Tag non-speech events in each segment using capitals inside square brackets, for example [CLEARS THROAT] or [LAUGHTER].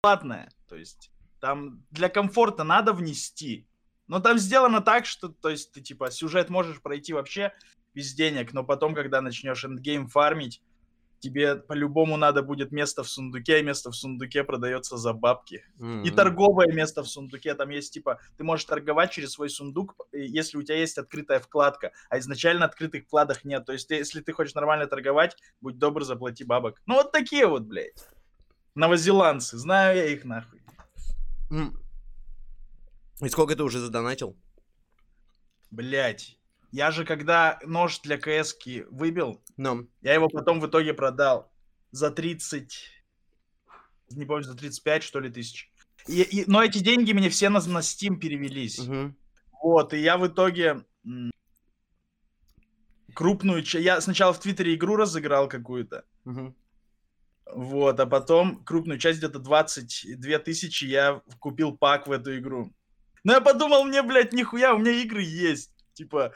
платная. То есть там для комфорта надо внести. Но там сделано так, что, то есть, ты, типа, сюжет можешь пройти вообще без денег, но потом, когда начнешь эндгейм фармить, тебе по-любому надо будет место в сундуке, а место в сундуке продается за бабки. Mm-hmm. И торговое место в сундуке, там есть, типа, ты можешь торговать через свой сундук, если у тебя есть открытая вкладка, а изначально открытых вкладок нет. То есть, если ты хочешь нормально торговать, будь добр, заплати бабок. Ну, вот такие вот, блядь. Новозеландцы, знаю я их нахуй. И сколько ты уже задонатил? Блять. Я же когда нож для кс выбил, no. я его потом в итоге продал за 30, не помню, за 35, что ли, тысяч. И, и, но эти деньги мне все на, на Steam перевелись. Uh-huh. Вот, и я в итоге крупную... Я сначала в Твиттере игру разыграл какую-то. Uh-huh. Вот, а потом крупную часть, где-то 22 тысячи, я купил пак в эту игру. Но я подумал, мне, блядь, нихуя, у меня игры есть. Типа,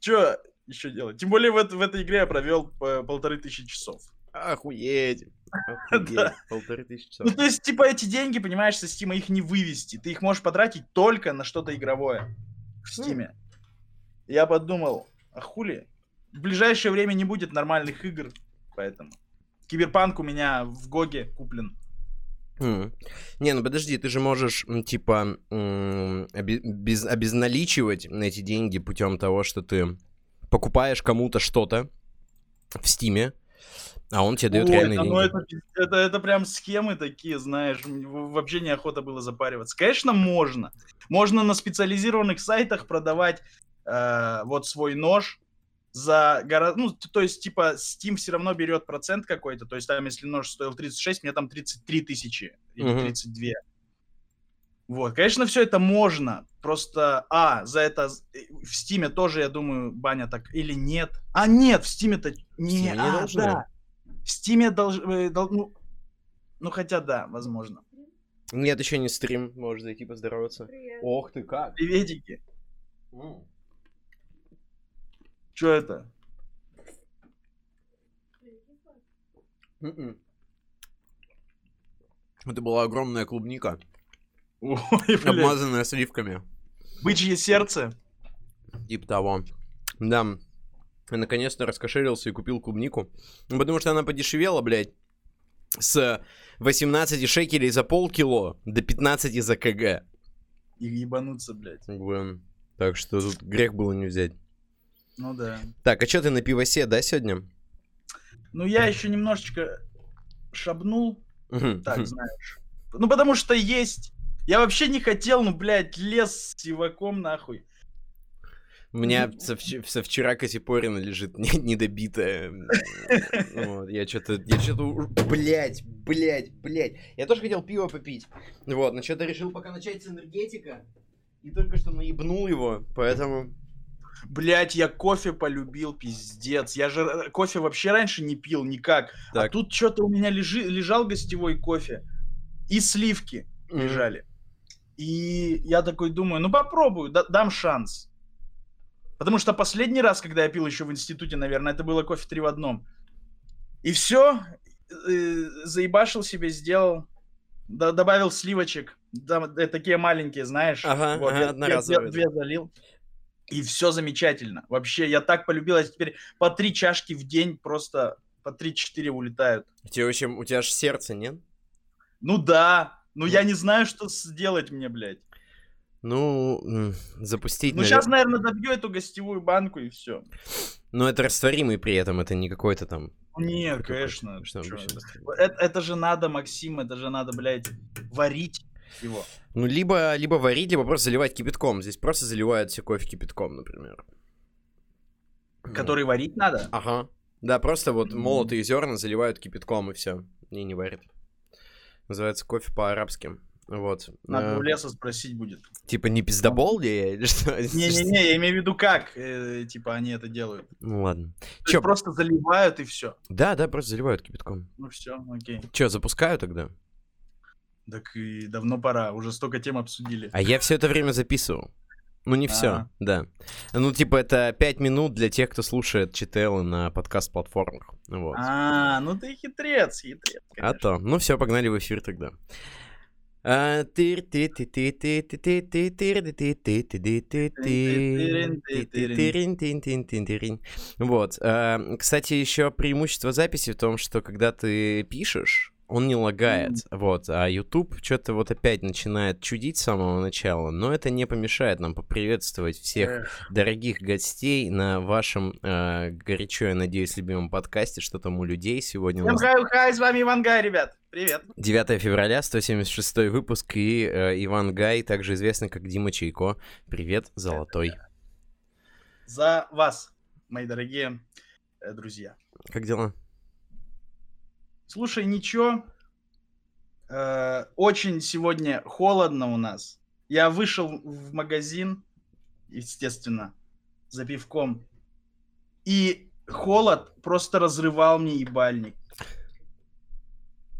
что еще делать? Тем более в, это, в этой игре я провел по, полторы тысячи часов. Охуеть. [LAUGHS] Охуеть. Полторы тысячи часов. Ну, то есть, типа, эти деньги, понимаешь, со Стима их не вывести. Ты их можешь потратить только на что-то игровое в Стиме. Я подумал, а хули? В ближайшее время не будет нормальных игр, поэтому. Киберпанк у меня в GOG е куплен. Мм. Не, ну подожди, ты же можешь, типа, оби- без, обезналичивать эти деньги путем того, что ты покупаешь кому-то что-то в Steam е, а он тебе дает Ой, реальные деньги. Ну это, это, это прям схемы такие, знаешь, вообще неохота было запариваться. Конечно, можно. Можно на специализированных сайтах продавать э, вот свой нож, за гораздо... Ну, то есть, типа, Steam все равно берет процент какой-то. То есть, там, если нож стоил 36, мне там 33 тысячи или uh-huh. 32. Вот, конечно, все это можно. Просто, а, за это э, в Стиме тоже, я думаю, баня так или нет. А, нет, в Стиме-то не, не а, должны. да. В Стиме должны, э, дол... ну, ну, хотя да, возможно. Нет, еще не стрим, можешь зайти поздороваться. Привет. Ох ты как. Приветики. Mm. Что это? Mm-mm. Это была огромная клубника, Ой, обмазанная сливками. Бычье сердце? Типа того. Да. Я наконец-то раскошелился и купил клубнику. Ну, потому что она подешевела, блядь, с 18 шекелей за полкило до 15 за кг. И ебануться, блядь. Блин. Так что тут грех было не взять. Ну да. Так, а что ты на пивосе, да, сегодня? Ну, я еще немножечко шабнул, так, знаешь. Ну, потому что есть... Я вообще не хотел, ну, блядь, лес с сиваком, нахуй. У меня со, со вчера Катипорина лежит не- недобитая. [LAUGHS] Вот, я что-то, я что-то, блять, блять, блять. Я тоже хотел пиво попить. Вот, но что-то решил пока начать с энергетика. И только что наебнул его, поэтому... Блять, я кофе полюбил, пиздец. Я же э, кофе вообще раньше не пил никак. А Так. А тут что-то у меня лежи, лежал гостевой кофе. И сливки Мгм. лежали. И я такой думаю, ну попробую, да- дам шанс. Потому что последний раз, когда я пил еще в институте, наверное, это было кофе три в одном. И все, заебашил себе, сделал, добавил сливочек. Да, э, такие маленькие, знаешь. Ага, Вот, ага, я одноразовые. две, две залил. И все замечательно. Вообще, я так полюбил. Я теперь по три чашки в день просто по 3-4 улетают. У тебя, в общем, у тебя же сердце, нет? Ну да. Ну я не знаю, что сделать мне, блядь. Ну, запустить, Ну навер- сейчас, наверное, добью эту гостевую банку и все. Но это растворимый при этом, это не какой-то там... Нет, какой-то, конечно. что это? Это, это же надо, Максим, это же надо, блядь, варить его. Ну, либо, либо варить, либо просто заливать кипятком. Здесь просто заливают все кофе кипятком, например. Который варить надо? Ага. Да, просто вот молотые зерна заливают кипятком и все. И не варят. Называется кофе по-арабски. Вот. Надо Э, у леса спросить будет. Типа не пиздобол ли я или что? [LAUGHS] Не-не-не, я имею в виду, как, э, типа, они это делают. Ну ладно. То Чё? есть просто заливают и все. Да, да, просто заливают кипятком. Ну все, окей. Че, запускаю тогда? Так и давно пора, уже столько тем обсудили. А я все это время записывал. Ну, не все, А-а-а. да. Ну, типа, это 5 минут для тех, кто слушает чител на подкаст-платформах. Вот. А, ну ты хитрец, хитрец. Конечно. А то. Ну все, погнали в эфир тогда. Вот. Кстати, еще преимущество записи в том, что когда ты пишешь, он не лагает, вот, а YouTube что-то вот опять начинает чудить с самого начала, но это не помешает нам поприветствовать всех Эх, дорогих гостей на вашем э, горячо, я надеюсь, любимом подкасте «Что там у людей». Сегодня Всем нас хай, хай, с вами Иван Гай, ребят. Привет. 9 февраля, 176 выпуск, и э, Иван Гай, также известный как Дима Чайко. Привет, золотой. За вас, мои дорогие э, друзья. Как дела? Слушай, ничего. Э, очень сегодня холодно у нас. Я вышел в магазин, естественно, за пивком. И холод просто разрывал мне ебальник.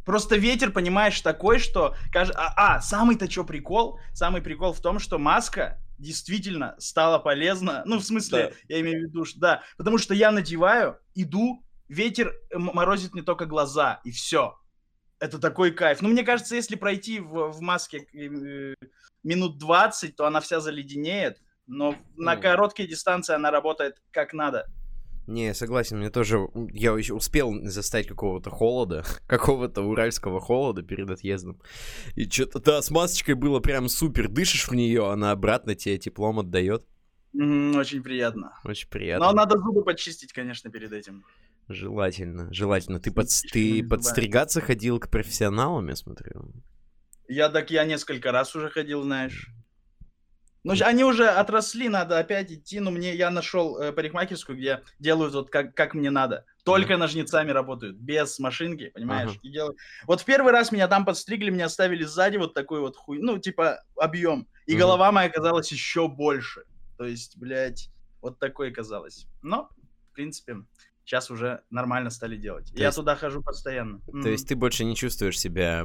Просто ветер, понимаешь, такой, что... каж- А, а, самый-то что прикол? Самый прикол в том, что маска действительно стала полезна. Ну, в смысле, я имею в виду, что да. Потому что я надеваю, иду, ветер м- морозит не только глаза, и все. Это такой кайф. Ну, мне кажется, если пройти в, в маске э, минут 20, то она вся заледенеет. Но на Ну. короткие дистанции она работает как надо. Не, согласен, мне тоже... Я еще успел застать какого-то холода, [LAUGHS] какого-то уральского холода перед отъездом. И что-то, да, с масочкой было прям супер. Дышишь в нее, она обратно тебе теплом отдает. М, Очень приятно. Очень приятно. Но надо зубы почистить, конечно, перед этим. Желательно, желательно. Ты, под... чищенными ты подстригаться ходил к профессионалам, я смотрю. Я так я несколько раз уже ходил, знаешь. Ну, они уже отросли, надо опять идти. Но мне я нашел э, парикмахерскую, где делают вот как, как мне надо. Только ножницами работают, без машинки, понимаешь? Ага. И делают- Вот в первый раз меня там подстригли, меня оставили сзади вот такой вот хуй, ну, типа объем. И Мгм. голова моя казалась еще больше. То есть, блядь, вот такой казалось. Но, в принципе, сейчас уже нормально стали делать. То я есть- туда хожу постоянно. То есть ты больше не чувствуешь себя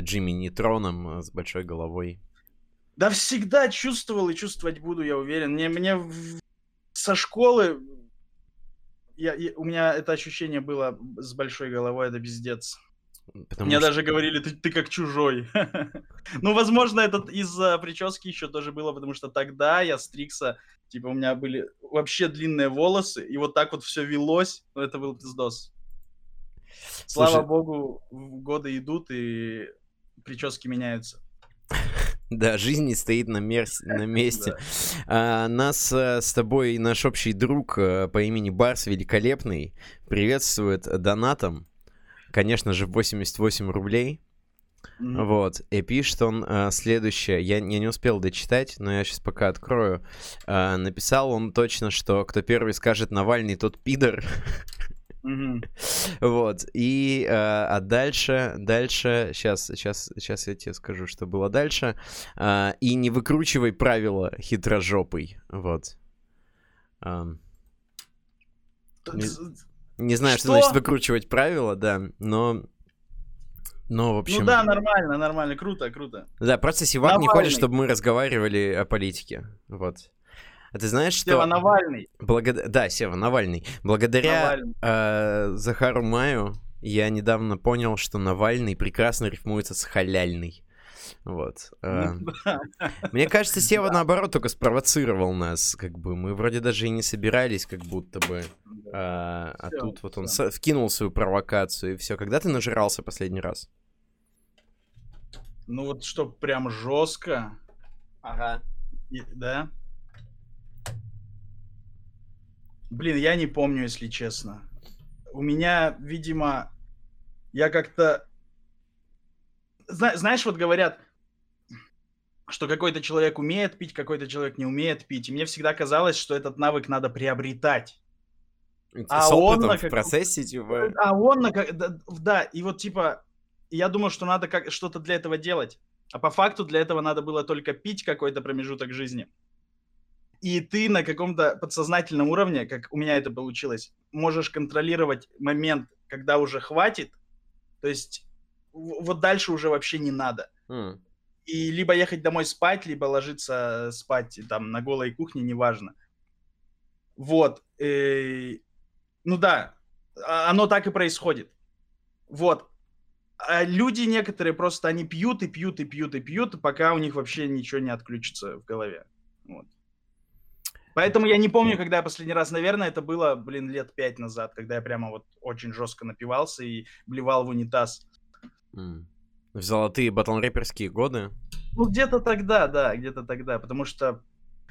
Джимми Нейтроном э, с большой головой? Да всегда чувствовал и чувствовать буду, я уверен. Мне, мне в- со школы я, я- у меня это ощущение было с большой головой, это пиздец. Потому Мне что- даже говорили, ты, ты как чужой. [LAUGHS] Ну, возможно, это из-за прически еще тоже было, потому что тогда я стригся, типа у меня были вообще длинные волосы, и вот так вот все велось, ну, это был пиздос. Слава Слушай- богу, годы идут, и прически меняются. [LAUGHS] Да, жизнь не стоит на, мерс- [LAUGHS] на месте. А, нас э, с тобой наш общий друг э, по имени Барс Великолепный приветствует донатом. Конечно же, 88 рублей. Мгм. Вот. И пишет он э, следующее. Я, я не успел дочитать, но я сейчас пока открою. Э, написал он точно, что кто первый скажет Навальный, тот пидор. Мгм. [LAUGHS] Вот. И, э, а дальше, дальше, сейчас, сейчас, сейчас я тебе скажу, что было дальше. А, и не выкручивай правила хитрожопый. Вот. Ам, Не- не знаю, что? Что? значит выкручивать правила, да, но... Но, в общем... Ну да, нормально, нормально, круто, круто. Да, просто Сивак не хочет, чтобы мы разговаривали о политике. Вот. А ты знаешь, что... Сева Навальный. Благо- Да, Сева, Навальный. Благодаря Навальный. э, Захару Маю я недавно понял, что Навальный прекрасно рифмуется с халяльный. Вот. [LAUGHS] Ну да. Мне кажется, [LAUGHS] Сева, наоборот, только спровоцировал нас. Как бы мы вроде даже и не собирались, как будто бы. А, а тут вот он вкинул свою провокацию и все. Когда ты нажирался последний раз? Ну вот что прям жестко, Ага. и- да? Блин, я не помню, если честно. У меня, видимо, я как-то... Зна- знаешь, вот говорят, что какой-то человек умеет пить, какой-то человек не умеет пить. И мне всегда казалось, что этот навык надо приобретать. А С он опытом на в как- процессе, типа... А он, на ка- да, да, и вот типа, я думал, что надо как что-то для этого делать. А по факту для этого надо было только пить какой-то промежуток жизни. И ты на каком-то подсознательном уровне, как у меня это получилось, можешь контролировать момент, когда уже хватит. То есть в- вот дальше уже вообще не надо. М. И либо ехать домой спать, либо ложиться спать там на голой кухне, неважно. Вот. э, Ну да, а- оно так и происходит. Вот. А люди некоторые просто, они пьют и пьют и пьют и пьют, пока у них вообще ничего не отключится в голове. Вот. Поэтому я не помню, когда я последний раз, наверное, это было, блин, лет пять назад, когда я прямо вот очень жестко напивался и блевал в унитаз. Mm. В золотые батл-рэперские годы? Ну, где-то тогда, да, где-то тогда, потому что,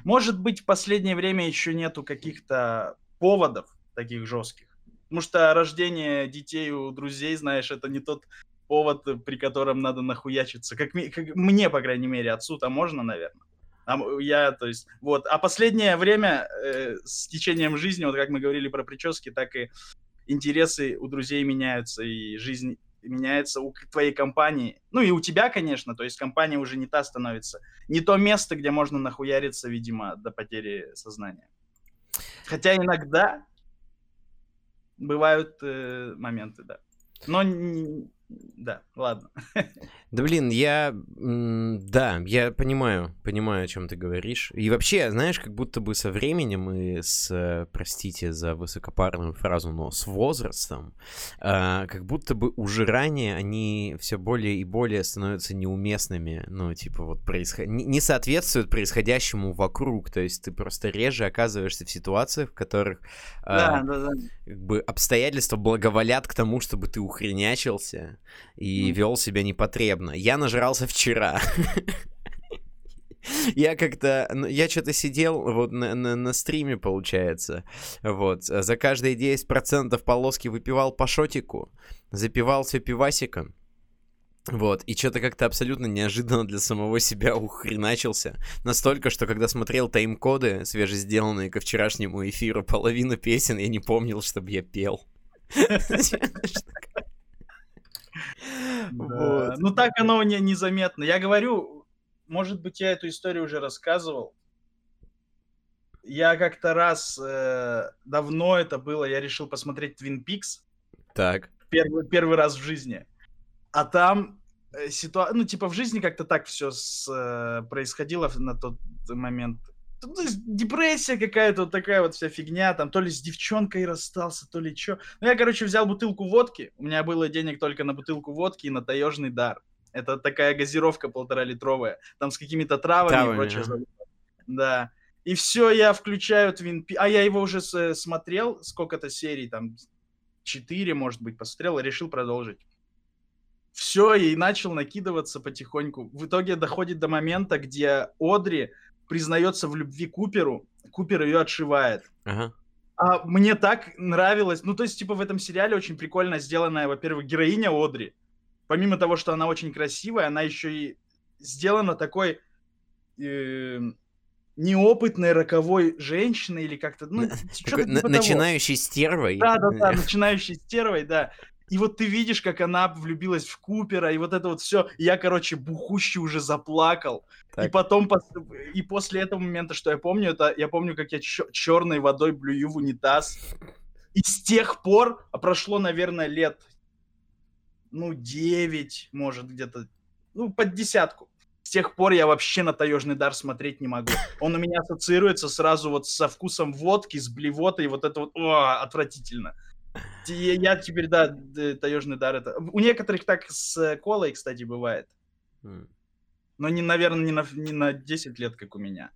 может быть, в последнее время еще нету каких-то поводов таких жестких. Потому что рождение детей у друзей, знаешь, это не тот повод, при котором надо нахуячиться. Как, как мне, по крайней мере, отцу-то можно, наверное. А я, то есть, вот. А последнее время э, с течением жизни, вот как мы говорили про прически, так и интересы у друзей меняются, и жизнь меняется у твоей компании. Ну и у тебя, конечно, то есть компания уже не та становится. Не то место, где можно нахуяриться, видимо, до потери сознания. Хотя иногда бывают э, моменты, да. Но да, ладно. [LAUGHS] Да блин, я... Да, я понимаю, понимаю, о чем ты говоришь. И вообще, знаешь, как будто бы со временем и с, э, простите за высокопарную фразу, но с возрастом, э, как будто бы уже ранее они все более и более становятся неуместными, ну, типа вот происход... не соответствуют происходящему вокруг, то есть ты просто реже оказываешься в ситуациях, в которых э, да, да, да. Как бы обстоятельства благоволят к тому, чтобы ты ухренячился, и вел себя непотребно. Я нажрался вчера. [LAUGHS] Я как-то, ну, я что-то сидел вот на, на, на стриме, получается, вот, за каждые 10% полоски выпивал по шотику, запивал все пивасиком, вот, и что-то как-то абсолютно неожиданно для самого себя ухреначился. Настолько, что когда смотрел тайм-коды, свежесделанные ко вчерашнему эфиру, половину песен я не помнил, чтобы я пел. [LAUGHS] [LAUGHS] Вот. Ну так оно не, незаметно. Я говорю, может быть, я эту историю уже рассказывал. Я как-то раз, э, давно это было, я решил посмотреть Twin Peaks. Так. Первый, первый раз в жизни. А там э, ситуация, ну, типа в жизни как-то так все с, э, происходило на тот момент. Ну, депрессия какая-то, вот такая вот вся фигня, там, то ли с девчонкой расстался, то ли что. Ну, я, короче, взял бутылку водки, у меня было денег только на бутылку водки и на таежный дар. Это такая газировка полтора-литровая, там с какими-то травами, травами и прочее. Ага. Да. И все, я включаю Твин Пи... А я его уже с- смотрел, сколько-то серий, там, четыре, может быть, посмотрел, и решил продолжить. Все, и начал накидываться потихоньку. В итоге доходит до момента, где Одри признается в любви Куперу, Купер ее отшивает. Ага. А мне так нравилось, ну то есть типа в этом сериале очень прикольно сделанная, во-первых, героиня Одри. Помимо того, что она очень красивая, она еще и сделана такой э, неопытной роковой женщиной или как-то, ну, Такой, типа начинающей стервой. Да, да, да, [LAUGHS] начинающей стервой, да. И вот ты видишь, как она влюбилась в Купера, и вот это вот все. Я, короче, бухущий уже заплакал. Так. И потом, и после этого момента, что я помню, это я помню, как я черной водой блюю в унитаз. И с тех пор, а прошло, наверное, лет, ну, 9, может, где-то, ну, под десятку. С тех пор я вообще на таежный дар смотреть не могу. Он у меня ассоциируется сразу вот со вкусом водки, с блевотой, вот это вот, о, отвратительно. Я теперь, да, таежный дар это. У некоторых так с колой, кстати, бывает. Но, не, наверное, не на, не на 10 лет, как у меня.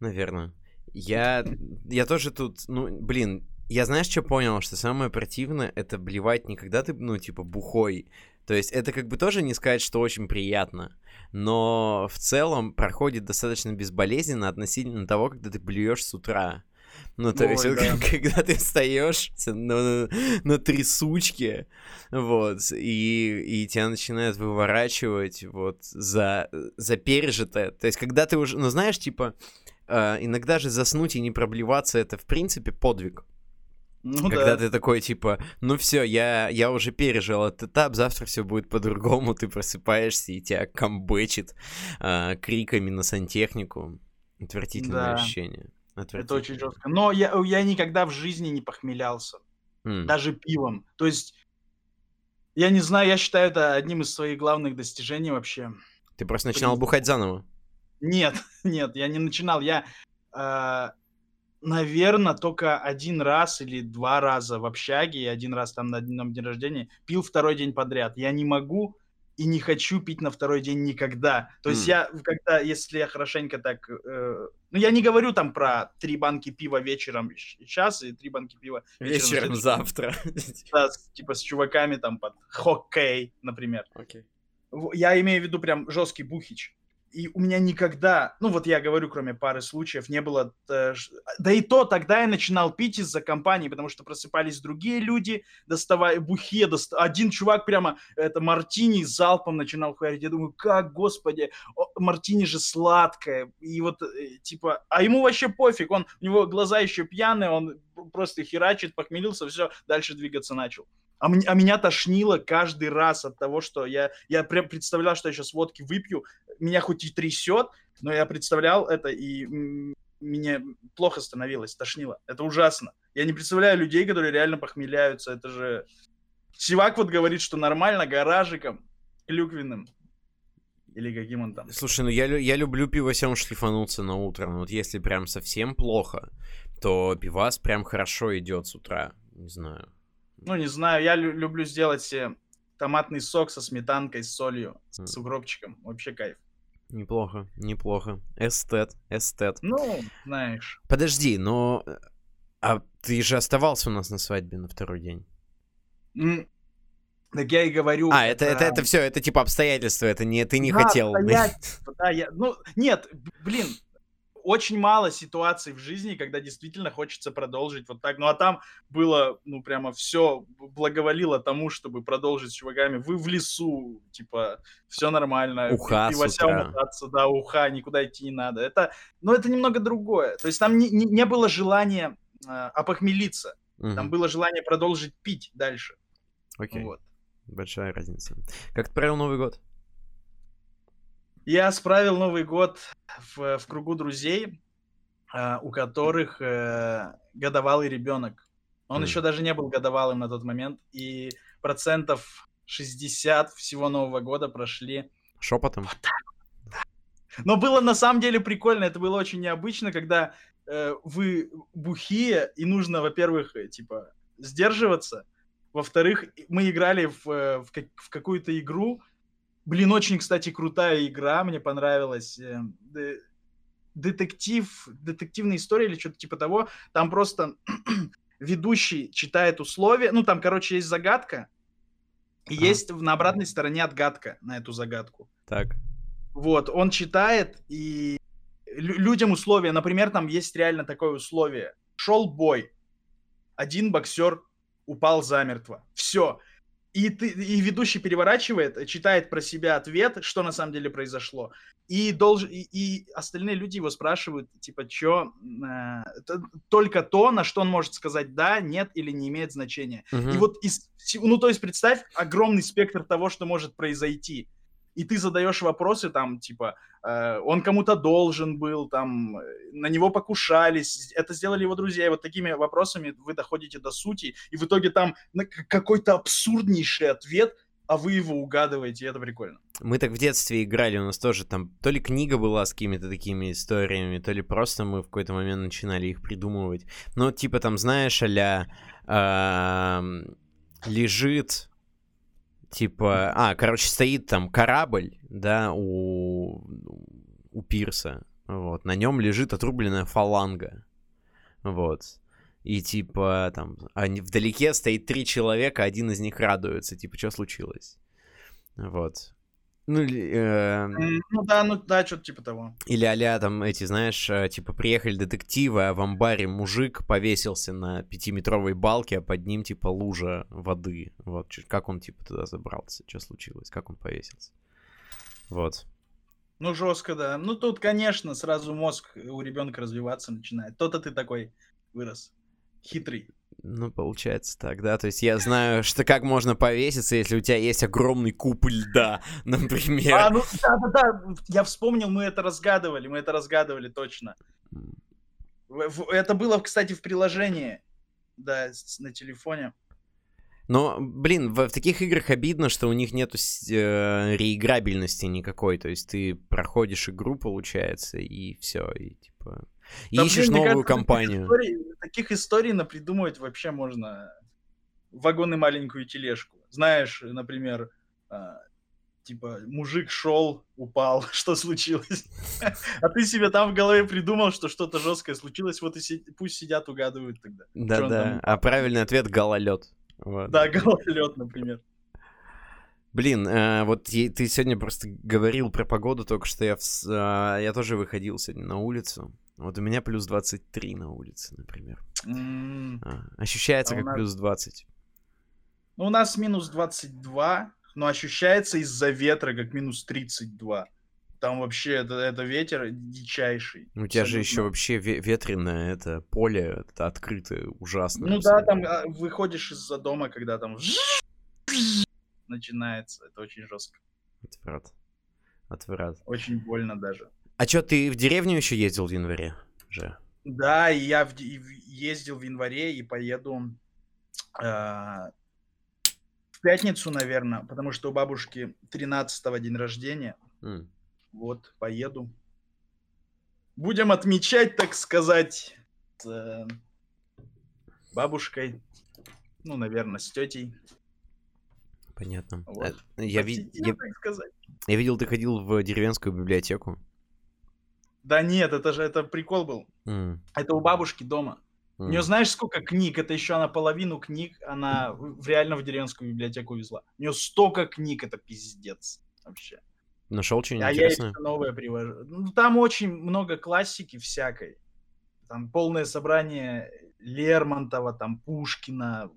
Наверное. Я, я тоже тут, ну, блин, я знаешь, что понял? Что самое противное, это блевать не когда ты, ну, типа, бухой. То есть это как бы тоже не сказать, что очень приятно. Но в целом проходит достаточно безболезненно относительно того, когда ты блюешь с утра. Ну, то Ой, есть, да. [LAUGHS] когда ты встаешь на, на трясучке, вот, и, и тебя начинают выворачивать вот за, за пережитое. То есть, когда ты уже, ну, знаешь, типа, э, иногда же заснуть и не проблеваться, это, в принципе, подвиг. Ну, Когда да. ты такой, типа, ну все, я, я уже пережил этот этап, завтра все будет по-другому, ты просыпаешься, и тебя камбэчит э, криками на сантехнику. Отвратительное да. ощущение. Это очень жестко. Но я, я никогда в жизни не похмелялся. Mm. Даже пивом. То есть, я не знаю, я считаю это одним из своих главных достижений вообще. Ты просто начинал При... бухать заново? Нет, [LAUGHS] нет, я не начинал. Я, э, наверное, только один раз или два раза в общаге, и один раз там на днем день рождения, пил второй день подряд. Я не могу и не хочу пить на второй день никогда. То есть mm. я, когда, если я хорошенько так... Э, ну, я не говорю там про три банки пива вечером сейчас и три банки пива вечером, вечером завтра. [LAUGHS] Да, типа с чуваками там под хоккей, например. Okay. Я имею в виду прям жесткий бухич. И у меня никогда, ну вот я говорю, кроме пары случаев, не было... Э, да и то тогда я начинал пить из-за компании, потому что просыпались другие люди, доставая бухе, дост... один чувак прямо это мартини залпом начинал хуярить. Я думаю, как, господи, мартини же сладкое. И вот э, типа, а ему вообще пофиг, он, у него глаза еще пьяные, он просто херачит, похмелился, все, дальше двигаться начал. А, а меня тошнило каждый раз от того, что я, я прям представлял, что я сейчас водки выпью, меня хоть и трясет, но я представлял это, и мне плохо становилось, тошнило. Это ужасно. Я не представляю людей, которые реально похмеляются. Это же... Сивак вот говорит, что нормально гаражиком клюквенным. Или каким он там. Слушай, ну я, я люблю пивосем шлифануться на утро. Но вот если прям совсем плохо, то пивас прям хорошо идет с утра. Не знаю. Ну, не знаю, я лю- люблю сделать томатный сок со сметанкой, с солью, mm. с укропчиком. Вообще кайф. Неплохо, неплохо. Эстет, эстет. Ну, знаешь. Подожди, но... А ты же оставался у нас на свадьбе на второй день. Mm. Так я и говорю. А, это, это, это, это все, это типа обстоятельства, это не ты не да, хотел. Да, я, ну, нет, блин, очень мало ситуаций в жизни, когда действительно хочется продолжить вот так. Ну а там было, ну прямо все благоволило тому, чтобы продолжить с чуваками. Вы в лесу, типа, все нормально. Уха мотаться, да, уха, никуда идти не надо. Это, ну это немного другое. То есть там не, не, не было желания э, опохмелиться. Угу. Там было желание продолжить пить дальше. Окей. Вот. Большая разница. Как ты провел Новый год? Я справил Новый год в, в кругу друзей, э, у которых э, годовалый ребенок. Он mm. еще даже не был годовалым на тот момент, и процентов 60 всего Нового года прошли... Шепотом? Вот так. Но было на самом деле прикольно, это было очень необычно, когда э, вы бухие, и нужно, во-первых, э, типа, сдерживаться, во-вторых, мы играли в, э, в, в какую-то игру, Блин, очень, кстати, крутая игра, мне понравилась. Э, детектив, детективная история или что-то типа того. Там просто [CLEARS THROAT] ведущий читает условия. Ну, там, короче, есть загадка. И а. есть на обратной стороне отгадка на эту загадку. Так. Вот, он читает, и людям условия, например, там есть реально такое условие. Шел бой. Один боксер упал замертво. Все. И, ты, и ведущий переворачивает, читает про себя ответ, что на самом деле произошло. И, долж, и, и остальные люди его спрашивают, типа, что э, только то, на что он может сказать да, нет или не имеет значения. Uh-huh. И вот, из, ну, то есть представь огромный спектр того, что может произойти и ты задаешь вопросы там, типа, э, он кому-то должен был, там, на него покушались, это сделали его друзья, и вот такими вопросами вы доходите до сути, и в итоге там какой-то абсурднейший ответ, а вы его угадываете, и это прикольно. Мы так в детстве играли, у нас тоже там то ли книга была с какими-то такими историями, то ли просто мы в какой-то момент начинали их придумывать. Ну, типа там, знаешь, а э, лежит Типа, а, короче, стоит там корабль, да, у, у пирса, вот, на нем лежит отрубленная фаланга, вот, и типа там, они, вдалеке стоит три человека, один из них радуется, типа, что случилось, вот, ну, э, ну да, ну да, что-то типа того. Или а там эти, знаешь, э, типа приехали детективы, а в амбаре мужик повесился на пятиметровой балке, а под ним типа лужа воды. Вот, как он типа туда забрался, что случилось, как он повесился. Вот. Ну, жестко, да. Ну, тут, конечно, сразу мозг у ребенка развиваться начинает. То-то ты такой вырос. Хитрый. Ну, получается так, да. То есть я знаю, что как можно повеситься, если у тебя есть огромный куб льда, [LAUGHS] например. А, ну да-да-да, я вспомнил, мы это разгадывали, мы это разгадывали точно. Это было, кстати, в приложении, да, на телефоне. Но, блин, в, в таких играх обидно, что у них нету э, реиграбельности никакой. То есть ты проходишь игру, получается, и все, и типа И ищешь новую компанию. Таких историй, таких историй напридумывать вообще можно вагон и маленькую тележку. Знаешь, например, а, типа, мужик шел, упал, [LAUGHS] что случилось? [LAUGHS] А ты себе там в голове придумал, что что-то жесткое случилось, вот и си- пусть сидят, угадывают тогда. Да-да. там- А правильный ответ — гололед. Вот. Да, [LAUGHS] гололед, например. Блин, э, вот ты сегодня просто говорил про погоду, только что я, в а, я тоже выходил сегодня на улицу. Вот у меня плюс 23 на улице, например. А, ощущается А как нас- плюс 20. Ну, у нас минус 22, но ощущается из-за ветра как минус 32. Там вообще это, это ветер дичайший. У тебя же Абсолютно. еще вообще ве- ветреное это поле это открытое, ужасно. Ну да, там а, выходишь из-за дома, когда там начинается. Это очень жестко. Отврат. Отврат. Очень больно даже. А чё, ты в деревню еще ездил в январе? Же. Да, я в ездил в январе и поеду а, в пятницу, наверное, потому что у бабушки 13 день рождения. М. Вот, поеду. Будем отмечать, так сказать, с э, бабушкой. Ну, наверное, с тетей. Понятно. Вот. А, Я, Посетим, я- сказать. я видел, ты ходил в деревенскую библиотеку. Да нет, это же это прикол был. М, Это у бабушки дома. У м. нее знаешь сколько книг? Это еще она половину книг она в- реально в деревенскую библиотеку везла. У нее столько книг, это пиздец вообще. Нашел что-нибудь А я интересное? всё новое привожу. Ну, там очень много классики всякой. Там полное собрание Лермонтова, там Пушкина,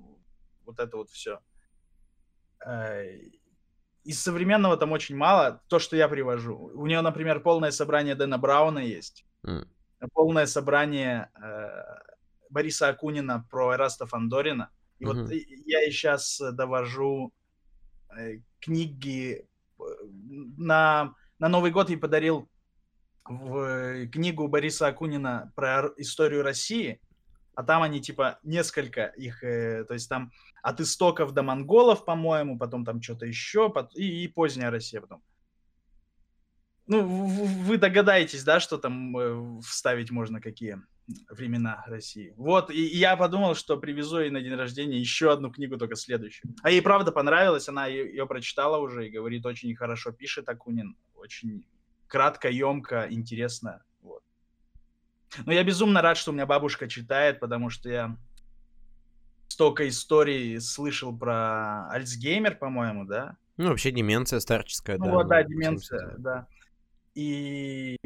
вот это вот все. Из современного там очень мало. То, что я привожу. У нее, например, полное собрание Дэна Брауна есть. М, Полное собрание э, Бориса Акунина про Эраста Фандорина. И Мгм. вот и- я и сейчас довожу э, книги э, на, на Новый год я подарил в книгу Бориса Акунина про историю России, а там они типа несколько их, э, то есть там от истоков до монголов, по-моему, потом там что-то еще, пот- и, и поздняя Россия потом. Ну, вы догадаетесь, да, что там э, вставить можно, какие времена России. Вот, и, и я подумал, что привезу ей на день рождения еще одну книгу, только следующую. А ей правда понравилось, она ее, прочитала уже и говорит, очень хорошо пишет Акунин, очень кратко, емко, интересно. Но я безумно рад, что у меня бабушка читает, потому что я столько историй слышал про Альцгеймер, по-моему, да? Ну, вообще деменция старческая, Ну да. вот, да, деменция, да. И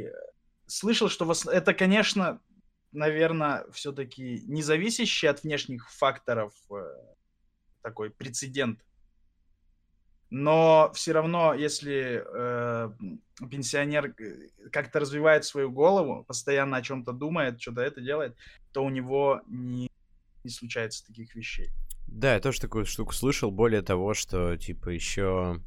слышал, что в ос- это, конечно, наверное, все-таки не зависящий от внешних факторов э, такой прецедент. Но все равно, если э, пенсионер э, как-то развивает свою голову, постоянно о чем-то думает, что-то это делает, то у него не, не случается таких вещей. Да, я тоже такую штуку слышал. Более того, что, типа, еще...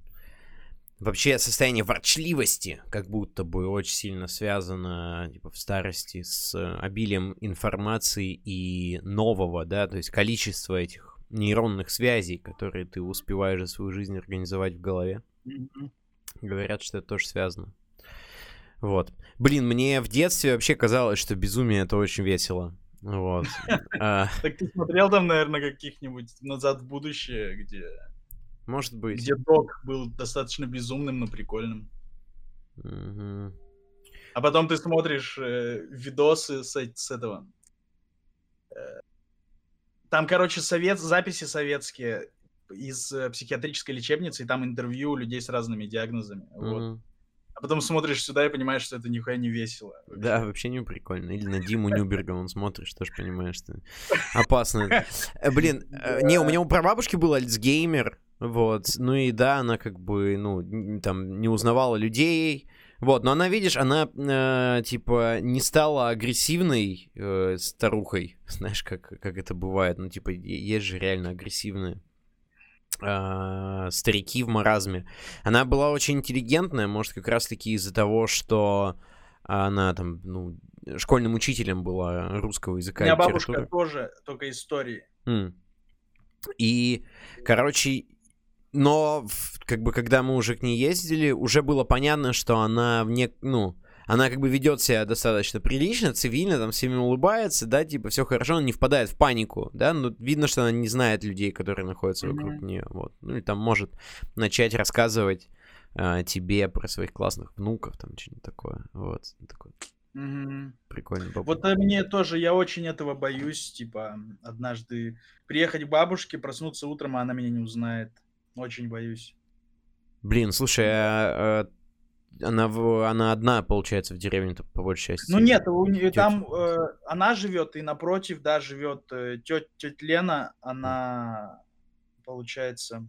Вообще состояние ворчливости как будто бы очень сильно связано типа, в старости с э, обилием информации и нового, да, то есть количество этих нейронных связей, которые ты успеваешь за свою жизнь организовать в голове. Говорят, что это тоже связано. Вот. Блин, мне в детстве вообще казалось, что безумие это очень весело. Вот. [LAUGHS] А, Так ты смотрел там, наверное, каких-нибудь «Назад в будущее», где Может быть. где док был достаточно безумным, но прикольным. А потом ты смотришь э, видосы с, эт- с этого. Там, короче, совет, записи советские из э, психиатрической лечебницы, и там интервью людей с разными диагнозами. Вот. Мгм. А потом смотришь сюда и понимаешь, что это нихуя не весело. Да, вообще не прикольно. Или на Диму Нюберга он смотришь, тоже понимаешь, что опасно. [LAUGHS] Э, Блин, э, не, у меня у прабабушки был Альцгеймер, вот, ну и да, она как бы, ну, там, не узнавала людей, вот, но она, видишь, она, э, типа, не стала агрессивной э, старухой, [LAUGHS] знаешь, как, как это бывает, ну, типа, есть же реально агрессивные а, старики в маразме. Она была очень интеллигентная, может, как раз-таки из-за того, что она там, ну, школьным учителем была русского У языка меня и бабушка тоже только истории. М. И, короче, но как бы когда мы уже к ней ездили, уже было понятно, что она вне, ну, она как бы ведет себя достаточно прилично, цивильно, там всеми улыбается, да, типа все хорошо, она не впадает в панику, да, но видно, что она не знает людей, которые находятся mm-hmm. вокруг нее, вот. Ну и там может начать рассказывать э, тебе про своих классных внуков, там что-нибудь такое, вот. Такое. Мгм. Прикольно. баб- Вот э, мне тоже, я очень этого боюсь, типа, однажды приехать к бабушке, проснуться утром, а она меня не узнает. Очень боюсь. Блин, слушай, а, а, она, в- она одна, получается, в деревне по большей части. Ну нет, у нее там э, она живет, и напротив, да, живет тетя, тетя Лена, она, получается,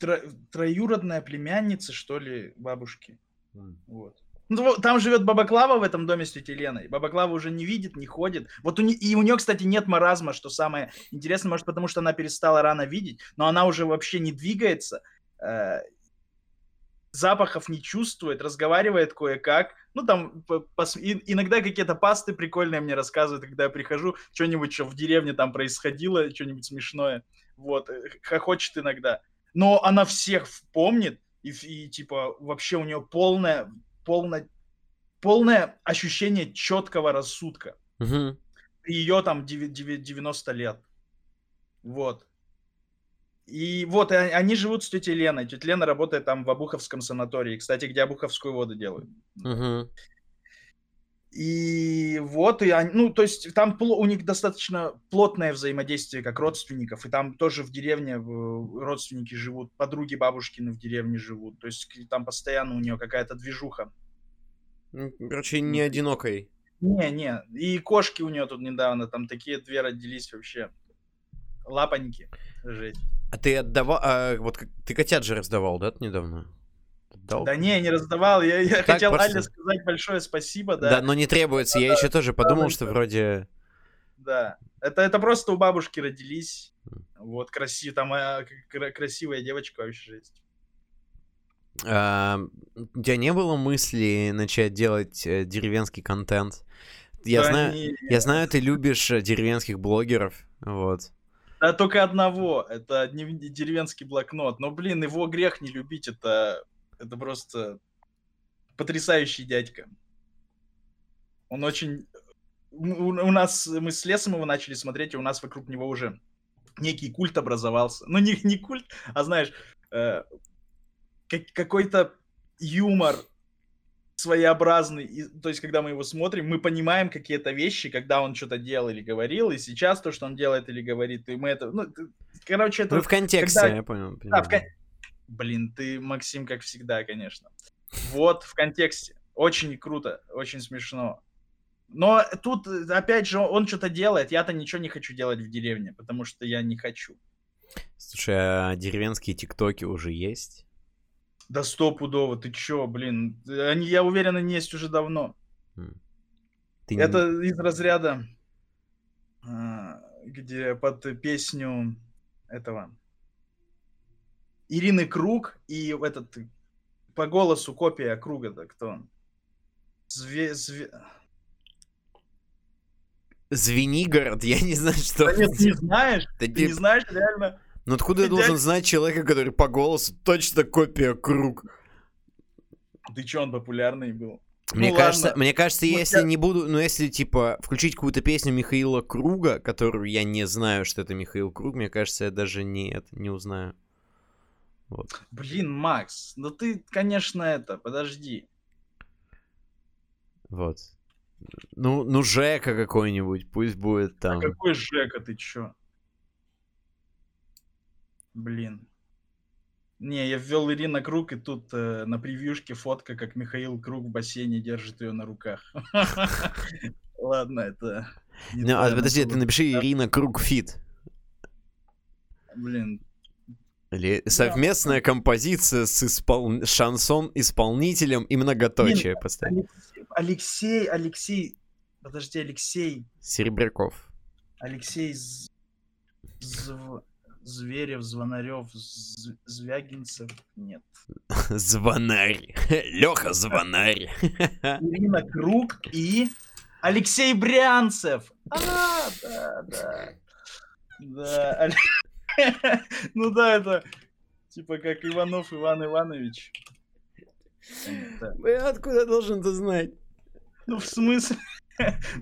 тро- троюродная племянница, что ли, бабушки. М. Вот. Ну, там живет Баба Клава в этом доме с тетей Леной. Баба Клава уже не видит, не ходит. Вот у не- и у нее, кстати, нет маразма, что самое интересное, может, потому что она перестала рано видеть, но она уже вообще не двигается, э, запахов не чувствует, разговаривает кое-как. Ну, там по- пос- и- иногда какие-то пасты прикольные мне рассказывают, когда я прихожу, что-нибудь, что в деревне там происходило, что-нибудь смешное. Вот, э, хохочет иногда. Но она всех помнит, и, и, типа вообще у нее полное, полное, полное ощущение четкого рассудка. При ее там деви- деви- 90 лет. Вот. И вот, и они живут с тетей Леной. Тетя Лена работает там в Обуховском санатории. Кстати, где Обуховскую воду делают. Мгм. И вот, и они, ну, то есть там у них достаточно плотное взаимодействие как родственников, и там тоже в деревне родственники живут, подруги бабушкины в деревне живут, то есть там постоянно у нее какая-то движуха. Ну, Короче, не одинокой. Не, не, и кошки у нее тут недавно, там такие две родились вообще, лапоньки, жесть. А ты отдавал... а, вот ты котят же раздавал, да, недавно? Отдал? Да не, не раздавал, я, я Так хотел просто. Але сказать большое спасибо, Да. да, но не требуется. Я еще тоже подумал, что да. вроде... Да, это, это просто у бабушки родились. Вот, красив, там кра- красивая девочка вообще жесть. а, у тебя не было мысли начать делать э, деревенский контент? Я Да знаю... не- Я знаю, ты любишь э, деревенских блогеров, вот. Да только одного, это деревенский блокнот. Но, блин, его грех не любить, это, это просто потрясающий дядька. Он очень... У, нас, мы с лесом его начали смотреть, и у нас вокруг него уже некий культ образовался. Ну, не, не культ, а, знаешь, э, как- какой-то юмор своеобразный. И, то есть, когда мы его смотрим, мы понимаем какие-то вещи, когда он что-то делал или говорил, и сейчас то, что он делает или говорит, и мы это... Ну, короче, это... Ну, в контексте, когда- я понял. А, в понимаю. кон- Блин, ты, Максим, как всегда, конечно. Вот, в контексте. Очень круто, очень смешно. Но тут, опять же, он что-то делает. Я-то ничего не хочу делать в деревне, потому что я не хочу. Слушай, а деревенские тиктоки уже есть? Да стопудово, ты чё, блин. Они, я уверен, они есть уже давно. М. Ты не- Это из разряда, а, где под песню этого Ирины Круг и этот по голосу копия Круга-то кто он? Зве... зве- Звенигород, я не знаю, что... Да нет, не знаешь? Да Ты не- знаешь, реально? Ну откуда я Дядь- должен знать человека, который по голосу точно копия круг? Ты чё, он популярный был? Мне Ну кажется, ладно. мне кажется, Ну, если я- не буду, ну если типа включить какую-то песню Михаила Круга, которую я не знаю, что это Михаил Круг, мне кажется, я даже не это не узнаю. Вот. Блин, Макс, ну ты, конечно, это, подожди. Вот. Ну, ну Жека какой-нибудь, пусть будет там. А какой Жека, ты чё? Блин. Не, я ввел Ирина Круг, и тут э, на превьюшке фотка, как Михаил Круг в бассейне держит ее на руках. [LAUGHS] Ладно, это... Ну, а подожди, ты напиши. Ирина Круг feat. Блин, Или совместная композиция с испол... шансон-исполнителем и многоточие поставь. Алексей, Алексей, Алексей, подожди, Алексей, Серебряков. Алексей З- Зв- Зверев, Звонарев, З- Звягинцев, нет. Звонарь. [LAUGHS] Леха Звонарь. [LAUGHS] Ирина Круг и Алексей Брянцев. А, да, да. Да. [LAUGHS] Ну да, это типа как Иванов Иван Иванович. Я откуда должен это знать? Ну, в смысле? [LAUGHS]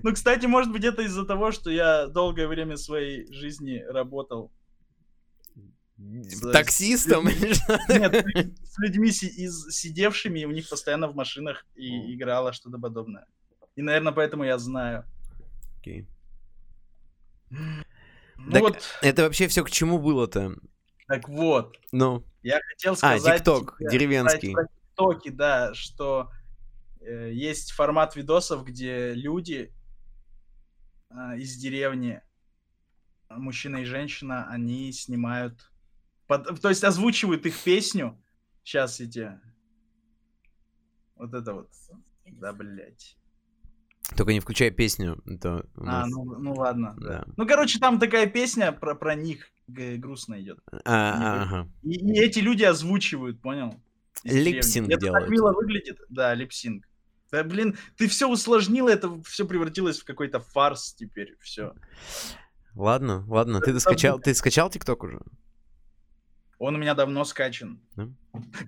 Ну, кстати, может быть, это из-за того, что я долгое время своей жизни работал. С- Таксистом? Нет, с людьми из сидевшими, и у них постоянно в машинах и играло что-то подобное. И, наверное, поэтому я знаю. Окей. Ну Так, вот, Это вообще все к чему было-то? так вот, Ну, я хотел а, сказать... ТикТок, тебе, деревенский. сказать про ТикТоки, да, что э, есть формат видосов, где люди а, из деревни, а, мужчина и женщина, они снимают, под- то есть озвучивают их песню. Сейчас эти, вот это вот, да, блять. Только не включай песню. Это у А, нас- ну, ну ладно. Да. Ну, короче, там такая песня про, про них грустно идет. А, а, ага. И, и эти люди озвучивают, понял? Lip sync Это делают. так мило выглядит. Да, lip sync. Да, блин, ты все усложнил, это все превратилось в какой-то фарс теперь, все. Ладно, ладно. Ты скачал, ты скачал ТикТок уже? Он у меня давно скачан. Да?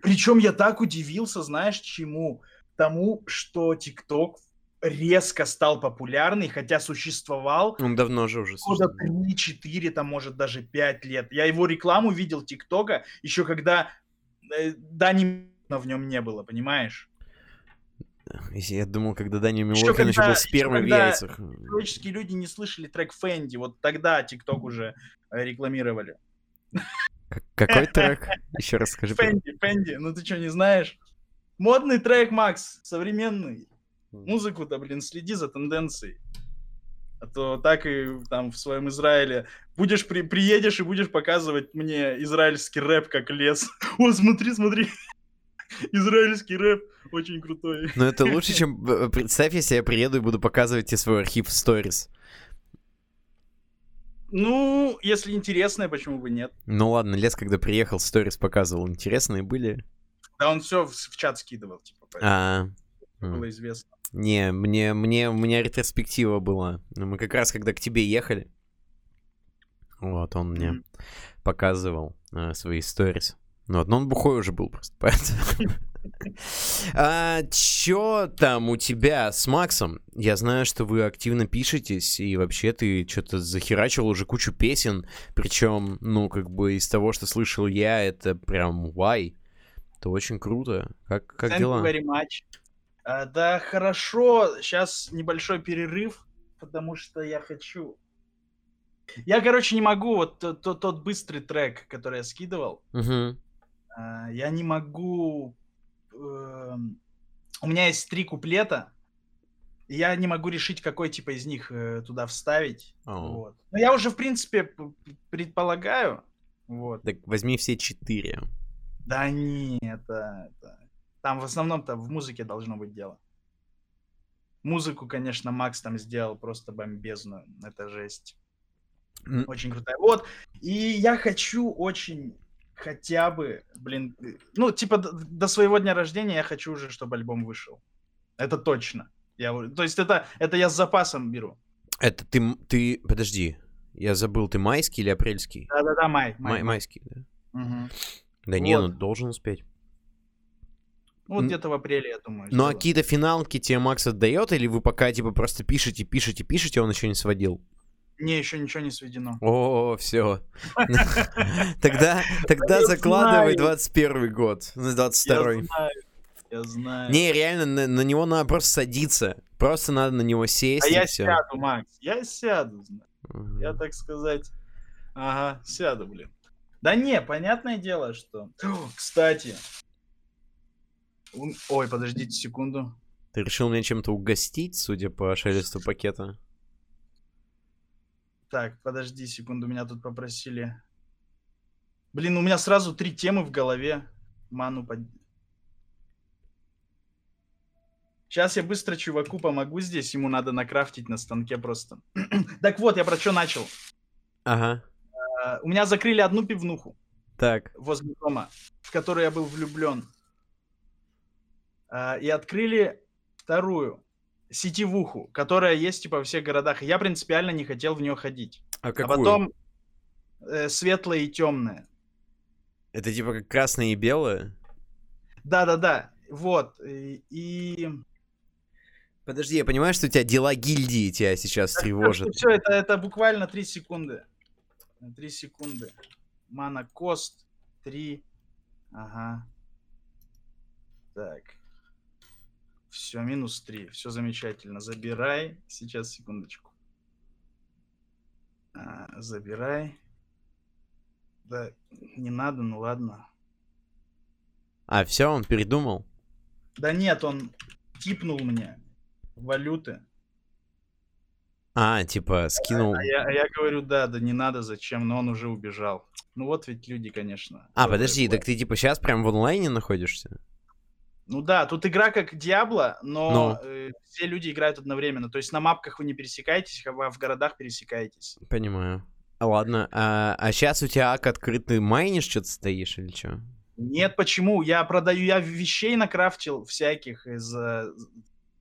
Причем я так удивился, знаешь, чему? Тому, что ТикТок резко стал популярный, хотя существовал Он давно же уже. года существует. 3-4, там, может, даже 5 лет. Я его рекламу видел ТикТока еще когда э, Дани в нем не было, понимаешь? Я думал, когда Ещё Милохин еще когда- был спермой в яйцах. Человеческие люди не слышали трек Фэнди, вот тогда ТикТок уже э, рекламировали. Какой [LAUGHS] трек? Еще раз скажи. Фэнди, Фэнди, ну ты что, не знаешь? Модный трек, Макс, современный. Музыку-то, блин, следи за тенденцией. А то так и там в своем Израиле будешь при, приедешь и будешь показывать мне израильский рэп как лес. [LAUGHS] О, смотри, смотри. Израильский рэп очень крутой. Но это лучше, [LAUGHS] чем... э, Представь, если я приеду и буду показывать тебе свой архив в сторис. Ну, если интересное, почему бы нет? Ну ладно, Лес, когда приехал, сторис показывал. Интересные были? Да он все в, в чат скидывал, типа, А, было известно. Не, мне, мне, у меня ретроспектива была. Ну, Мы как раз, когда к тебе ехали, вот, он мне Мгм. показывал э, свои сторис. Ну, вот, но он бухой уже был просто, [LAUGHS] поэтому... [LAUGHS] А, чё там у тебя с Максом? Я знаю, что вы активно пишетесь, и вообще ты что-то захерачил уже кучу песен, причем, ну, как бы из того, что слышал я, это прям вай. Это очень круто. Как, как Thank дела? you very much. А, да, хорошо. Сейчас небольшой перерыв, потому что я хочу... Я, короче, не могу. Вот тот, тот, тот быстрый трек, который я скидывал, Мгм. а, я не могу... эм, У меня есть три куплета, я не могу решить, какой типа из них э, туда вставить. О. Вот. Но я уже, в принципе, предполагаю. Вот. Так возьми все четыре. Да не, это, это- Там в основном-то в музыке должно быть дело. Музыку, конечно, Макс там сделал просто бомбезную. Это жесть. Очень крутая. Вот. И я хочу очень хотя бы, блин, ну, типа д- до своего дня рождения я хочу уже, чтобы альбом вышел. Это точно. Я, то есть это, это я с запасом беру. Это ты, ты, подожди, я забыл, ты майский или апрельский? Да-да-да, май. май, Май- май. майский, да? Мгм. Да не, Вот. ну должен успеть. Ну, Вот где-то в апреле, я думаю. Ну а какие-то финалки тебе Макс отдает, или вы пока типа просто пишете, пишете, пишете, а он еще не сводил? Не, еще ничего не сведено. О, все. [LAUGHS] Тогда, тогда закладывай знаю. 21 год, ну, 22 Я знаю. Я знаю. Не, реально, на, на него надо просто садиться. Просто надо на него сесть а я все. сяду, Макс. Я сяду. зна- Я, так сказать, ага, сяду, блин. Да не, понятное дело, что... О, Кстати. Ой, подождите секунду. Ты решил меня чем-то угостить, судя по шелесту пакета? Так, подожди секунду, меня тут попросили. Блин, у меня сразу три темы в голове. Ману под... Сейчас я быстро чуваку помогу здесь, ему надо накрафтить на станке просто. [CLEARS THROAT] так вот, я про что начал. Ага. А, У меня закрыли одну пивнуху Так. возле дома, в которую я был влюблен. А, И открыли вторую сетевуху, которая есть типа во всех городах. И я принципиально не хотел в нее ходить. А А какую? потом э, светлое и темное. Это типа как красное и белое? Да-да-да. Вот, и... Подожди, я понимаю, что у тебя дела гильдии тебя сейчас тревожат. Все, это, это буквально 3 секунды. 3 секунды. Мана кост 3. Ага. Так. Все, минус 3. Все замечательно. Забирай. Сейчас, секундочку. А, забирай. Да, не надо, ну ладно. А, все, он передумал? Да нет, он типнул мне валюты. А, типа, скинул. А, а, я, а я говорю, да, да не надо, зачем, но он уже убежал. Ну вот ведь люди, конечно. А, подожди, так ты типа сейчас прям в онлайне находишься? Ну да, тут игра как Диабло, но, но... Э, все люди играют одновременно. То есть на мапках вы не пересекаетесь, а в городах пересекаетесь. Понимаю. Ладно, а, а сейчас у тебя ак открыт, ты майнишь что-то стоишь или что? Нет, почему? Я продаю, я вещей накрафтил всяких из э,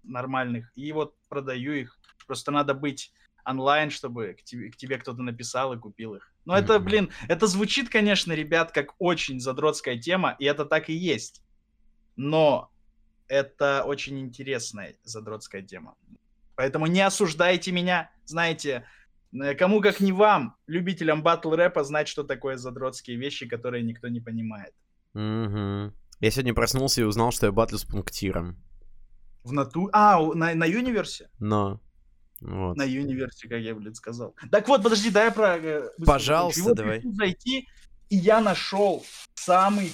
нормальных, и вот продаю их. Просто надо быть онлайн, чтобы к тебе, к тебе кто-то написал и купил их. Но mm-hmm. это, блин, это звучит, конечно, ребят, как очень задротская тема, и это так и есть. Но это очень интересная задротская тема. Поэтому не осуждайте меня, знаете, Э, кому как не вам, любителям батл рэпа, знать, что такое задротские вещи, которые никто не понимает. Угу. Я сегодня проснулся и узнал, что я батлю с пунктиром. В нату... А, на, на Юниверсе? Но. Вот. На Юниверсе, как я, блин, сказал. Так вот, подожди, дай я про... Э, Пожалуйста, вот давай. Зайти, и я нашел самый,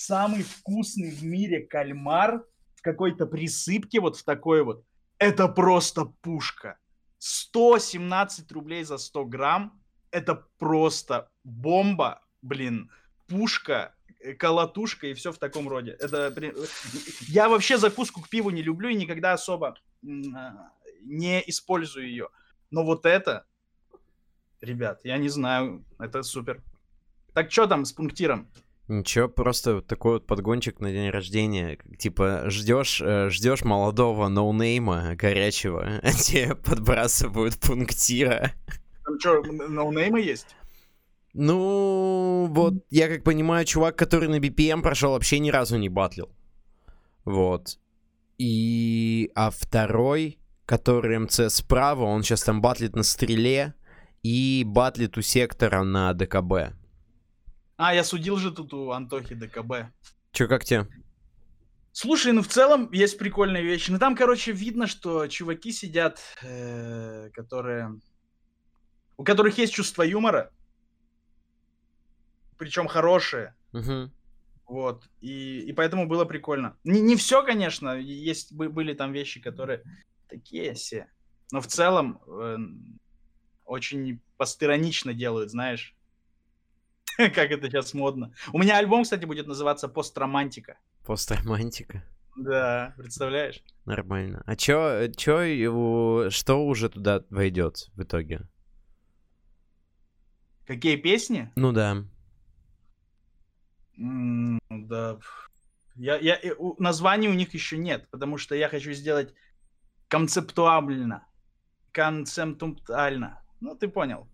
самый вкусный в мире кальмар в какой-то присыпке, вот в такой вот. Это просто пушка. 117 рублей за 100 грамм. Это просто бомба, блин, пушка, э, колотушка и все в таком роде. Это я вообще закуску к пиву не люблю и никогда особо а, не использую ее. Но вот это, ребят, я не знаю, это супер. Так что там с пунктиром? Ничего, просто такой вот подгончик на день рождения. Типа, ждешь, э, ждешь молодого ноунейма горячего, а [LAUGHS] тебе подбрасывают пунктира. Там что, ноунеймы есть? Ну, вот, я как понимаю, чувак, который на BPM прошел, вообще ни разу не батлил. Вот. И... А второй, который МЦ справа, он сейчас там батлит на стреле и батлит у сектора на ДКБ. А, я судил же тут у Антохи ДКБ. Че, как тебе? Слушай, ну в целом есть прикольные вещи. Ну там, короче, видно, что чуваки сидят, э, которые... У которых есть чувство юмора. Причем хорошее. Угу. Вот. И, и поэтому было прикольно. Не, не все, конечно. Есть, были там вещи, которые такие все. Но в целом э, очень постиронично делают, знаешь. [LAUGHS] как это сейчас модно. У меня альбом, кстати, будет называться «Постромантика». Постромантика? Да, представляешь? Нормально. А чё, чё его, что уже туда войдет в итоге? Какие песни? Ну да. М да. Я, я, названий у них еще нет, потому что я хочу сделать концептуально. Концептуально. Ну, ты понял.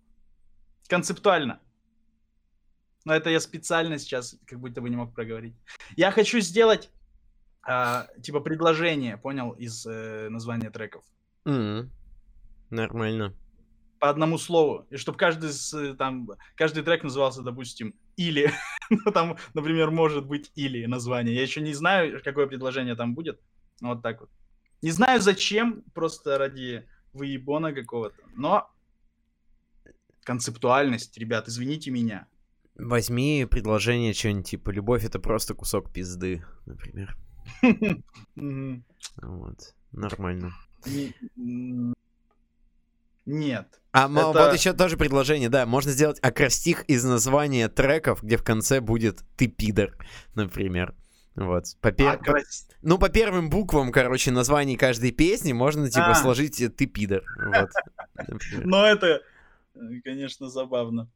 Концептуально но это я специально сейчас как будто бы не мог проговорить. Я хочу сделать а, типа предложение, понял, из э, названия треков. Mm-hmm. Нормально. По одному слову. И чтобы каждый, с, там, каждый трек назывался, допустим, или. [LAUGHS] ну, там, например, может быть или название. Я еще не знаю, какое предложение там будет. Вот так вот. Не знаю зачем, просто ради выебона какого-то. Но концептуальность, ребят, извините меня. Возьми предложение что-нибудь типа «Любовь — это просто кусок пизды», например. [LAUGHS] Вот. Нормально. Нет. А это... вот еще тоже предложение, да, можно сделать акростих из названия треков, где в конце будет «ты пидор», например. Вот. По пер... Ну, по первым буквам, короче, названий каждой песни можно, типа, а. сложить «ты пидор». Вот. [LAUGHS] Но это, конечно, забавно.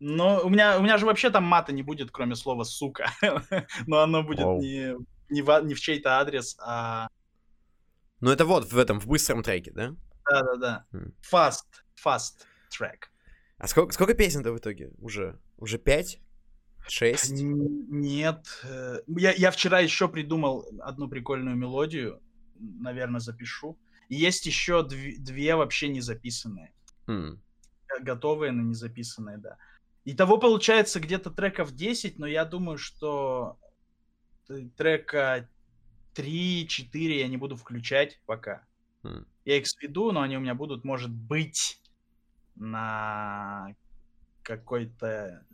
Но у меня, у меня же вообще там мата не будет, кроме слова «сука». [LAUGHS] Но оно будет не, не, в, не в чей-то адрес, а... Ну это вот в этом, в быстром треке, да? Да-да-да. Fast, fast track. А сколько, сколько песен-то в итоге? Уже, уже пять? Шесть? Нет. Э, я, я вчера еще придумал одну прикольную мелодию. Наверное, запишу. И есть еще две, две вообще не записанные. Хм. Готовые, но не записанные, да. Итого получается где-то треков 10, но я думаю, что трека 3-4 я не буду включать пока. Хм. Я их сведу, но они у меня будут, может быть, на какой-то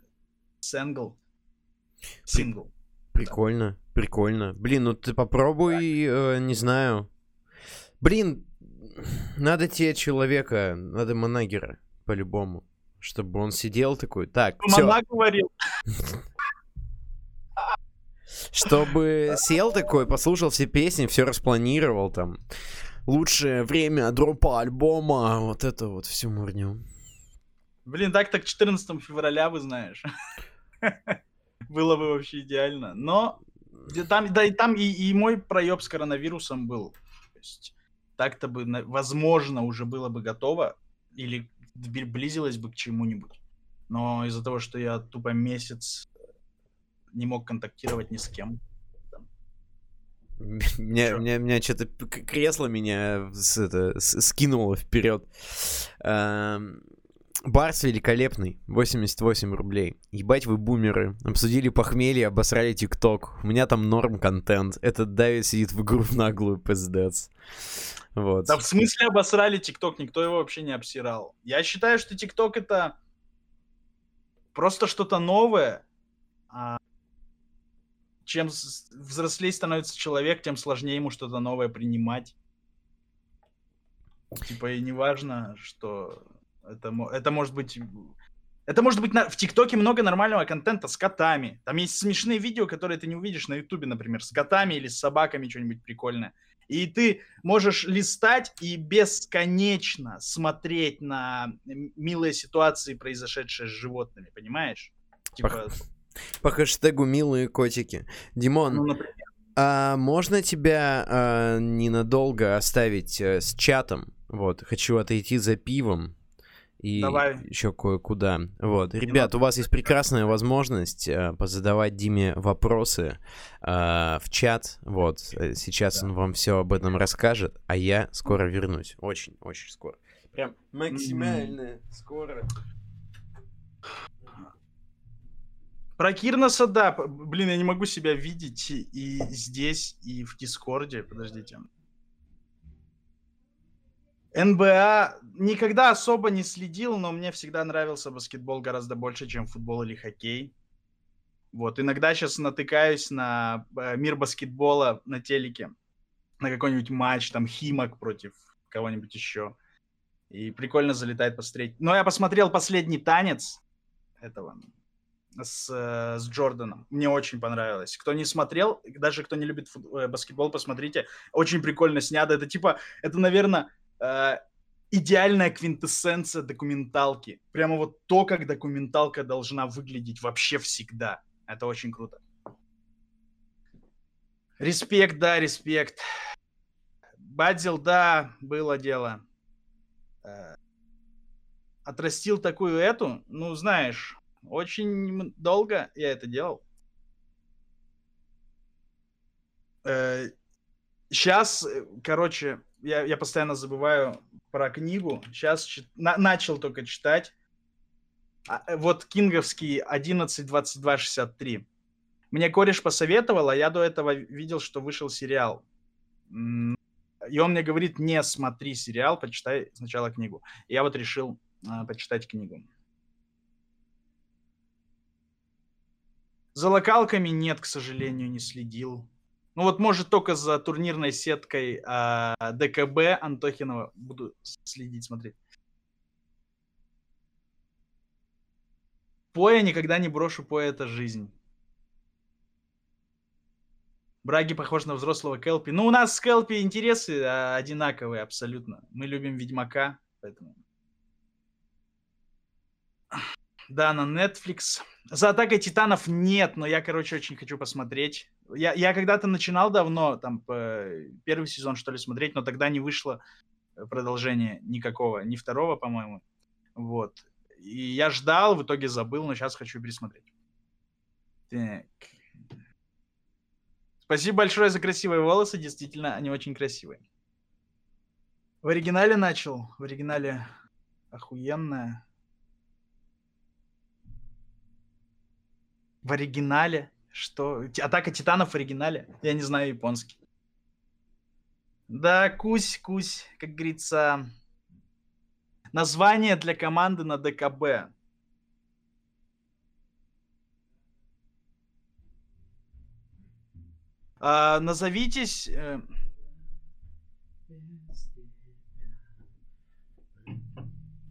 сингл. Сингл. Прикольно, да. прикольно. Блин, ну ты попробуй, э, не знаю. Блин, надо тебе человека, надо манагера, по-любому. Чтобы он сидел такой, так, Мана говорил. Чтобы сел такой, послушал все песни, все распланировал там. Лучшее время дропа альбома, вот это вот всю мурню. Блин, так так 14 февраля, вы знаешь. [LAUGHS] Было бы вообще идеально. Но там, да, и там и, и мой проеб с коронавирусом был. То есть так-то бы, возможно, уже было бы готово или близилось бы к чему-нибудь. Но из-за того, что я тупо месяц не мог контактировать ни с кем. Меня, меня, меня что-то кресло меня с, это, с, скинуло вперед. Эм, Барс великолепный, 88 рублей. Ебать вы бумеры. Обсудили похмелье, обосрали ТикТок. У меня там норм контент. Этот Давид сидит в игру в наглую, пиздец. Вот. Да в смысле обосрали ТикТок? Никто его вообще не обсирал. Я считаю, что ТикТок это просто что-то новое. А чем взрослее становится человек, тем сложнее ему что-то новое принимать. Типа, и не важно, что это, это может быть... Это может быть на... в ТикТоке много нормального контента с котами. Там есть смешные видео, которые ты не увидишь на Ютубе, например, с котами или с собаками что-нибудь прикольное. И ты можешь листать и бесконечно смотреть на милые ситуации, произошедшие с животными, понимаешь? Типа, по хэштегу «Милые котики». Димон, ну, а можно тебя а, ненадолго оставить а, с чатом? Вот, хочу отойти за пивом и Давай. еще кое-куда. Вот, ребят, у вас есть прекрасная возможность э, позадавать Диме вопросы э, в чат. Вот, э, сейчас да. он вам все об этом расскажет, а я скоро вернусь. Очень, очень скоро. Прям максимально mm-hmm. скоро. Про Кирнаса, да. Блин, я не могу себя видеть и здесь, и в Дискорде. Подождите. НБА никогда особо не следил, но мне всегда нравился баскетбол гораздо больше, чем футбол или хоккей. Вот, иногда сейчас натыкаюсь на э, мир баскетбола на телеке, на какой-нибудь матч, там, Химок против кого-нибудь еще. И прикольно залетает посмотреть. Но я посмотрел последний танец этого, с, э, с Джорданом. Мне очень понравилось. Кто не смотрел, даже кто не любит фут, э, баскетбол, посмотрите. Очень прикольно снято. Это типа, это, наверное, э, идеальная квинтэссенция документалки. Прямо вот то, как документалка должна выглядеть вообще всегда. Это очень круто. Респект, да, респект. Бадзил, да, было дело. Э, отрастил такую эту, ну, знаешь, очень долго я это делал. Сейчас, э, короче, я, я постоянно забываю про книгу. Сейчас чит... на, начал только читать. А, э, вот Кинговский 11.22.63. Мне кореш посоветовал, а я до этого видел, что вышел сериал. И он мне говорит, не смотри сериал, почитай сначала книгу. И я вот решил а, почитать книгу. За локалками нет, к сожалению, не следил. Ну вот, может, только за турнирной сеткой э, ДКБ Антохинова буду следить, смотреть. Поя никогда не брошу, Поя это жизнь. Браги похож на взрослого Келпи. Ну, у нас с Келпи интересы а, одинаковые абсолютно. Мы любим Ведьмака, поэтому... Да, на Netflix. За атакой титанов нет, но я, короче, очень хочу посмотреть. Я, я когда-то начинал давно, там, первый сезон, что ли, смотреть, но тогда не вышло продолжения никакого, ни второго, по-моему. Вот. И я ждал, в итоге забыл, но сейчас хочу пересмотреть. Так. Спасибо большое за красивые волосы. Действительно, они очень красивые. В оригинале начал. В оригинале охуенная. В оригинале? Что? Атака титанов в оригинале? Я не знаю японский. Да, кусь, кусь, как говорится. Название для команды на ДКБ. А, назовитесь... Э...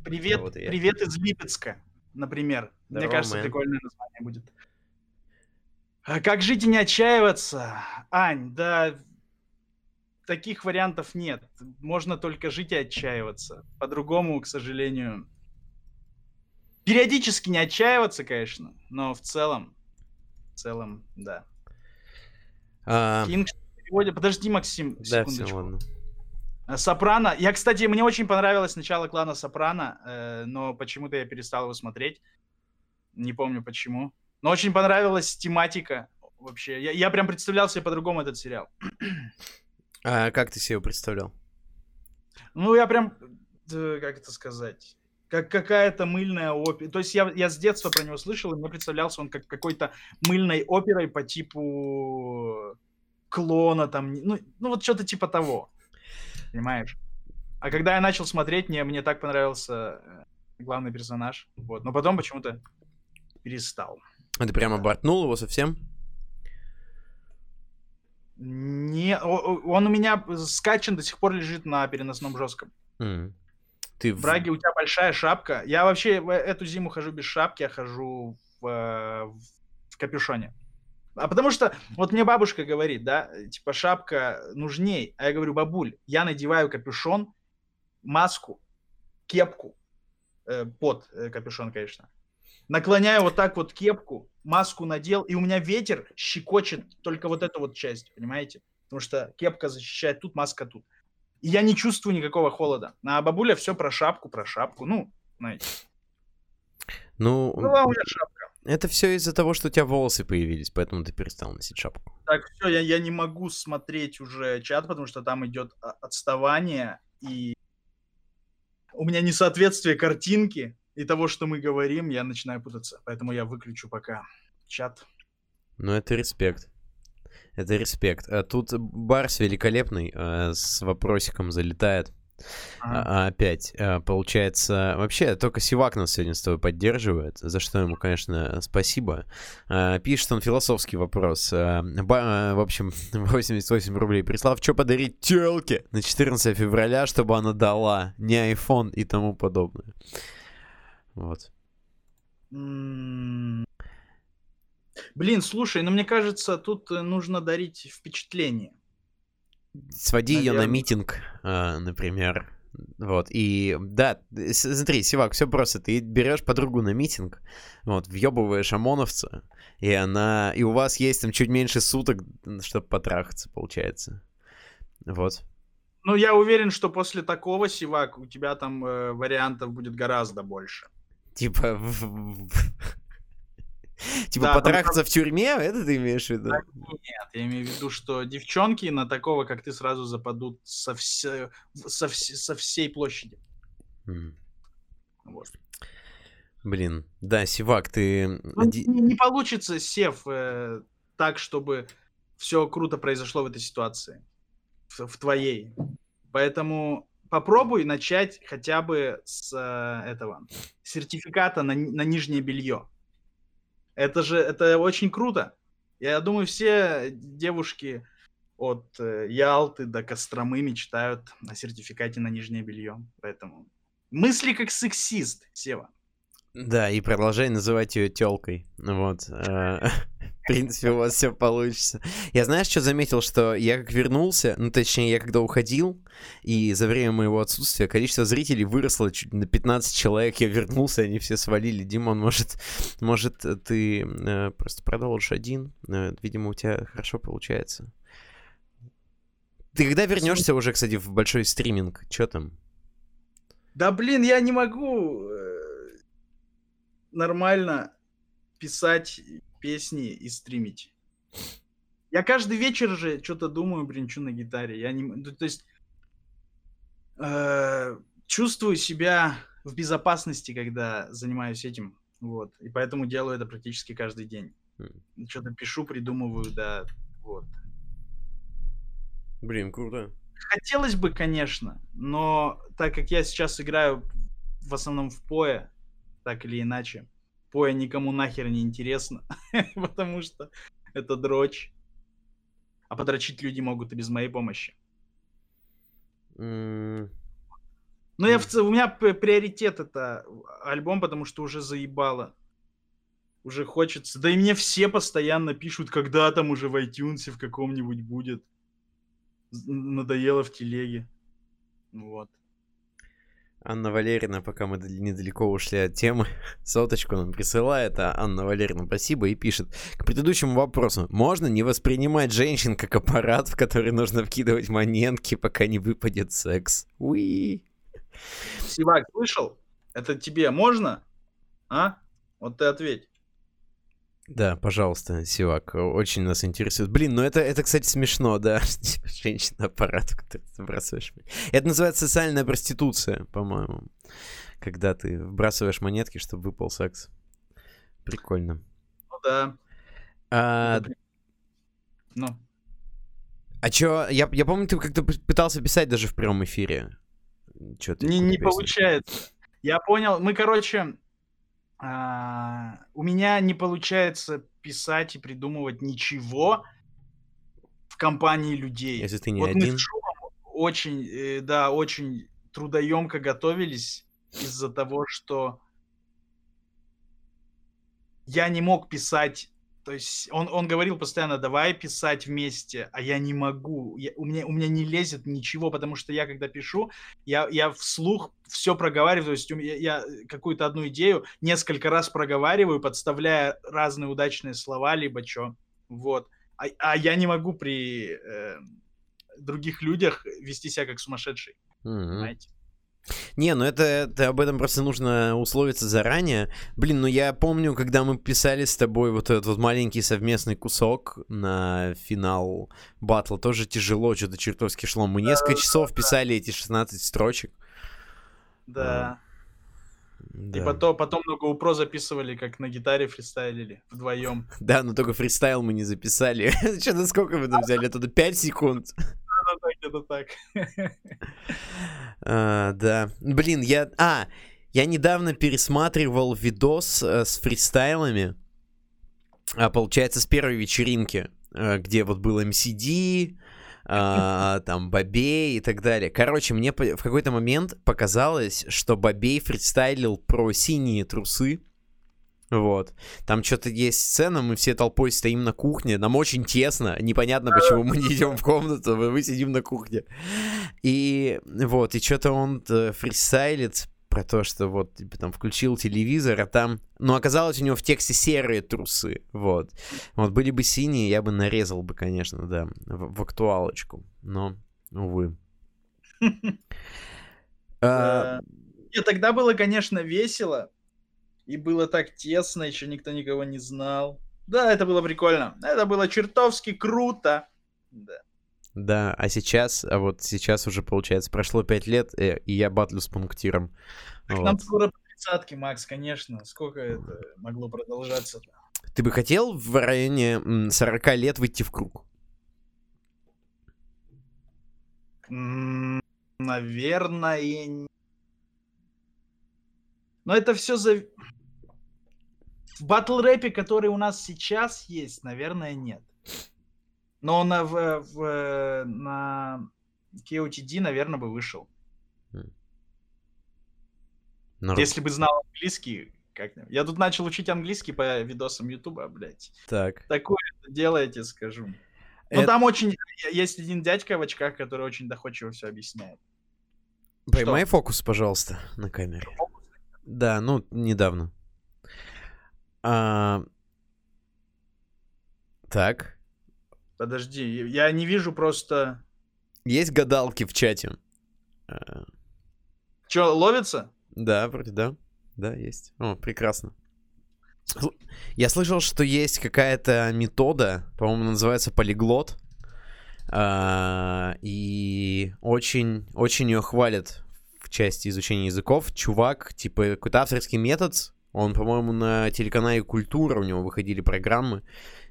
Привет, вот привет из Липецка, например. Здорово, Мне кажется, man. прикольное название будет. А как жить и не отчаиваться? Ань, да таких вариантов нет. Можно только жить и отчаиваться. По-другому, к сожалению. Периодически не отчаиваться, конечно, но в целом, в целом, да. А... Кинг. Подожди, Максим, да, все, ладно. А, Сопрано. Я, кстати, мне очень понравилось начало клана Сопрано, э, но почему-то я перестал его смотреть. Не помню почему. Но очень понравилась тематика вообще. Я, я прям представлял себе по-другому этот сериал. А как ты себе его представлял? Ну, я прям, как это сказать, как какая-то мыльная опера. То есть я, я с детства про него слышал, и мне представлялся он как какой-то мыльной оперой по типу клона там, ну, ну вот что-то типа того, понимаешь? А когда я начал смотреть, мне, мне так понравился э, главный персонаж, вот, но потом почему-то перестал. А ты прямо бортнул его совсем? Не, он у меня скачан до сих пор лежит на переносном жестком. Mm. Ты в Браге у тебя большая шапка. Я вообще эту зиму хожу без шапки, я хожу в, э, в капюшоне. А потому что, вот мне бабушка говорит, да, типа шапка нужней. А я говорю, бабуль, я надеваю капюшон, маску, кепку, э, под э, капюшон, конечно. Наклоняю вот так вот кепку, маску надел, и у меня ветер щекочет только вот эту вот часть, понимаете? Потому что кепка защищает тут, маска тут. И я не чувствую никакого холода. А бабуля все про шапку, про шапку. Ну, знаете. Ну, Была у меня шапка. Это все из-за того, что у тебя волосы появились, поэтому ты перестал носить шапку. Так, все, я, я не могу смотреть уже чат, потому что там идет отставание, и у меня несоответствие картинки и того, что мы говорим, я начинаю путаться. Поэтому я выключу пока чат. Ну, это респект. Это респект. А тут Барс великолепный а, с вопросиком залетает. Ага. А, опять, а, получается, вообще только Сивак нас сегодня с тобой поддерживает, за что ему, конечно, спасибо. А, пишет он философский вопрос. А, ба, в общем, [LAUGHS] 88 рублей прислав. Что подарить телке на 14 февраля, чтобы она дала не iPhone и тому подобное. Вот. Блин, слушай, ну мне кажется, тут э, нужно дарить впечатление. Своди ее на митинг, а, например. Вот, и да, смотри, Сивак, все просто. Ты берешь подругу на митинг, вот, въебываешь ОМОНовца, и она. И у вас есть там чуть меньше суток, чтобы потрахаться, получается. Вот. Ну, я уверен, что после такого, Сивак, у тебя там э, вариантов будет гораздо больше. Типа... Типа да, потрахаться там... в тюрьме, это ты имеешь в виду? Нет, я имею в виду, что девчонки на такого, как ты, сразу западут со, все... со, вс... со всей площади. Mm. Вот. Блин, да, Сивак, ты... Ну, не, не получится, Сев, э, так, чтобы все круто произошло в этой ситуации. В, в твоей. Поэтому попробуй начать хотя бы с э, этого сертификата на, на нижнее белье. Это же это очень круто. Я думаю, все девушки от э, Ялты до Костромы мечтают о сертификате на нижнее белье. Поэтому мысли как сексист, Сева. Да, и продолжай называть ее телкой. Вот. [LAUGHS] В [LAUGHS] принципе, у вас все получится. Я знаешь, что заметил, что я как вернулся, ну, точнее, я когда уходил, и за время моего отсутствия количество зрителей выросло чуть на 15 человек, я вернулся, они все свалили. Димон, может, может ты э, просто продолжишь один? Э, видимо, у тебя хорошо получается. Ты когда вернешься уже, кстати, в большой стриминг? Что там? Да блин, я не могу э, нормально писать песни и стримить. Я каждый вечер же что-то думаю, бренчу на гитаре. Я не... То есть э, чувствую себя в безопасности, когда занимаюсь этим. Вот. И поэтому делаю это практически каждый день. М. Что-то пишу, придумываю, да. Вот. Блин, круто. Хотелось бы, конечно, но так как я сейчас играю в основном в поя, так или иначе, поя никому нахер не интересно, [LAUGHS] потому что это дрочь. А подрочить люди могут и без моей помощи. М, Но я Мгм. в у меня приоритет это альбом, потому что уже заебало. Уже хочется. Да и мне все постоянно пишут, когда там уже в iTunes в каком-нибудь будет. Надоело в телеге. Вот. Анна Валерьевна, пока мы дал- недалеко ушли от темы, [LAUGHS] соточку нам присылает, а Анна Валерьевна, спасибо, и пишет. К предыдущему вопросу. Можно не воспринимать женщин как аппарат, в который нужно вкидывать монетки, пока не выпадет секс? Уи. Сивак, слышал? Это тебе можно? А? Вот ты ответь. Да, пожалуйста, Сивак, очень нас интересует. Блин, ну это, это кстати, смешно, да. [LAUGHS] Женщина-аппарат, который ты вбрасываешь. мон- Это называется социальная проституция, по-моему. Когда ты вбрасываешь монетки, чтобы выпал секс. Прикольно. Ну да. А, при- Ну, а чё, я, я помню, ты как-то пытался писать даже в прямом эфире. Чё ты, не, не получается. Я понял. Мы, короче, а, у меня не получается писать и придумывать ничего в компании людей. Если ты не вот мы один. Шумом очень, э, да, очень трудоемко готовились из-за того, что я не мог писать. То есть он, он говорил постоянно, давай писать вместе, а я не могу. Я- у, меня, у меня не лезет ничего, потому что я, когда пишу, я, я вслух все проговариваю. То есть меня, я какую-то одну идею несколько раз проговариваю, подставляя разные удачные слова, либо что. Вот. А, а я не могу при э, других людях вести себя как сумасшедший, Мгм. понимаете? Не, ну это, это об этом просто нужно условиться заранее. Блин, ну я помню, когда мы писали с тобой вот этот вот маленький совместный кусок на финал батла, тоже тяжело, что-то чертовски шло. Мы несколько часов писали эти 16 строчек. Да. Да. И потом, потом на GoPro записывали, как на гитаре фристайлили вдвоем. [LAUGHS] Да, но только фристайл мы не записали. [LAUGHS] Что-то сколько мы там взяли? Оттуда 5 секунд. Где-то так. А, да. Блин, я... А, я недавно пересматривал видос э, с фристайлами. А, получается, с первой вечеринки, э, где вот был MCD, а, там Бобей и так далее. Короче, мне в какой-то момент показалось, что Бобей фристайлил про синие трусы. Вот. Там что-то есть сцена, мы все толпой стоим на кухне, нам очень тесно, непонятно, почему мы не идем в комнату, мы мы сидим на кухне. И вот, и что-то он э, фристайлит про то, что вот, типа, там, включил телевизор, а там... Ну, оказалось, у него в тексте серые трусы, вот. Вот, были бы синие, я бы нарезал бы, конечно, да, в, в актуалочку, но, увы. [LAUGHS] А, Нет, тогда было, конечно, весело. И было так тесно, еще никто никого не знал. Да, это было прикольно. Это было чертовски круто. Да. Да, а сейчас, а вот сейчас уже, получается, прошло 5 лет, э, и я батлю с пунктиром. Так Нам Вот. скоро по тридцатке, Макс, конечно. Сколько это могло продолжаться? Ты бы хотел в районе м, 40 лет выйти в круг? Наверное... Но это все за... В батл рэпе, который у нас сейчас есть, наверное, нет. Но на, в, в- на KOTD, наверное, бы вышел. Народ. Если бы знал английский, как Я тут начал учить английский по видосам Ютуба, блядь. Так. Такое делаете, скажу. Ну, Это- там очень... Есть один дядька в очках, который очень доходчиво все объясняет. Поймай фокус, пожалуйста, на камере. Да, ну, недавно. А, Так. Подожди, я не вижу просто... Есть гадалки в чате? А, Че, ловится? Да, вроде да. Да, есть. О, прекрасно. Я слышал, что есть какая-то метода, по-моему, называется полиглот. А, и очень, очень ее хвалят в части изучения языков. Чувак, типа, какой-то авторский метод. Он, по-моему, на телеканале Культура у него выходили программы.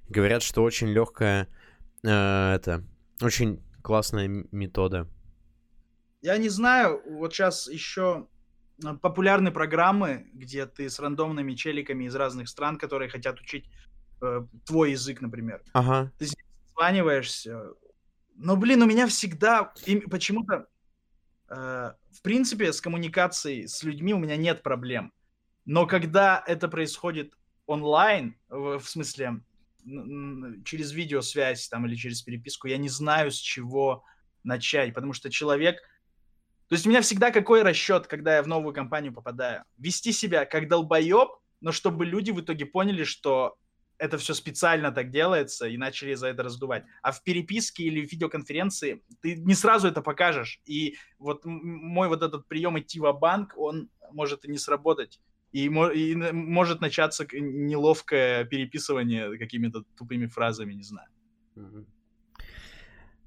Говорят, что очень легкая, э, это, очень классная метода. Я не знаю, вот сейчас еще а, популярны программы, где ты с рандомными челиками из разных стран, которые хотят учить э, твой язык, например. Ага. Ты званиваешься. Но, блин, у меня всегда почему-то, э, в принципе, с коммуникацией с людьми у меня нет проблем. Но когда это происходит онлайн, в, смысле через видеосвязь там или через переписку, я не знаю, с чего начать, потому что человек то есть у меня всегда какой расчет, когда я в новую компанию попадаю? Вести себя как долбоеб, но чтобы люди в итоге поняли, что это все специально так делается и начали за это раздувать. А в переписке или в видеоконференции ты не сразу это покажешь. И вот мой вот этот прием идти в банк он может и не сработать. И, и может начаться неловкое переписывание какими-то тупыми фразами, не знаю.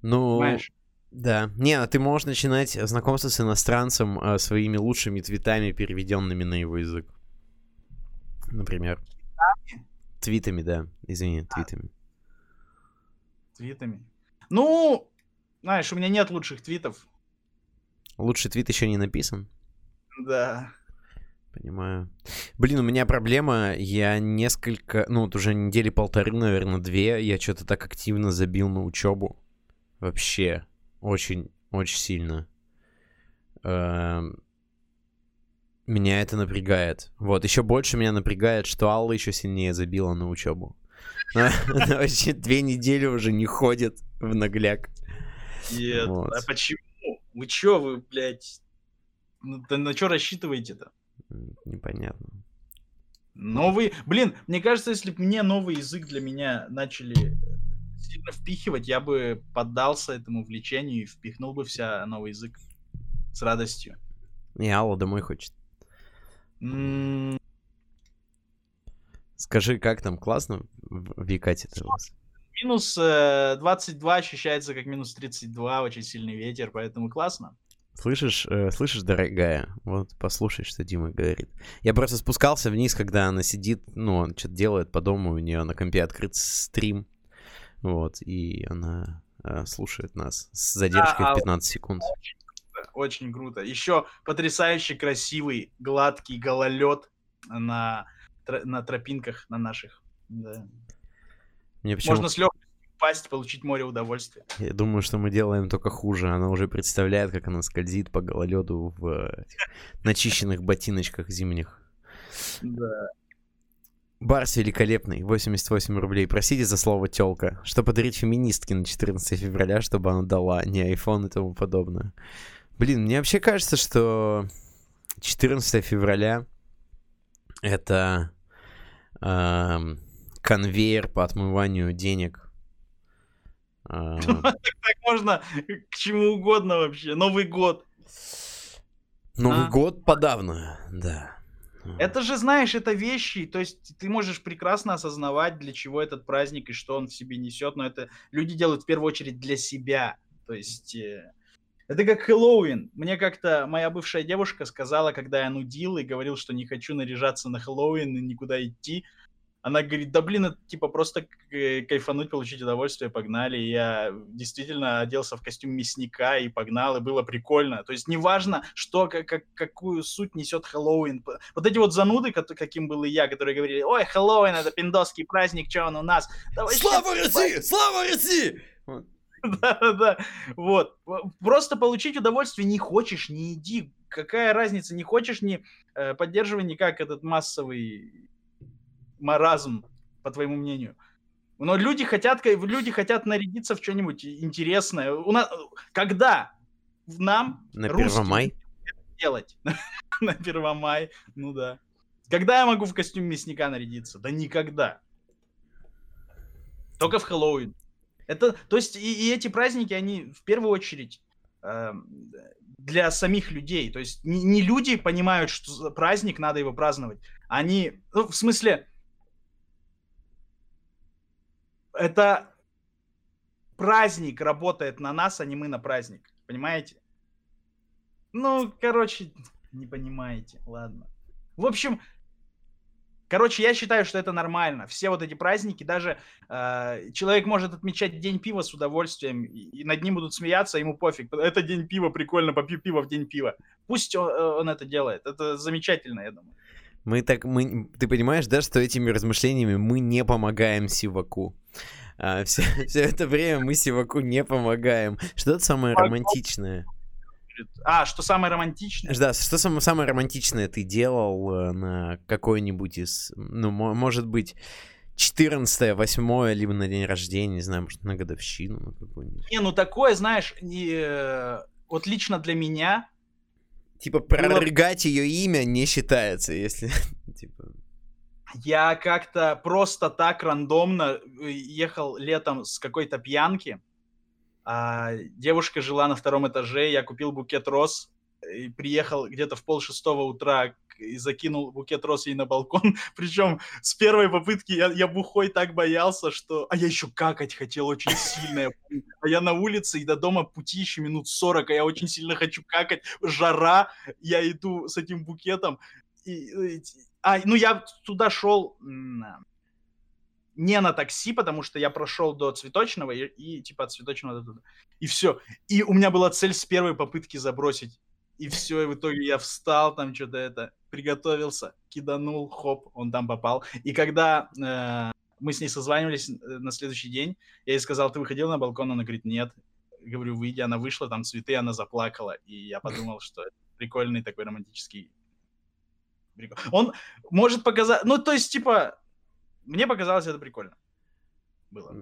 Ну, Понимаешь? Да. Не, а ты можешь начинать знакомство с иностранцем э, своими лучшими твитами, переведенными на его язык. Например. Твитами? Твитами, да. Извини, а. твитами. Твитами. Ну, знаешь, у меня нет лучших твитов. Лучший твит еще не написан? Да. Понимаю. Блин, у меня проблема. Я несколько, ну вот уже недели полторы, наверное, две, я что-то так активно забил на учебу. Вообще. Очень, очень сильно. Эм, меня это напрягает. Вот, еще больше меня напрягает, что Алла еще сильнее забила на учебу. Она вообще две недели уже не ходит в нагляк. Нет, а почему? Вы чё, вы, блядь, ну, на что рассчитываете-то? Непонятно. Новый, блин, мне кажется, если бы мне новый язык для меня начали сильно впихивать, я бы поддался этому влечению и впихнул бы вся новый язык с радостью. Не, Алла домой хочет. Mm. Скажи, как там классно в Якате-то у вас? Минус э, 22 ощущается как минус 32, очень сильный ветер, поэтому классно. Слышишь, э, слышишь, дорогая? Вот послушай, что Дима говорит. Я просто спускался вниз, когда она сидит, ну, он что-то делает по дому, у нее на компе открыт стрим. Вот, и она э, слушает нас с задержкой да, в 15 секунд. Очень круто, очень круто. Еще потрясающе красивый, гладкий гололед на, на тропинках на наших. Да. Мне почему... Можно с легкостью упасть, получить море удовольствия. Я думаю, что мы делаем только хуже. Она уже представляет, как она скользит по гололеду в начищенных ботиночках зимних. Да. Барс великолепный, 88 рублей. Просите за слово тёлка. Что подарить феминистке на 14 февраля, чтобы она дала не iPhone и тому подобное. Блин, мне вообще кажется, что 14 февраля это э, конвейер по отмыванию денег. [LAUGHS] Э, так можно к чему угодно вообще. Новый год. Новый а? год подавно, да. Это же, знаешь, это вещи, то есть ты можешь прекрасно осознавать, для чего этот праздник и что он в себе несет, но это люди делают в первую очередь для себя. То есть э, это как Хэллоуин. Мне как-то моя бывшая девушка сказала, когда я нудил и говорил, что не хочу наряжаться на Хэллоуин и никуда идти, она говорит, да блин, это типа просто кайфануть, получить удовольствие, погнали. И я действительно оделся в костюм мясника и погнал, и было прикольно. То есть неважно, что, как, какую суть несет Хэллоуин. Вот эти вот зануды, каким был и я, которые говорили, ой, Хэллоуин это пиндосский праздник, что он у нас? Давай Слава России! Слава России! [LAUGHS] Да-да-да. Вот. Просто получить удовольствие не хочешь, не иди. Какая разница? Не хочешь, не э, поддерживай никак этот массовый маразм, по твоему мнению? Но люди хотят, люди хотят нарядиться в что-нибудь интересное. У нас, когда нам на Первомай делать [LAUGHS] на Первомай, ну да. Когда я могу в костюм мясника нарядиться? Да никогда. Только в Хэллоуин. Это, то есть и, и эти праздники, они в первую очередь э, для самих людей. То есть не, не люди понимают, что праздник, надо его праздновать. Они, ну, в смысле, это праздник работает на нас, а не мы на праздник. Понимаете? Ну, короче, не понимаете. Ладно. В общем, Короче, я считаю, что это нормально. Все вот эти праздники, даже э, человек может отмечать день пива с удовольствием, и, над ним будут смеяться, ему пофиг. Это день пива, прикольно, попью пиво в день пива. Пусть он, он это делает. Это замечательно, я думаю. Мы так, мы, ты понимаешь, да, что этими размышлениями мы не помогаем Сиваку. А, [LAUGHS] все, все это время мы Сиваку не помогаем. Что это самое романтичное? А, что самое романтичное? Да, что самое, самое романтичное ты делал э, на какой-нибудь из... Ну, может быть, 14 8 либо на день рождения, не знаю, может, на годовщину на какую-нибудь. Не, ну такое, знаешь, не... Э, вот лично для меня... Типа прорыгать ее имя не считается, если... [LAUGHS] типа... Я как-то просто так рандомно э, ехал летом с какой-то пьянки, а девушка жила на втором этаже, я купил букет роз, и приехал где-то в пол шестого утра и закинул букет роз ей на балкон. [LAUGHS] Причем с первой попытки я, я бухой так боялся, что... А я еще какать хотел очень [LAUGHS] сильно. А я на улице, и до дома пути еще минут 40, а я очень сильно хочу какать. Жара, я иду с этим букетом. И, и, а, ну, я туда шел не на такси, потому что я прошел до цветочного и, и типа от цветочного до туда. И все. И у меня была цель с первой попытки забросить. И все, и в итоге я встал, там что-то это, приготовился, киданул, хоп, он там попал. И когда э, мы с ней созванивались э, на следующий день, я ей сказал, ты выходил на балкон? Она говорит, нет. Говорю, выйди, она вышла, там цветы, она заплакала. И я подумал, что это прикольный такой романтический он может показать... Ну, то есть, типа, мне показалось это прикольно. Было.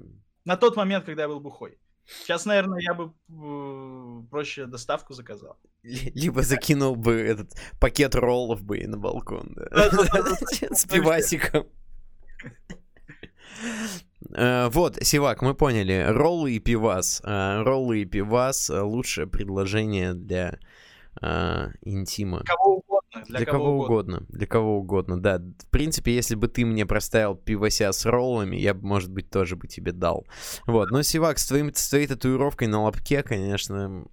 На тот момент, когда я был бухой. Сейчас, наверное, я бы э, проще доставку заказал. Либо закинул бы этот пакет роллов бы на балкон, да. [LAUGHS] С пивасиком. Э, вот, Сивак, мы поняли. Роллы и пивас. Э, роллы и пивас — лучшее предложение для интима. Кого для, для кого, кого угодно. угодно. Для кого угодно, да. В принципе, если бы ты мне проставил пивося с роллами, я бы, может быть, тоже бы тебе дал. Вот. Но, Сивак, с, твоим, с твоей татуировкой на лобке, конечно...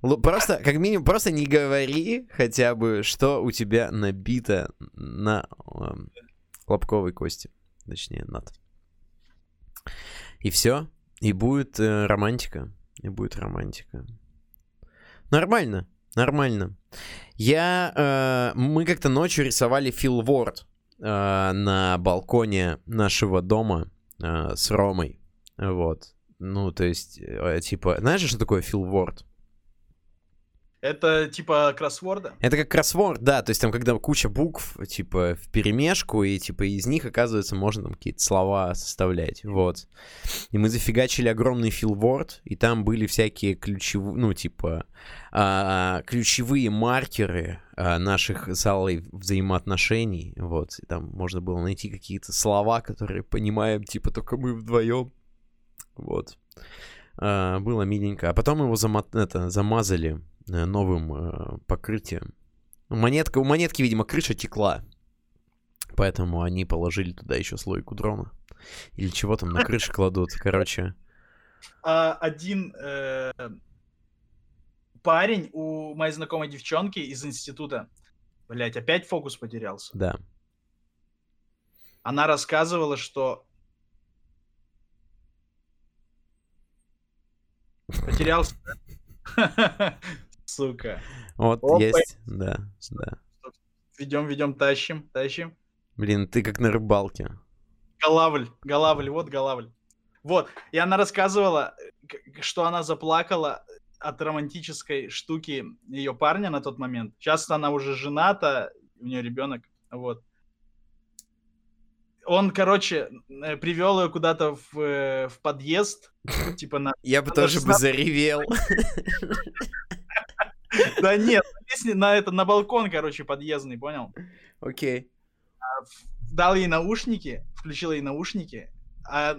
Просто, как минимум, просто не говори хотя бы, что у тебя набито на э, лобковой кости. Точнее, над. И все. И будет э, романтика. И будет романтика. Нормально. Нормально. Я... Э, мы как-то ночью рисовали филворд э, на балконе нашего дома э, с Ромой. Вот. Ну, то есть, э, типа... Знаешь, что такое филворд? Это типа кроссворда? Это как кроссворд, да, то есть там когда куча букв, типа, в перемешку, и типа из них, оказывается, можно там какие-то слова составлять, вот. И мы зафигачили огромный филворд, и там были всякие ключевые, ну, типа, а, ключевые маркеры а, наших залой взаимоотношений, вот. И там можно было найти какие-то слова, которые понимаем, типа, только мы вдвоем, вот. А, было миленько. А потом его зама- это, замазали новым э, покрытием. Монетка, у монетки, видимо, крыша текла. Поэтому они положили туда еще слой кудрона. Или чего там на крыше кладут, короче. А, один э, парень у моей знакомой девчонки из института, блять, опять фокус потерялся. Да. Она рассказывала, что потерялся. [LAUGHS] Сука. Вот Опа. есть, да, да. Ведем, ведем, тащим, тащим. Блин, ты как на рыбалке. Голавль, голавль, вот голавль. Вот, и она рассказывала, что она заплакала от романтической штуки ее парня на тот момент. Сейчас она уже жената, у нее ребенок, вот. Он, короче, э, привел ее куда-то в, э, в подъезд, [LAUGHS] типа на... Я бы тоже бы заревел. Да нет, на это, на балкон, короче, подъездный, понял? Окей. А, дал ей наушники, включил ей наушники. А,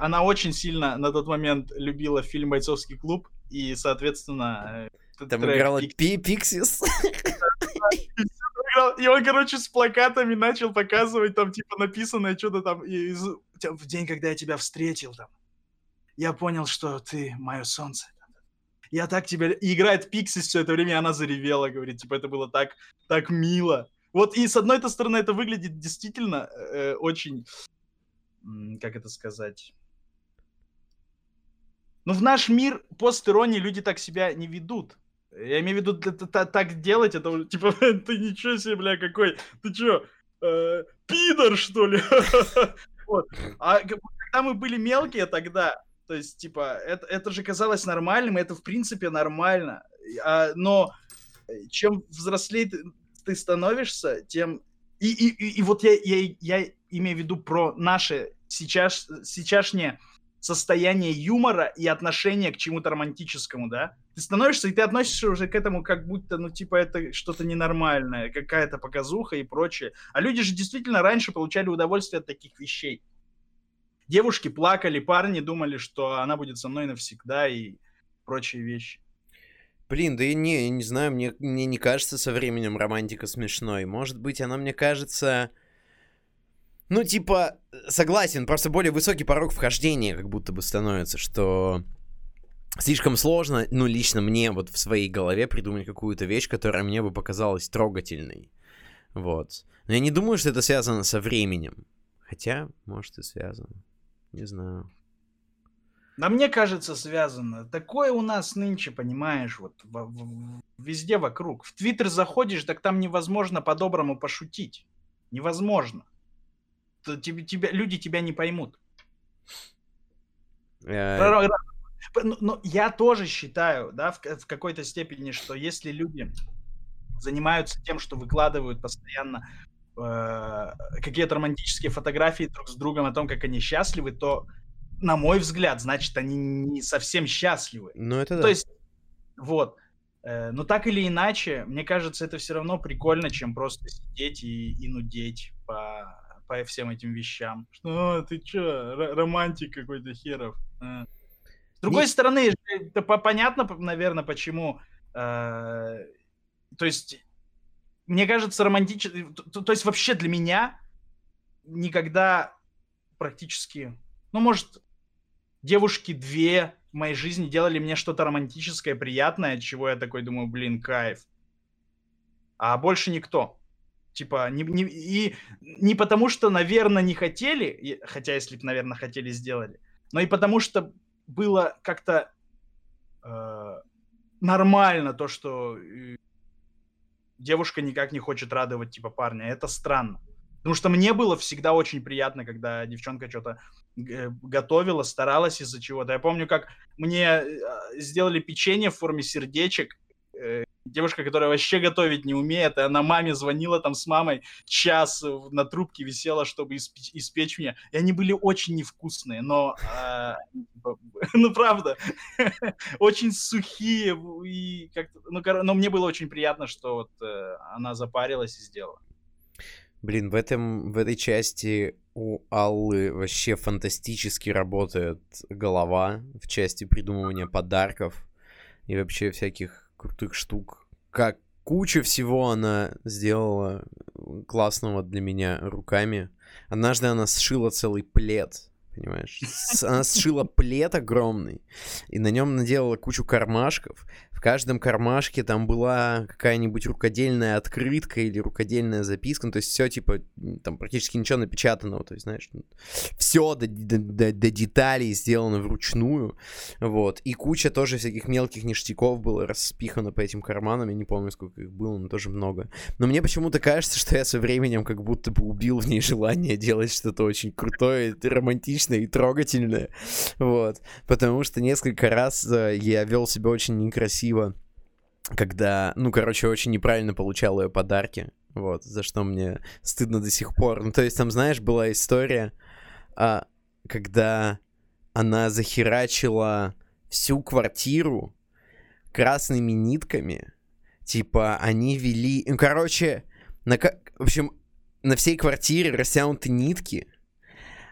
она очень сильно на тот момент любила фильм «Бойцовский клуб», и, соответственно... Э, Там играла Пиксис. [LAUGHS] И он, короче, с плакатами начал показывать, там, типа, написанное что-то там, и в день, когда я тебя встретил там, я понял, что ты мое солнце. Я так тебя... И играет Пиксис все это время, и она заревела, говорит, типа, это было так, так мило. Вот и с одной -то стороны это выглядит действительно э, очень, как это сказать... Ну, в наш мир пост люди так себя не ведут. Я имею в виду, так делать, это типа, [LAUGHS] ты ничего себе, бля, какой, ты чё, э, пидор, что ли? [LAUGHS] вот. А когда мы были мелкие тогда, то есть, типа, это, это же казалось нормальным, это, в принципе, нормально. А, но чем взрослее ты, ты становишься, тем... И, и, и, и вот я, я, я имею в виду про наше сейчас, сейчасшнее состояние юмора и отношение к чему-то романтическому, да? Ты становишься, и ты относишься уже к этому как будто, ну, типа, это что-то ненормальное, какая-то показуха и прочее. А люди же действительно раньше получали удовольствие от таких вещей. Девушки плакали, парни думали, что она будет со мной навсегда и прочие вещи. Блин, да и не, я не знаю, мне, мне не кажется со временем романтика смешной. Может быть, она мне кажется... Ну, типа, согласен, просто более высокий порог вхождения как будто бы становится, что слишком сложно, ну, лично мне вот в своей голове придумать какую-то вещь, которая мне бы показалась трогательной. Вот. Но я не думаю, что это связано со временем. Хотя, может, и связано. Не знаю. Да мне кажется, связано. Такое у нас нынче, понимаешь, вот в, в, везде вокруг. В Твиттер заходишь, так там невозможно по-доброму пошутить. Невозможно. То, тебе, тебя, люди тебя не поймут. Э, но, но ну, я тоже считаю, да, в, в какой-то степени, что если люди занимаются тем, что выкладывают постоянно э, какие-то романтические фотографии друг с другом о том, как они счастливы, то, на мой взгляд, значит, они не совсем счастливы. Ну, это да. То есть, вот. Э, но так или иначе, мне кажется, это все равно прикольно, чем просто сидеть и, и нудеть по, по всем этим вещам. Что, ты чё, романтик какой-то херов. Э. С другой не... стороны, это понятно, наверное, почему... Э, то есть мне кажется, романтически... То, то есть вообще для меня никогда практически... Ну, может, девушки две в моей жизни делали мне что-то романтическое, приятное, чего я такой думаю, блин, кайф. А больше никто. Типа, не, не, и не потому, что, наверное, не хотели, хотя если бы, наверное, хотели, сделали, но и потому, что было как-то э, нормально то, что э, девушка никак не хочет радовать, типа, парня. Это странно. Потому что мне было всегда очень приятно, когда девчонка что-то э, готовила, старалась из-за чего-то. Я помню, как мне э, сделали печенье в форме сердечек, э, девушка, которая вообще готовить не умеет, и она маме звонила там с мамой, час на трубке висела, чтобы испечь, испечь мне. И они были очень невкусные, но, э, [LAUGHS] ну правда, [LAUGHS] очень сухие. И как ну, но мне было очень приятно, что вот э, она запарилась и сделала. Блин, в, этом, в этой части у Аллы вообще фантастически работает голова в части придумывания подарков и вообще всяких крутых штук. Как куча всего она сделала классного для меня руками. Однажды она сшила целый плед понимаешь? Она сшила плед огромный, и на нем наделала кучу кармашков. Каждом кармашке там была какая-нибудь рукодельная открытка или рукодельная записка, ну, то есть все, типа, там практически ничего напечатанного, то есть, знаешь, все до, до, до, до деталей сделано вручную, вот. И куча тоже всяких мелких ништяков было распихано по этим карманам, я не помню, сколько их было, но тоже много. Но мне почему-то кажется, что я со временем как будто бы убил в ней желание делать что-то очень крутое, романтичное, романтичное и трогательное. Вот. Потому что несколько раз э, я вел себя очень некрасиво, когда, ну, короче, очень неправильно получал ее подарки. Вот, за что мне стыдно до сих пор. Ну, то есть там, знаешь, была история, а, когда она захерачила всю квартиру красными нитками. Типа, они вели... Ну, короче, на... в общем, на всей квартире растянуты нитки,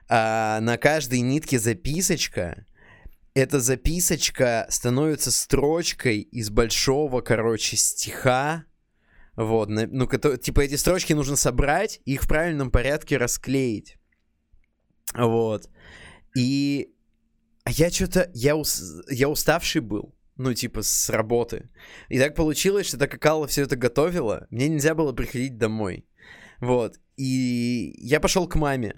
а, на каждой нитке записочка. Эта записочка становится строчкой из большого, короче, стиха. Вот, ну, типа эти строчки нужно собрать их в правильном порядке расклеить. Вот. И я что-то, я, ус... я уставший был, ну, типа, с работы. И так получилось, что так как Алла все это готовила, мне нельзя было приходить домой. Вот. И я пошел к маме.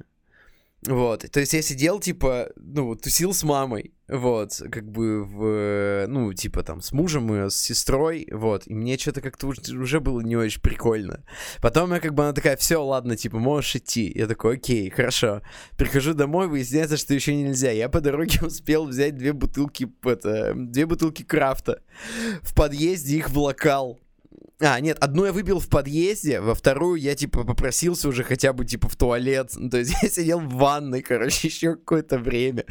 Вот, то есть я сидел, типа, ну, тусил с мамой, вот, как бы в, ну, типа там с мужем и с сестрой, вот, и мне что-то как-то уже было не очень прикольно. Потом я как бы, она такая, все, ладно, типа, можешь идти. Я такой, окей, хорошо. Прихожу домой, выясняется, что еще нельзя. Я по дороге [LAUGHS] успел взять две бутылки, это, две бутылки крафта. В подъезде их в. А, нет, одну я выпил в подъезде, во вторую я, типа, попросился уже хотя бы, типа, в туалет. Ну, то есть [LAUGHS] я сидел в ванной, короче, [LAUGHS] еще какое-то время.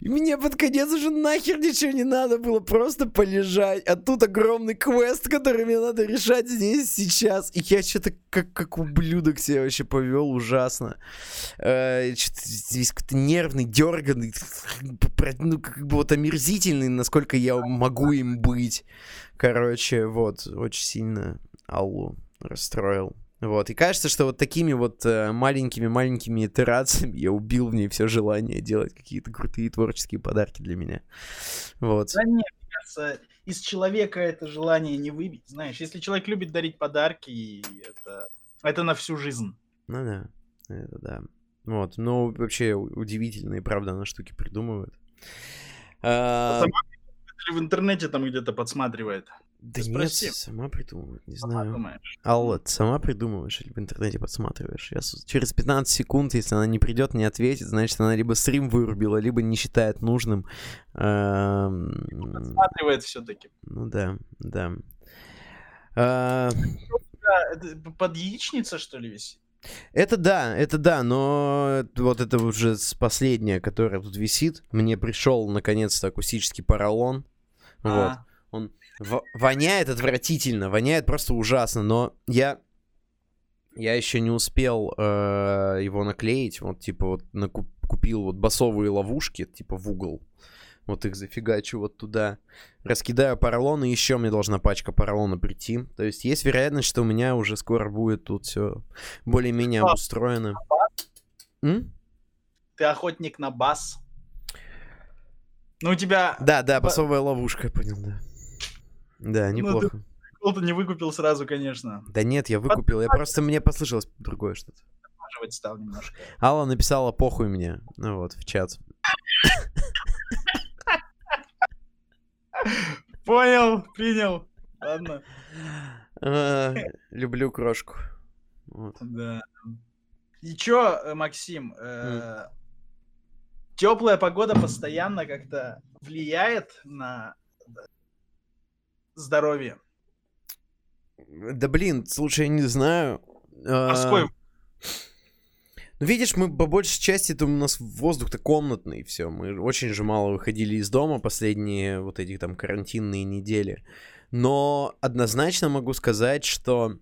И мне под конец уже нахер ничего не надо было, просто полежать. А тут огромный квест, который мне надо решать здесь, сейчас. И я что-то как, как ублюдок себя вообще повел ужасно. Э, здесь какой-то нервный, дерганный, [LAUGHS] ну, как бы вот омерзительный, насколько я могу им быть. Короче, вот, очень сильно Аллу расстроил. Вот, и кажется, что вот такими вот маленькими-маленькими э, итерациями я убил в ней все желание делать какие-то крутые творческие подарки для меня. Вот. Да нет, мне кажется, из человека это желание не выбить, знаешь. Если человек любит дарить подарки, это, это на всю жизнь. Ну да, это да. Вот, ну вообще удивительные, правда, она штуки придумывает. А... Сама в интернете там где-то подсматривает? Да Ты нет, сама придумывает, не сама знаю. Думаешь. Алла, ты сама придумываешь или в интернете подсматриваешь? Я через 15 секунд, если она не придет, не ответит, значит, она либо стрим вырубила, либо не считает нужным. Подсматривает все-таки. Ну да, да. А... Под яичница, что ли, висит? Это да, это да, но вот это уже последнее, которое тут висит. Мне пришел наконец-то акустический поролон. А. Вот. Он в- воняет отвратительно, воняет просто ужасно, но я я еще не успел э, его наклеить. Вот типа вот накуп, купил вот басовые ловушки, типа в угол. Вот их зафигачу вот туда. Раскидаю поролон, и еще мне должна пачка поролона прийти. То есть есть вероятность, что у меня уже скоро будет тут все более-менее обустроено. М? Ты охотник на бас? Ну, у тебя... Да, да, басовая ловушка, понял, да. Да, неплохо. Ну, ты, ты не выкупил сразу, конечно. Да нет, я выкупил, я просто мне послышалось другое что-то. стал немножко. Алла написала похуй мне, ну вот, в чат. Понял, принял. Ладно. А, люблю крошку. Да. И чё, э, Максим, э, теплая погода постоянно как-то влияет на здоровье? Да блин, слушай, я не знаю. Морской а, ну, видишь, мы по большей части, это у нас воздух-то комнатный, все. Мы очень же мало выходили из дома последние вот эти там карантинные недели. Но однозначно могу сказать, что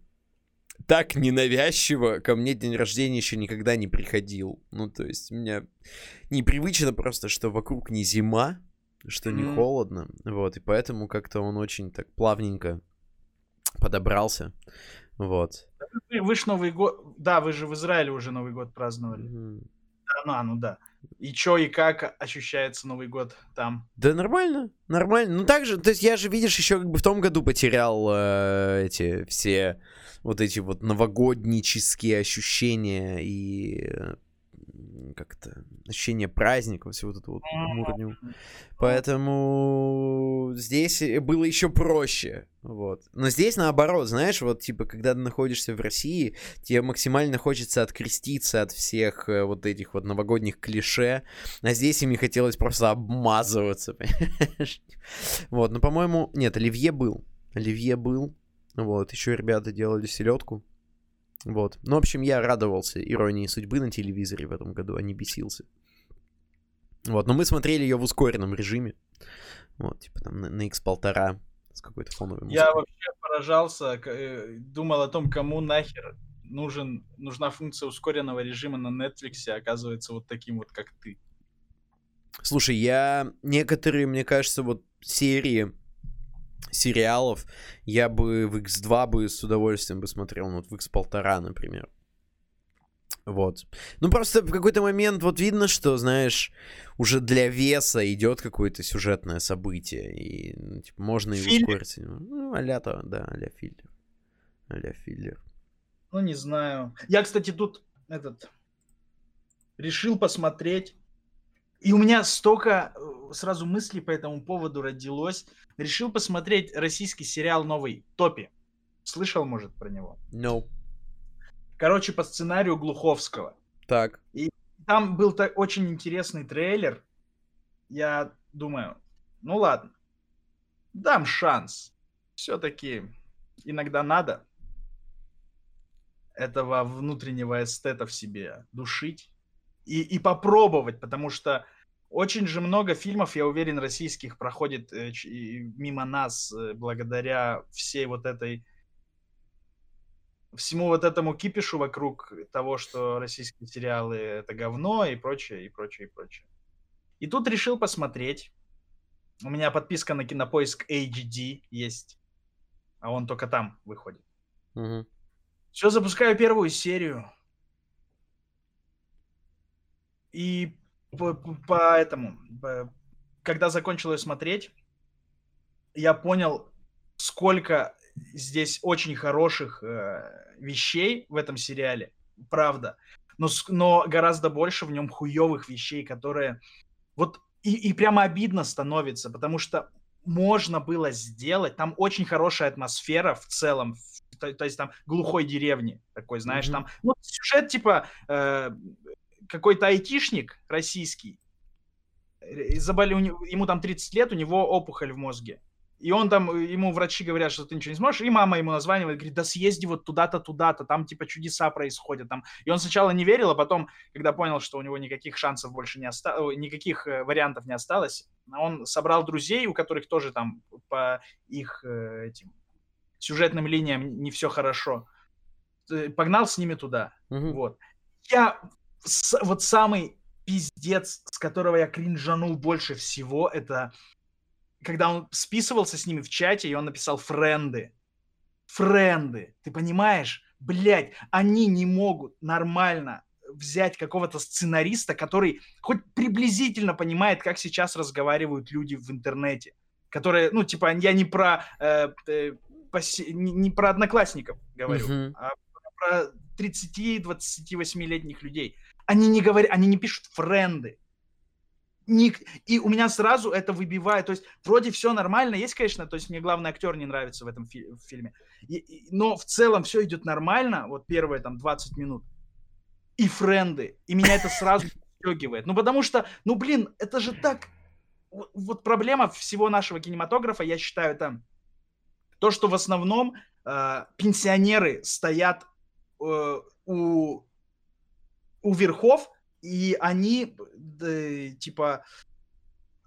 так ненавязчиво ко мне день рождения еще никогда не приходил. Ну, то есть, у меня непривычно просто, что вокруг не зима, что не mm. холодно. Вот, и поэтому как-то он очень так плавненько подобрался. Вот. Вы же Новый год... Да, вы же в Израиле уже Новый год праздновали. Mm. Да, ну, а, ну да. И чё, и как ощущается Новый год там? Да нормально, нормально. Ну так же, то есть я же, видишь, еще как бы в том году потерял э, эти все вот эти вот новогоднические ощущения и э, как-то ощущение праздника, всего вот этого вот мурню. Поэтому здесь было еще проще, вот. Но здесь наоборот, знаешь, вот типа, когда ты находишься в России, тебе максимально хочется откреститься от всех э, вот этих вот новогодних клише, а здесь им не хотелось просто обмазываться, [LAUGHS] понимаешь? Вот, но, по-моему, нет, Оливье был, Оливье был, вот, еще ребята делали селедку, вот. Ну, в общем, я радовался иронии судьбы на телевизоре в этом году, а не бесился. Вот, но мы смотрели ее в ускоренном режиме. Вот, типа там на, на X1,5 с какой-то фоновой музыкой. Я вообще поражался, э, думал о том, кому нахер нужен, нужна функция ускоренного режима на Netflix, оказывается, вот таким вот, как ты. Слушай, я некоторые, мне кажется, вот серии сериалов я бы в X2 бы с удовольствием бы смотрел, ну, вот в X1,5, например. Вот. Ну, просто в какой-то момент вот видно, что, знаешь, уже для веса идет какое-то сюжетное событие. И ну, типа, можно Филлер. ускорить. Ну, а-ля то, да, а-ля филлер. А-ля филлер. Ну, не знаю. Я, кстати, тут этот решил посмотреть. И у меня столько э, сразу мыслей по этому поводу родилось. Решил посмотреть российский сериал новый «Топи». Слышал, может, про него? No. Короче, по сценарию Глуховского. Так. Там был так очень интересный трейлер. Я думаю, ну ладно, дам шанс. Все-таки иногда надо этого внутреннего эстета в себе душить и, и попробовать, потому что очень же много фильмов, я уверен, российских проходит э, ч- мимо нас э, благодаря всей вот этой всему вот этому кипишу вокруг того, что российские сериалы это говно и прочее, и прочее, и прочее. И тут решил посмотреть. У меня подписка на кинопоиск HD есть, а он только там выходит. Мгм. Все, запускаю первую серию. И по, по- по этому, по- когда закончил ее смотреть, я понял, сколько здесь очень хороших э, вещей в этом сериале, правда. Но, но гораздо больше в нем хуевых вещей, которые вот и, и прямо обидно становится, потому что можно было сделать. Там очень хорошая атмосфера в целом, то, то есть там глухой деревни такой, знаешь, Мгм. там ну, сюжет типа э, какой-то айтишник российский, э, заболел, ему там 30 лет, у него опухоль в мозге. И он там, э, ему врачи говорят, что ты ничего не сможешь, и мама ему названивает, говорит, да съезди вот туда-то, туда-то, там типа чудеса происходят. Там. И он сначала не верил, а потом, когда понял, что у него никаких шансов больше не осталось, никаких э, вариантов не осталось, он собрал друзей, у которых тоже там по их этим сюжетным линиям не все хорошо. Погнал с ними туда. Мгм. Вот. Я с- вот самый пиздец, с которого я кринжанул больше всего, это когда он списывался с ними в чате, и он написал френды. Френды. Ты понимаешь? Блять, они не могут нормально взять какого-то сценариста, который хоть приблизительно понимает, как сейчас разговаривают люди в интернете. Которые, ну, типа, я не про, э, э, посе- не, не про одноклассников говорю, Мгм. а про 30-28-летних людей. Они не говорят, они не пишут френды. Ник- И у меня сразу это выбивает. То есть вроде все нормально. Есть, конечно, то есть мне главный актер не нравится в этом фи- в фильме. И- и- но в целом все идет нормально. Вот первые там 20 минут. И френды. И меня это сразу [LAUGHS] подстегивает. Ну потому что, ну блин, это же так... Вот, вот проблема всего нашего кинематографа, я считаю, это то, что в основном э, пенсионеры стоят э, у, у верхов, и они э, типа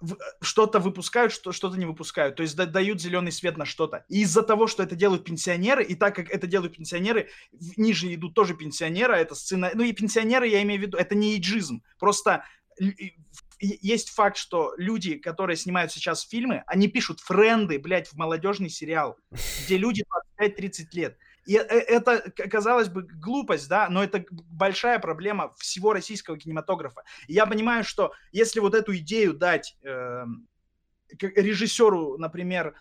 в- что-то выпускают, что, что-то не выпускают. То есть да- дают зеленый свет на что-то. И из-за того, что это делают пенсионеры, и так как это делают пенсионеры, ниже идут тоже пенсионеры, а это сцена... Ну и пенсионеры, я имею в виду, это не эйджизм. Просто есть факт, что люди, которые снимают сейчас фильмы, они пишут френды, блядь, в молодежный сериал, где люди 25-30 лет. И э- это, казалось бы, глупость, да, но это большая проблема всего российского кинематографа. И я понимаю, что если вот эту идею дать эм, к- режиссеру, например,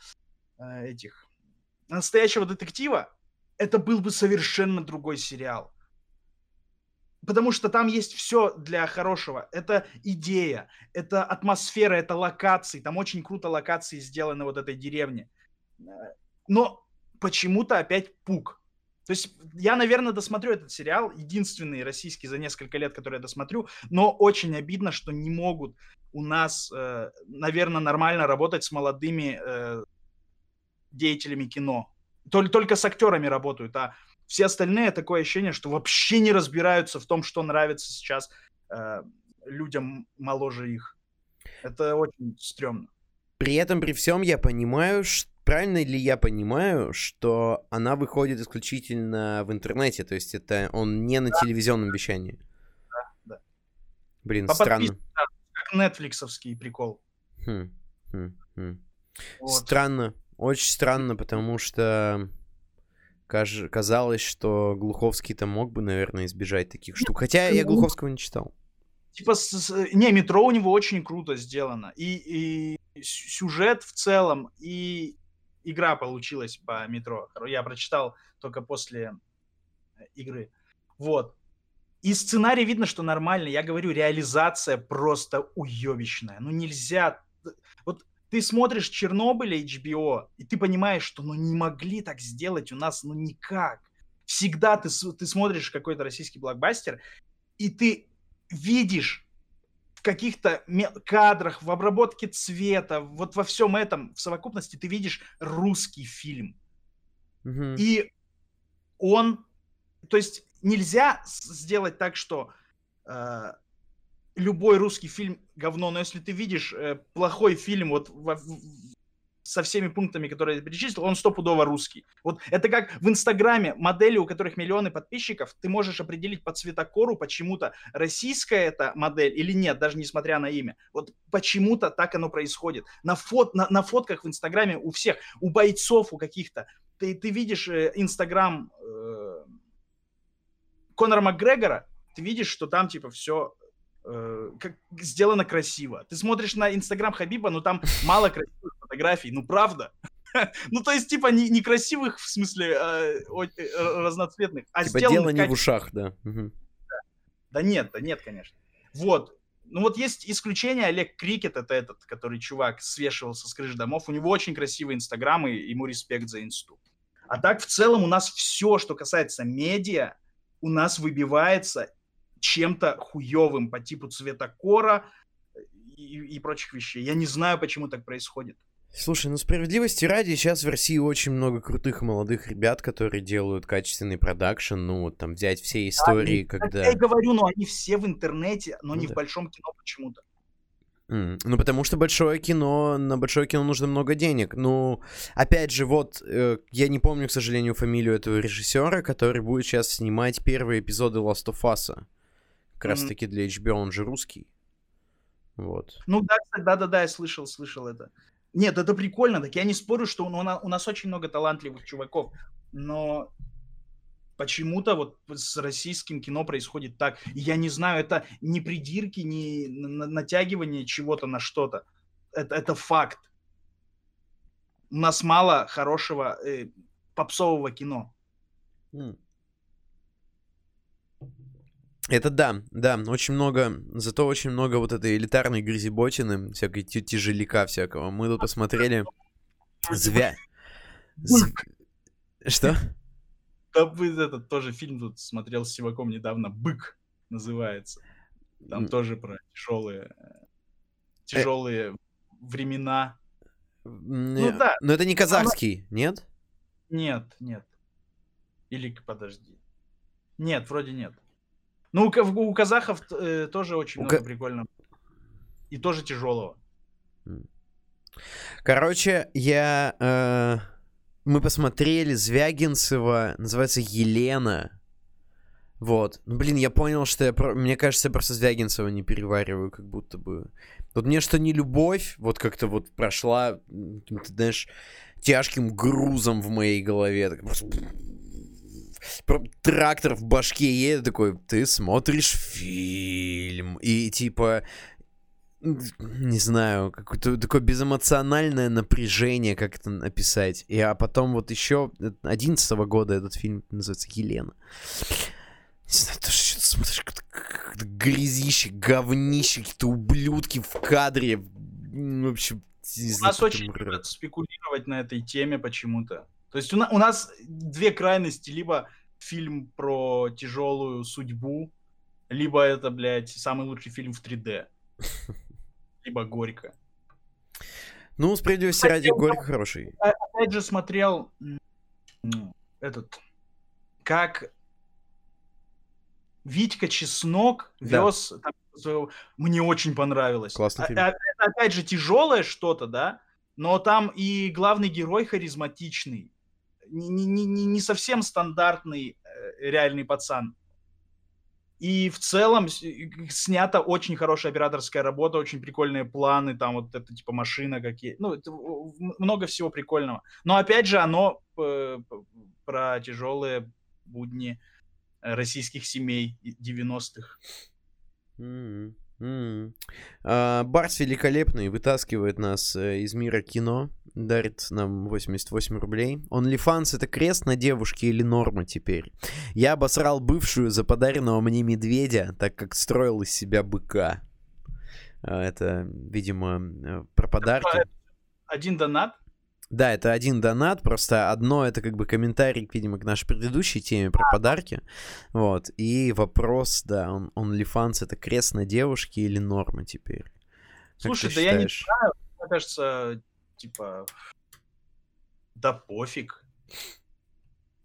э, этих настоящего детектива, это был бы совершенно другой сериал. Потому что там есть все для хорошего. Это идея, это атмосфера, это локации. Там очень круто локации сделаны вот этой деревне. Э, Но почему-то опять пук. То есть я, наверное, досмотрю этот сериал, единственный российский за несколько лет, который я досмотрю, но очень обидно, что не могут у нас, э, наверное, нормально работать с молодыми э, деятелями кино. Тол- Только с актерами работают, а все остальные такое ощущение, что вообще не разбираются в том, что нравится сейчас э, людям моложе их. Это очень стрёмно. При этом, при всем, я понимаю, ш- правильно ли я понимаю, что она выходит исключительно в интернете, то есть это он не на телевизионном вещании. да. Блин, По странно. да, как нетфликсовский прикол. Хм, хм, хм. Вот. Странно, очень странно, потому что каж- казалось, что Глуховский-то мог бы, наверное, избежать таких штук. Хотя я Глуховского не читал. Типа, с, с- не, метро у него очень круто сделано. И, и сюжет в целом, и игра получилась по метро. Я прочитал только после игры. Вот. И сценарий видно, что нормальный. Я говорю, реализация просто уебищная. Ну нельзя... Вот ты смотришь Чернобыль HBO, и ты понимаешь, что ну не могли так сделать у нас, ну никак. Всегда ты, ты смотришь какой-то российский блокбастер, и ты видишь в каких-то кадрах, в обработке цвета, вот во всем этом, в совокупности ты видишь русский фильм. Мгм. И он, то есть нельзя сделать так, что э, любой русский фильм говно, но если ты видишь э, плохой фильм вот во- в- со всеми пунктами, которые я перечислил, он стопудово русский. Вот это как в Инстаграме модели, у которых миллионы подписчиков, ты можешь определить по цветокору почему-то российская эта модель или нет, даже несмотря на имя. Вот почему-то так оно происходит. На, фот, на, на фотках в Инстаграме у всех, у бойцов, у каких-то. Ты, ты видишь э, Инстаграм э, Конора Макгрегора, ты видишь, что там типа все э, как сделано красиво. Ты смотришь на Инстаграм Хабиба, но там мало красивых фотографий, ну правда. [LAUGHS] Ну, то есть, типа, не, не красивых, в смысле, э, о- э, разноцветных, а Типа сделанных дело не в ушах, да. Мгм. Да нет, да нет, конечно. Вот. Ну вот есть исключение, Олег Крикет, это этот, который чувак свешивался с крыш домов, у него очень красивый инстаграм, и ему респект за инсту. А так в целом у нас все, что касается медиа, у нас выбивается чем-то хуевым по типу цветокора и, и прочих вещей. Я не знаю, почему так происходит. Слушай, ну справедливости ради, сейчас в России очень много крутых молодых ребят, которые делают качественный продакшн. Ну, вот там взять все истории, Так когда... я и говорю, но они все в интернете, но Ну не да. в большом кино почему-то. Ну, потому что большое кино, на большое кино нужно много денег. Ну, опять же, вот, э, я не помню, к сожалению, фамилию этого режиссера, который будет сейчас снимать первые эпизоды Last of Us. Как раз Мгм. таки для HBO, он же русский. Вот. Ну да, кстати, да-да-да, я слышал, слышал это. Нет, это прикольно, так я не спорю, что у, у нас очень много талантливых чуваков, но почему-то вот с российским кино происходит так. Я не знаю, это не придирки, не на- на- натягивание чего-то на что-то. Это, это факт. У нас мало хорошего э, попсового кино. М. Это да, да, очень много, зато очень много вот этой элитарной грязеботины, всякой тя- тяжеляка всякого. Мы тут посмотрели Звя... Зв- Что? Да вы этот тоже фильм тут смотрел с Сиваком недавно, «Бык» называется. Там тоже про тяжелые, тяжелые времена. Ну э, да. Но это не казахский, нет? Нет, нет. Или подожди. Нет, вроде нет. Ну, у, у казахов э, тоже очень У много ка- прикольного. И тоже тяжелого. Короче, я... э, Мы посмотрели Звягинцева, называется Елена. Вот. Ну, блин, я понял, что я... про- Мне кажется, я просто Звягинцева не перевариваю, как будто бы. Вот мне что не любовь, вот как-то вот прошла, каким-то, знаешь, тяжким грузом в моей голове. Так просто про- Трактор в башке едет такой, ты смотришь фильм. И типа, не знаю, какое-то такое безэмоциональное напряжение, как это описать. И, а потом вот еще 11 года этот фильм называется «Елена». Не знаю, ты что смотришь, как-то, грязище, говнище, какие-то ублюдки в кадре. В общем, не У знаю, нас какой-то очень любят спекулировать на этой теме почему-то. То есть у, на- у нас две крайности. Либо фильм про тяжелую судьбу, либо это, блядь, самый лучший фильм в 3D. [LAUGHS] Либо «Горько». Ну, справедливости ради, Горько хороший. А- Опять же смотрел этот, как Витька Чеснок Да. вез... там Мне очень понравилось. Классный А- фильм. а- Это опять же тяжелое что-то, да? Но там и главный герой харизматичный. Не, не- не- не- совсем стандартный э, реальный пацан. И в целом снята очень хорошая операторская работа, очень прикольные планы, там вот это типа машина какие, ну это много всего прикольного. Но опять же оно э, про тяжелые будни э, российских семей и- 90-х. М, А, Барс великолепный вытаскивает нас э, из мира кино, дарит нам 88 рублей. OnlyFans это крест на девушке или норма теперь? Я обосрал бывшую за подаренного мне медведя, так как строил из себя быка. А, Это, видимо, э, про подарки. Один донат. Да, это один донат, просто одно это как бы комментарий, видимо, к нашей предыдущей теме про подарки. Вот. И вопрос, да, он OnlyFans это крест на девушке или норма теперь? Слушай, да я не считаешь? знаю. Мне кажется, типа... Да пофиг.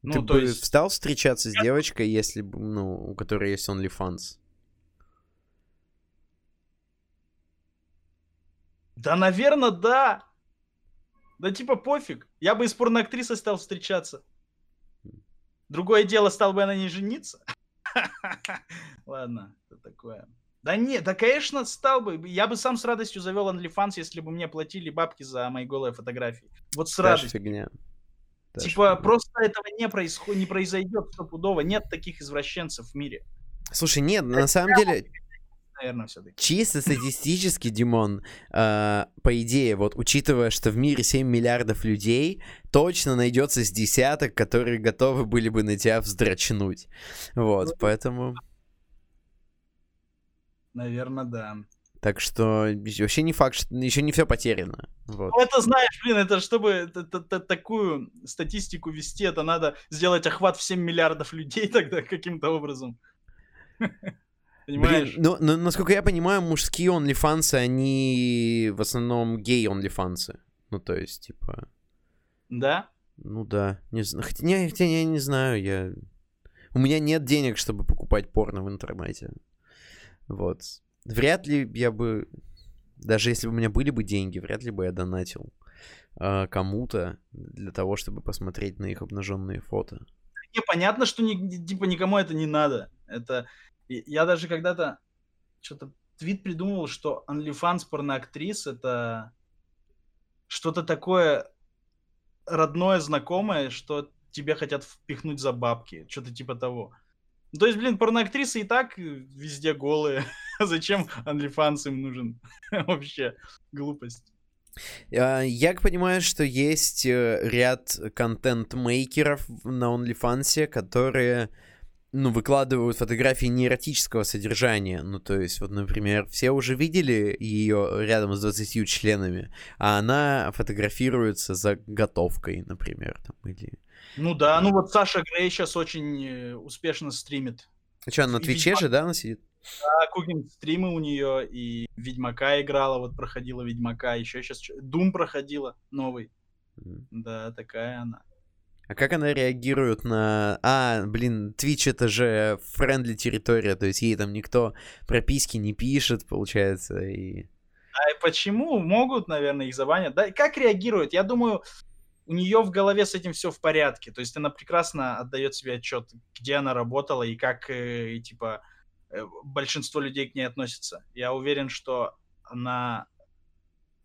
Ну, Ты бы есть- стал встречаться с девочкой, если бы, ну, у которой есть OnlyFans? Да, наверное, да. Да типа пофиг. Я бы и с порноактрисой стал встречаться. Другое дело, стал бы я на ней жениться. [LAUGHS] Ладно, это такое. Да нет, да, конечно, стал бы. Я бы сам с радостью завел OnlyFans, если бы мне платили бабки за мои голые фотографии. Вот с Та же радостью. фигня. Та Типа, фигня. просто этого не, происходит, не произойдет стопудово. Нет таких извращенцев в мире. Слушай, нет, на самом деле, Наверное, все-таки. чисто статистически, Димон, э, по идее, вот учитывая, что в мире 7 миллиардов людей, точно найдется с десяток, которые готовы были бы на тебя вздрачнуть. Вот, Ну, поэтому... Наверное, да. Так что вообще не факт, что еще не все потеряно. Вот. Ну, это знаешь, блин, это чтобы т- т- такую статистику вести, это надо сделать охват в 7 миллиардов людей [LAUGHS] тогда каким-то образом. Блин, Понимаешь? ну, ну, насколько я понимаю, мужские OnlyFans, они в основном гей OnlyFans. Ну, то есть, типа... Да? Ну да, не. Хотя, не, хотя я не знаю, я... У меня нет денег, чтобы покупать порно в интернете. Вот. Вряд ли я бы... Даже если бы у меня были бы деньги, вряд ли бы я донатил а, кому-то для того, чтобы посмотреть на их обнаженные фото. Не, понятно, что ни- типа никому это не надо. Это... и- Я даже когда-то что-то твит придумал, что OnlyFans порноактрис это что-то такое родное, знакомое, что тебе хотят впихнуть за бабки. Что-то типа того. Ну, То есть, блин, порноактрисы и так э, везде голые. [LAUGHS] Зачем OnlyFans им нужен? [LAUGHS] Вообще, глупость. А, Я понимаю, что есть э, ряд контент-мейкеров на OnlyFans, которые, ну, выкладывают фотографии не эротического содержания. Ну, то есть, вот, например, все уже видели ее рядом с 20 членами, а она фотографируется за готовкой, например, там, или... Ну да, ну вот Саша Грей сейчас очень э, успешно стримит. А что, на И Твиче Ведьмак. же, да, она сидит? Да, кукинг стримы у нее, и Ведьмака играла, вот проходила Ведьмака, еще сейчас Дум проходила, новый. М. Да, такая она. А как она реагирует на... А, блин, Twitch это же френдли территория, то есть ей там никто прописки не пишет, получается, и... А почему? Могут, наверное, их забанят. Да, как реагирует? Я думаю, у нее в голове с этим все в порядке. То есть она прекрасно отдает себе отчет, где она работала и как, э, и, типа, э, большинство людей к ней относится. Я уверен, что она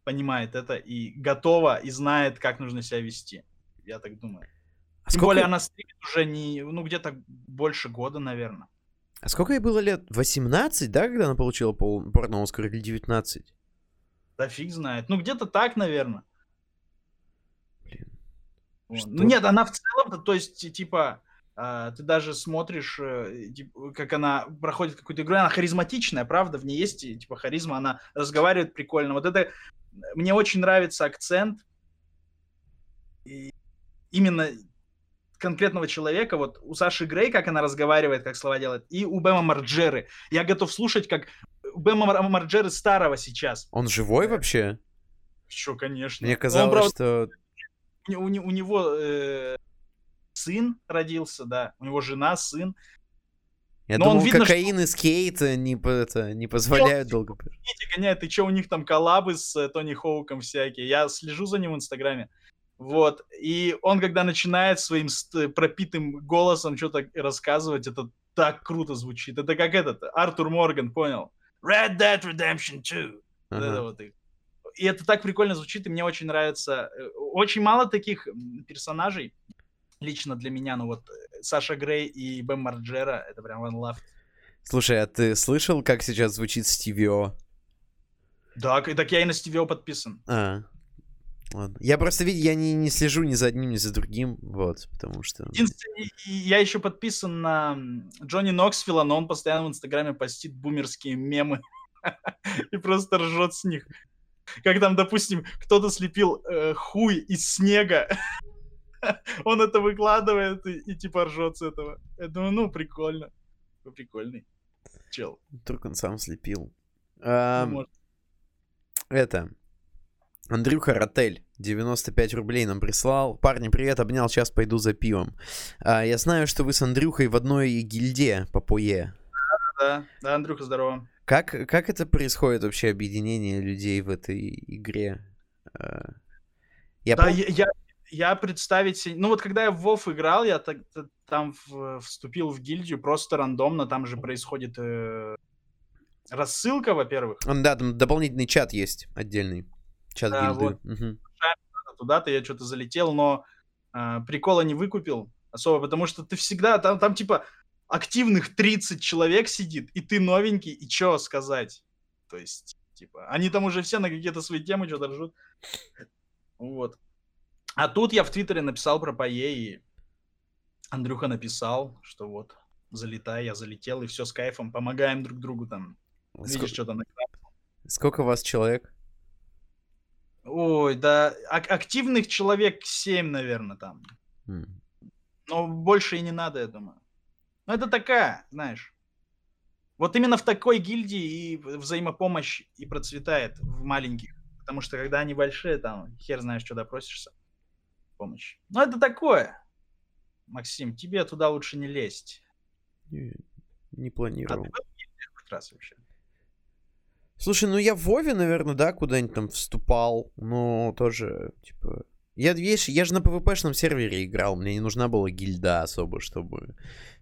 понимает это и готова, и знает, как нужно себя вести. Я так думаю. А Тем сколько, более она стримит уже не, ну, где-то больше года, наверное. а сколько ей было лет? 18, да, когда она получила пол... порно-Оскар или 19? Да фиг знает. Ну, где-то так, наверное. Блин. Вот. Ну нет, она в целом, то есть, ти- типа, а, ты даже смотришь, э, тип- как она проходит какую-то игру, она харизматичная, правда, в ней есть, типа, харизма, она разговаривает прикольно. Вот это, мне очень нравится акцент и именно конкретного человека, вот у Саши Грей, как она разговаривает, как слова делает, и у Бэма Марджеры. Я готов слушать, как у Бэма Мар- Марджеры старого сейчас. Он живой вообще? Что, конечно. Мне Он, казалось, правда, что... у, у у него э, сын родился, да, у него жена, сын. Я Но он думал, видно, что- кокаин и скейт не, это, не позволяют долго... пр- Дети гоняют, и что у них там коллабы с э, Тони Хоуком всякие. Я слежу за ним в Инстаграме. Вот. И он, когда начинает своим ст- пропитым голосом что-то рассказывать, это так круто звучит. Это как этот, Артур Морган, понял? Red Dead Redemption 2. Вот Ага. это вот их. И это так прикольно звучит, и мне очень нравится. Э, Очень мало таких персонажей лично для меня, ну вот э, Саша Грей и Бэм Марджера, это прям one love. Слушай, а ты слышал, как сейчас звучит Стивио? Да, так я и на Стивио подписан. А, ладно. Я просто, видишь, я не, не слежу ни за одним, ни за другим, вот, потому что... Единственное, я еще подписан на Джонни Ноксвилла, но он постоянно в Инстаграме постит бумерские мемы [LAUGHS] и просто ржет с них. Как там, допустим, кто-то слепил э, хуй из снега, [LAUGHS] он это выкладывает и, и типа ржет с этого. Я думаю, ну, прикольно. Вы прикольный чел. Вдруг он сам слепил. Ну, А, может. это... Андрюха Ротель, 95 рублей нам прислал. Парни, привет, обнял, сейчас пойду за пивом. А, я знаю, что вы с Андрюхой в одной гильдии по ПОЕ. Да, да, Андрюха, здорово. Как, как это происходит вообще, объединение людей в этой игре? А, Я Да, пом- я, я, я представить. Ну вот когда я в WoW играл, я так, там в- вступил в гильдию просто рандомно, там же происходит э, рассылка, во-первых, Да, там дополнительный чат есть отдельный. Чат Да, гильды. вот. Мгм. туда-то я что-то залетел, но э, прикола не выкупил особо, потому что ты всегда, там, там типа активных 30 человек сидит, и ты новенький, и что сказать? То есть, типа, они там уже все на какие-то свои темы что-то ржут. Вот. А тут я в Твиттере написал про ПАЕ, и Андрюха написал, что вот, залетай, я залетел, и все с кайфом, помогаем друг другу там. Видишь, Ск- что-то на Сколько у вас человек? Ой, да, ак- активных человек 7, наверное, там. М. Но больше и не надо, я думаю. Ну, это такая, знаешь. Вот именно в такой гильдии и взаимопомощь и процветает в маленьких. Потому что когда они большие, там хер знаешь, что допросишься. Помощь. Ну, это такое. Максим, тебе туда лучше не лезть. Не, не А ты планировал. был в гильдиях хоть раз вообще? Слушай, ну я в Вове, наверное, да, куда-нибудь там вступал, но тоже, типа... Я, видишь, я же на PvP-шном сервере играл, мне не нужна была гильда особо, чтобы,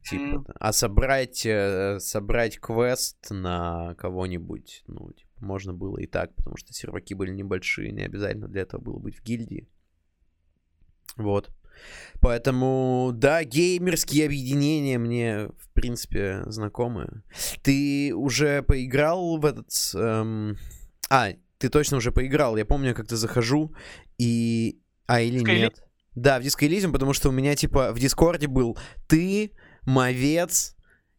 типа... Да. А собрать, э, собрать квест на кого-нибудь, ну, типа, можно было и так, потому что серваки были небольшие, не обязательно для этого было быть в гильдии. Вот. Поэтому, да, геймерские объединения мне, в принципе, знакомы. Ты уже поиграл в этот... эм, А, ты точно уже поиграл. Я помню, как-то захожу и... А, или Disco нет. Да, в Disco Elysium, потому что у меня, типа, в Дискорде был ты, Мовец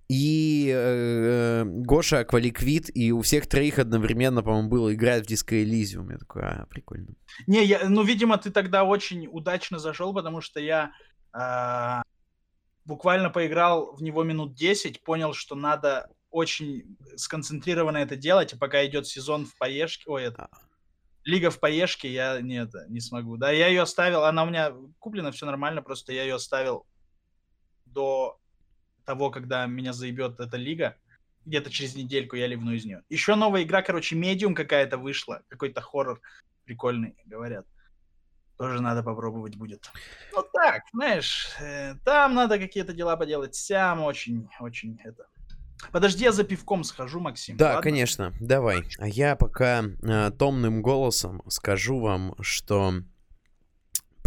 и э, э, Гоша Акваликвид, и у всех троих одновременно, по-моему, было играть в Disco Elysium. Я такой, а, прикольно. Не, я, ну, видимо, ты тогда очень удачно зашел, потому что я а, буквально поиграл в него минут 10, понял, что надо очень сконцентрированно это делать, и пока идет сезон в поешке, ой, это, лига в поешке, я не, это, не смогу. Да, я ее оставил, она у меня куплена, все нормально, просто я ее оставил до того, когда меня заебет эта лига. Где-то через недельку я ливну из нее. Еще новая игра, короче, медиум какая-то вышла, какой-то хоррор прикольный, говорят. Тоже надо попробовать будет. Ну так, знаешь, э, там надо какие-то дела поделать. Сям очень, очень это. Подожди, я за пивком схожу, Максим. Да, ладно? конечно, давай. А я пока э, томным голосом скажу вам, что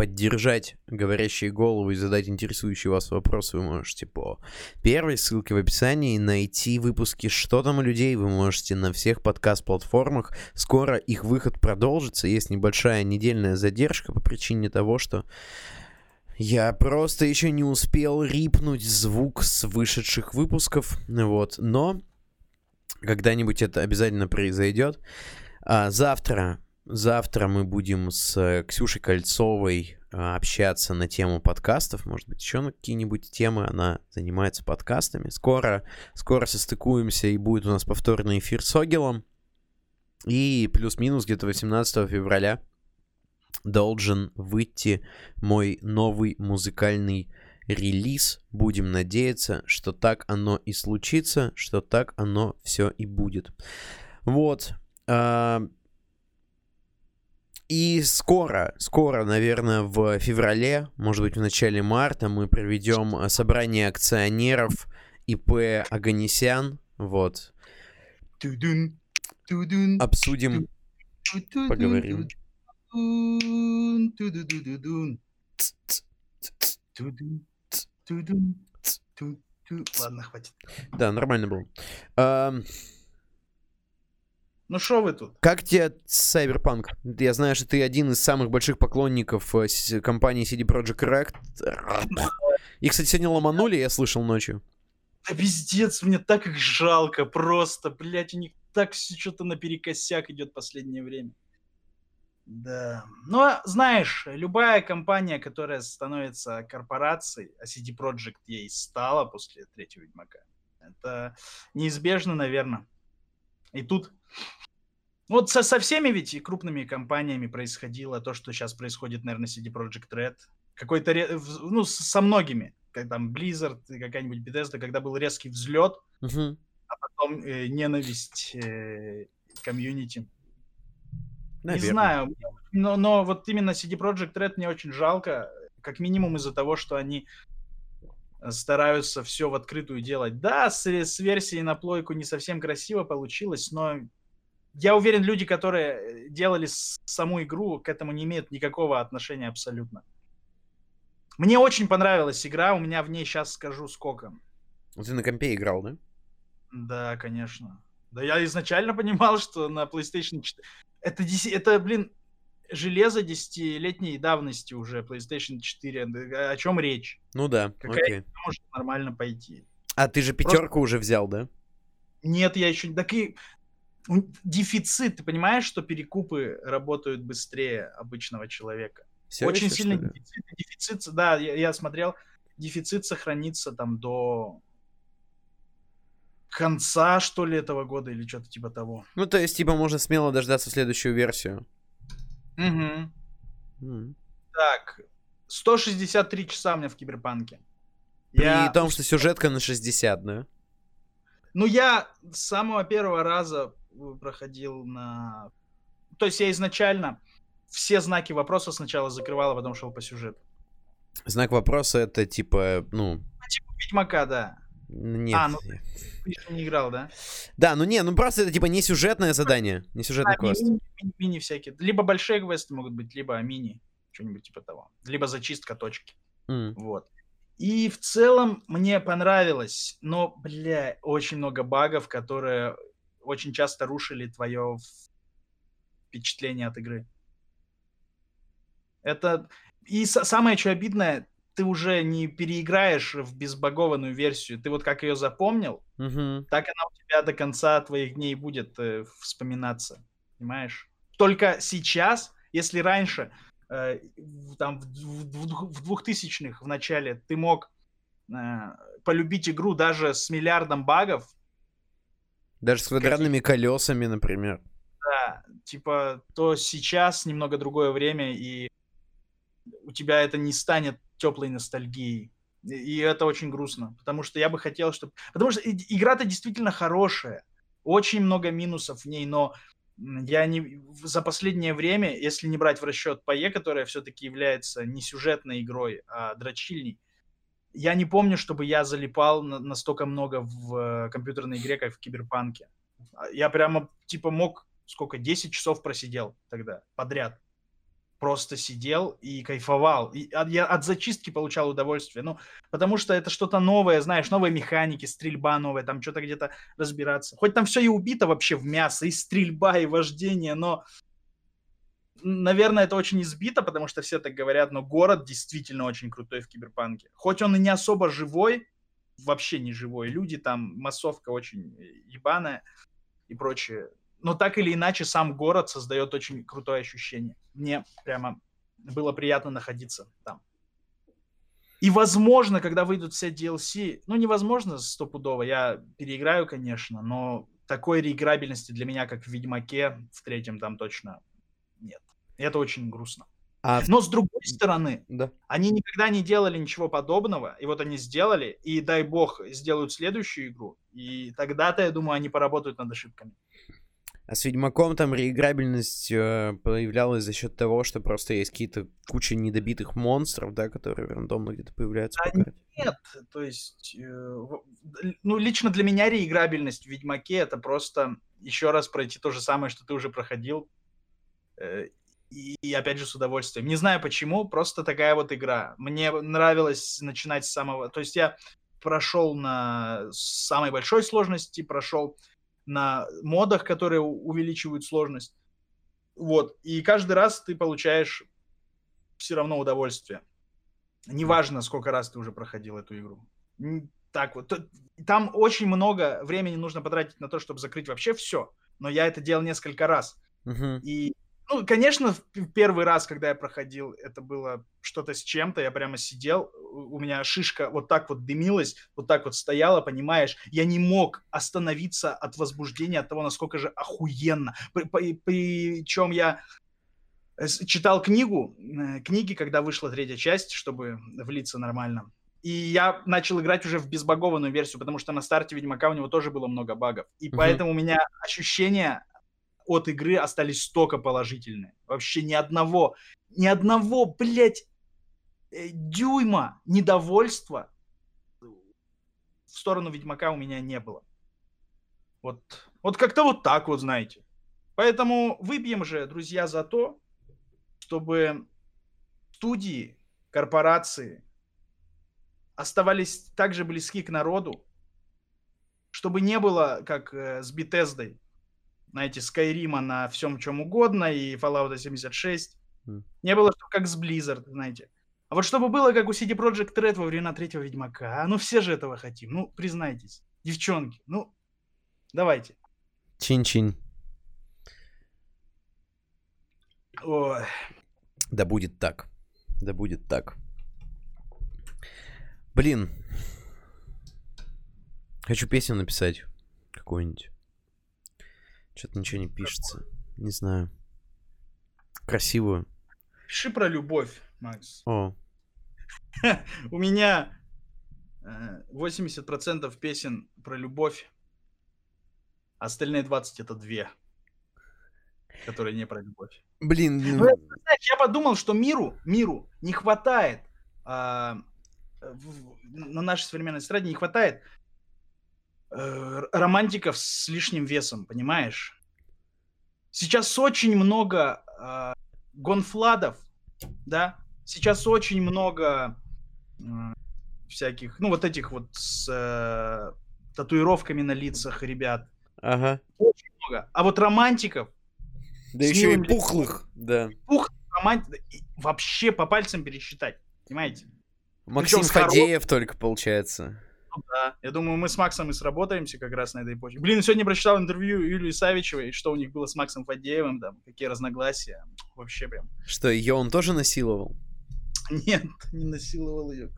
поддержать говорящие головы и задать интересующие вас вопросы вы можете по первой ссылке в описании. Найти выпуски «Что там у людей» вы можете на всех подкаст-платформах. Скоро их выход продолжится. Есть небольшая недельная задержка по причине того, что я просто еще не успел рипнуть звук с вышедших выпусков. Вот. Но когда-нибудь это обязательно произойдет. А, завтра, завтра мы будем с э, Ксюшей Кольцовой а, общаться на тему подкастов, может быть, еще на какие-нибудь темы. Она занимается подкастами. Скоро, скоро состыкуемся и будет у нас повторный эфир с Огелом. И плюс-минус где-то 18 февраля должен выйти мой новый музыкальный релиз. Будем надеяться, что так оно и случится, что так оно все и будет. Вот. И скоро, скоро, наверное, в феврале, может быть, в начале марта мы проведем а, собрание акционеров ИП Аганесян. Вот. Обсудим, поговорим. Ладно, хватит. Да, нормально было. Ну что вы тут? Как тебе Cyberpunk? Я знаю, что ты один из самых больших поклонников э, с- компании CD Projekt Red. И, кстати, сегодня ломанули, я слышал ночью. Да пиздец, мне так их жалко, просто, блядь, у них так все что-то наперекосяк идет последнее время. Да. Но, знаешь, любая компания, которая становится корпорацией, а CD Projekt ей стала после третьего Ведьмака, это неизбежно, наверное. И тут вот со, со всеми ведь и крупными компаниями происходило то, что сейчас происходит, наверное, CD Projekt Red. Какой-то, ну, со многими, как там Blizzard, какая-нибудь Bethesda, когда был резкий взлет, Мгм. потом э, ненависть э, комьюнити. Не Наверно. знаю, но, но вот именно CD Projekt Red мне очень жалко, как минимум из-за того, что они стараются все в открытую делать. Да, с, с версией на плойку не совсем красиво получилось, но я уверен, люди, которые э, делали саму игру, к этому не имеют никакого отношения абсолютно. Мне очень понравилась игра, у меня в ней сейчас скажу сколько. Ты на компе играл, да? Да, конечно. Да я изначально [LAUGHS] понимал, что на PlayStation 4... Это, деси- это блин, железо десятилетней давности уже, PlayStation 4. Да, О чем речь? Ну да, Какая- окей. Может нормально пойти. А ты же Просто- пятерку уже взял, да? Нет, я еще... Так и... у- Дефицит. Ты понимаешь, что перекупы работают быстрее обычного человека? Всё Очень что ли? дефицит. Дефицит, да, я, я смотрел, дефицит сохранится там до конца, что ли, этого года или что-то типа того. Ну, то есть, типа, можно смело дождаться следующую версию. Угу. М. Так, 163 часа у меня в Киберпанке. При Я- том, что сюжетка на 60, да? Ну, я с самого первого раза проходил на... То есть я изначально все знаки вопроса сначала закрывал, а потом шел по сюжету. Знак вопроса это типа, ну, Ведьмака, да. нет. А, ну, Ты еще не играл, да? Да, ну не, ну просто это типа не сюжетное задание, не сюжетный А, квест. мини, мини- мини всякие. Либо большие квесты могут быть, либо мини, что-нибудь типа того. Либо зачистка точки. М. Вот. И в целом мне понравилось, но, бля, очень много багов, которые очень часто рушили твое впечатление от игры. Это... И са- самое, что обидное, ты уже не переиграешь в безбагованную версию. Ты вот как ее запомнил, Мгм. так она у тебя до конца твоих дней будет э, вспоминаться. Понимаешь? Только сейчас, если раньше, э, там, в, в, в 2000-х в начале ты мог э, полюбить игру даже с миллиардом багов, Даже с квадратными колесами, например. да, типа, то сейчас немного другое время, и у тебя это не станет теплой ностальгией. И это очень грустно, потому что я бы хотел, чтобы... Потому что игра-то действительно хорошая, очень много минусов в ней, но я не... За последнее время, если не брать в расчет PoE, которая все-таки является не сюжетной игрой, а дрочильней, я не помню, чтобы я залипал на- настолько много в э, компьютерной игре, как в Киберпанке. А Я прямо, типа, мог, сколько, 10 часов просидел тогда подряд. Просто сидел и кайфовал. И я от зачистки получал удовольствие. Ну, потому что это что-то новое, знаешь, новые механики, стрельба новая, там что-то где-то разбираться. Хоть там все и убито вообще в мясо, и стрельба, и вождение, но, наверное, это очень избито, потому что все так говорят, но город действительно очень крутой в Киберпанке. Хоть он и не особо живой, вообще не живой, люди там, массовка очень э, ебаная и прочее. Но так или иначе сам город создает очень крутое ощущение. Мне прямо было приятно находиться там. И возможно, когда выйдут все DLC, ну невозможно стопудово, я переиграю, конечно, но такой реиграбельности для меня, как в Ведьмаке, в третьем там точно это очень грустно. А, Но с другой стороны, да. они никогда не делали ничего подобного, и вот они сделали, и дай бог сделают следующую игру, и тогда-то, я думаю, они поработают над ошибками. А с Ведьмаком там реиграбельность э, появлялась за счет того, что просто есть какие-то куча недобитых монстров, да, которые рандомно где-то появляются по Да карте. Нет, то есть, э, ну, лично для меня реиграбельность в Ведьмаке это просто еще раз пройти то же самое, что ты уже проходил, э, и, и опять же с удовольствием. Не знаю почему, просто такая вот игра. Мне нравилось начинать с самого... То есть я прошел на самой большой сложности, прошел на модах, которые увеличивают сложность. Вот. И каждый раз ты получаешь все равно удовольствие. Неважно, сколько раз ты уже проходил эту игру. Так вот. Там очень много времени нужно потратить на то, чтобы закрыть вообще все. Но я это делал несколько раз. Uh-huh. И ну, конечно, в первый раз, когда я проходил, это было что-то с чем-то. Я прямо сидел, у меня шишка вот так вот дымилась, вот так вот стояла, понимаешь? Я не мог остановиться от возбуждения, от того, насколько же охуенно. Причем я читал книгу, э, книги, когда вышла третья часть, чтобы влиться нормально. И я начал играть уже в безбагованную версию, потому что на старте Ведьмака у него тоже было много багов. И угу. поэтому у меня ощущения от игры остались столько положительные. Вообще ни одного, ни одного, блядь, э, дюйма недовольства в сторону Ведьмака у меня не было. Вот, вот как-то вот так вот, знаете. Поэтому выпьем же, друзья, за то, чтобы студии, корпорации оставались также близки к народу, чтобы не было, как э, с Бетездой, знаете, Скайрима на всем чем угодно и Fallout 76. Mm. Не было как с Blizzard, знаете. А вот чтобы было, как у CD Projekt Red во времена третьего Ведьмака. А ну все же этого хотим. Ну, признайтесь. Девчонки, ну, давайте. Чин-чин. Ой. Да будет так. Да будет так. Блин. Хочу песню написать. Какую-нибудь. Что-то ничего не пишется. Не знаю. Красивую. Пиши про любовь, Макс. О. [LAUGHS] У меня 80% э, песен про любовь. Остальные 20 это две, которые не про любовь. Блин. Ну... Ну, знаешь, я подумал, что миру, миру не хватает а, в, на нашей современной эстраде не хватает э, романтиков с лишним весом, понимаешь? Сейчас очень много э, гонфладов, да? Сейчас очень много э, всяких, ну вот этих вот с э, татуировками на лицах ребят. Ага. Очень много. А вот романтиков. Да еще и пухлых, да. Пухлых романтиков вообще по пальцам пересчитать, понимаете? Максим Фадеев только получается. Ну да. Я думаю, мы с Максом и сработаемся как раз на этой почве. Блин, сегодня прочитал интервью Юлии Савичевой, что у них было с Максом Фадеевым, там, какие разногласия. Вообще прям. Что, ее он тоже насиловал? Нет, не насиловал ее.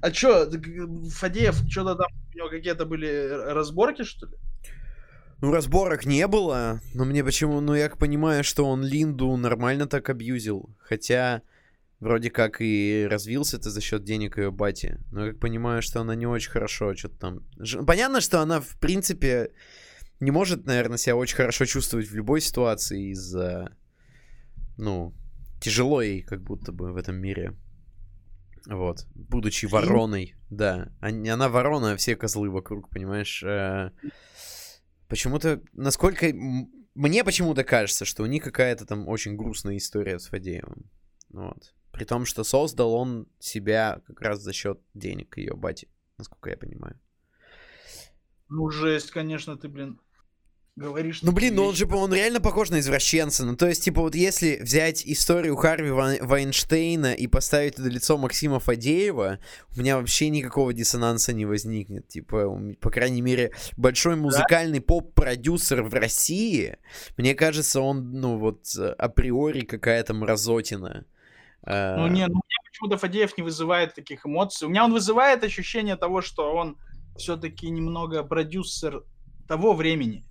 А чё, Фадеев, что-то там, у него какие-то были разборки, что ли? Ну, разборок не было, но мне почему, ну, я понимаю, что он Линду нормально так абьюзил, хотя вроде как и развился ты за счет денег ее бати. Но я как понимаю, что она не очень хорошо что-то там... Понятно, что она, в принципе, не может, наверное, себя очень хорошо чувствовать в любой ситуации из-за... Ну, тяжело ей как будто бы в этом мире. Вот. Будучи вороной, да. Она ворона, а все козлы вокруг, понимаешь? Э, почему-то, насколько... Мне почему-то кажется, что у них какая-то там очень грустная история с Фадеевым. Вот. При том, что создал он себя как раз за счет денег ее бати, насколько я понимаю. Ну, жесть, конечно, ты, блин, говоришь... Ну, блин, ну он же, он реально похож на извращенца. Ну, то есть, типа, вот если взять историю Харви Вайнштейна и поставить туда лицо Максима Фадеева, у меня вообще никакого диссонанса не возникнет. Типа, по крайней мере, большой музыкальный да? поп-продюсер в России, мне кажется, он, ну, вот, априори какая-то мразотина. Ну, не, ну, меня почему-то Фадеев не вызывает таких эмоций. У меня он вызывает ощущение того, что он все-таки немного продюсер того времени.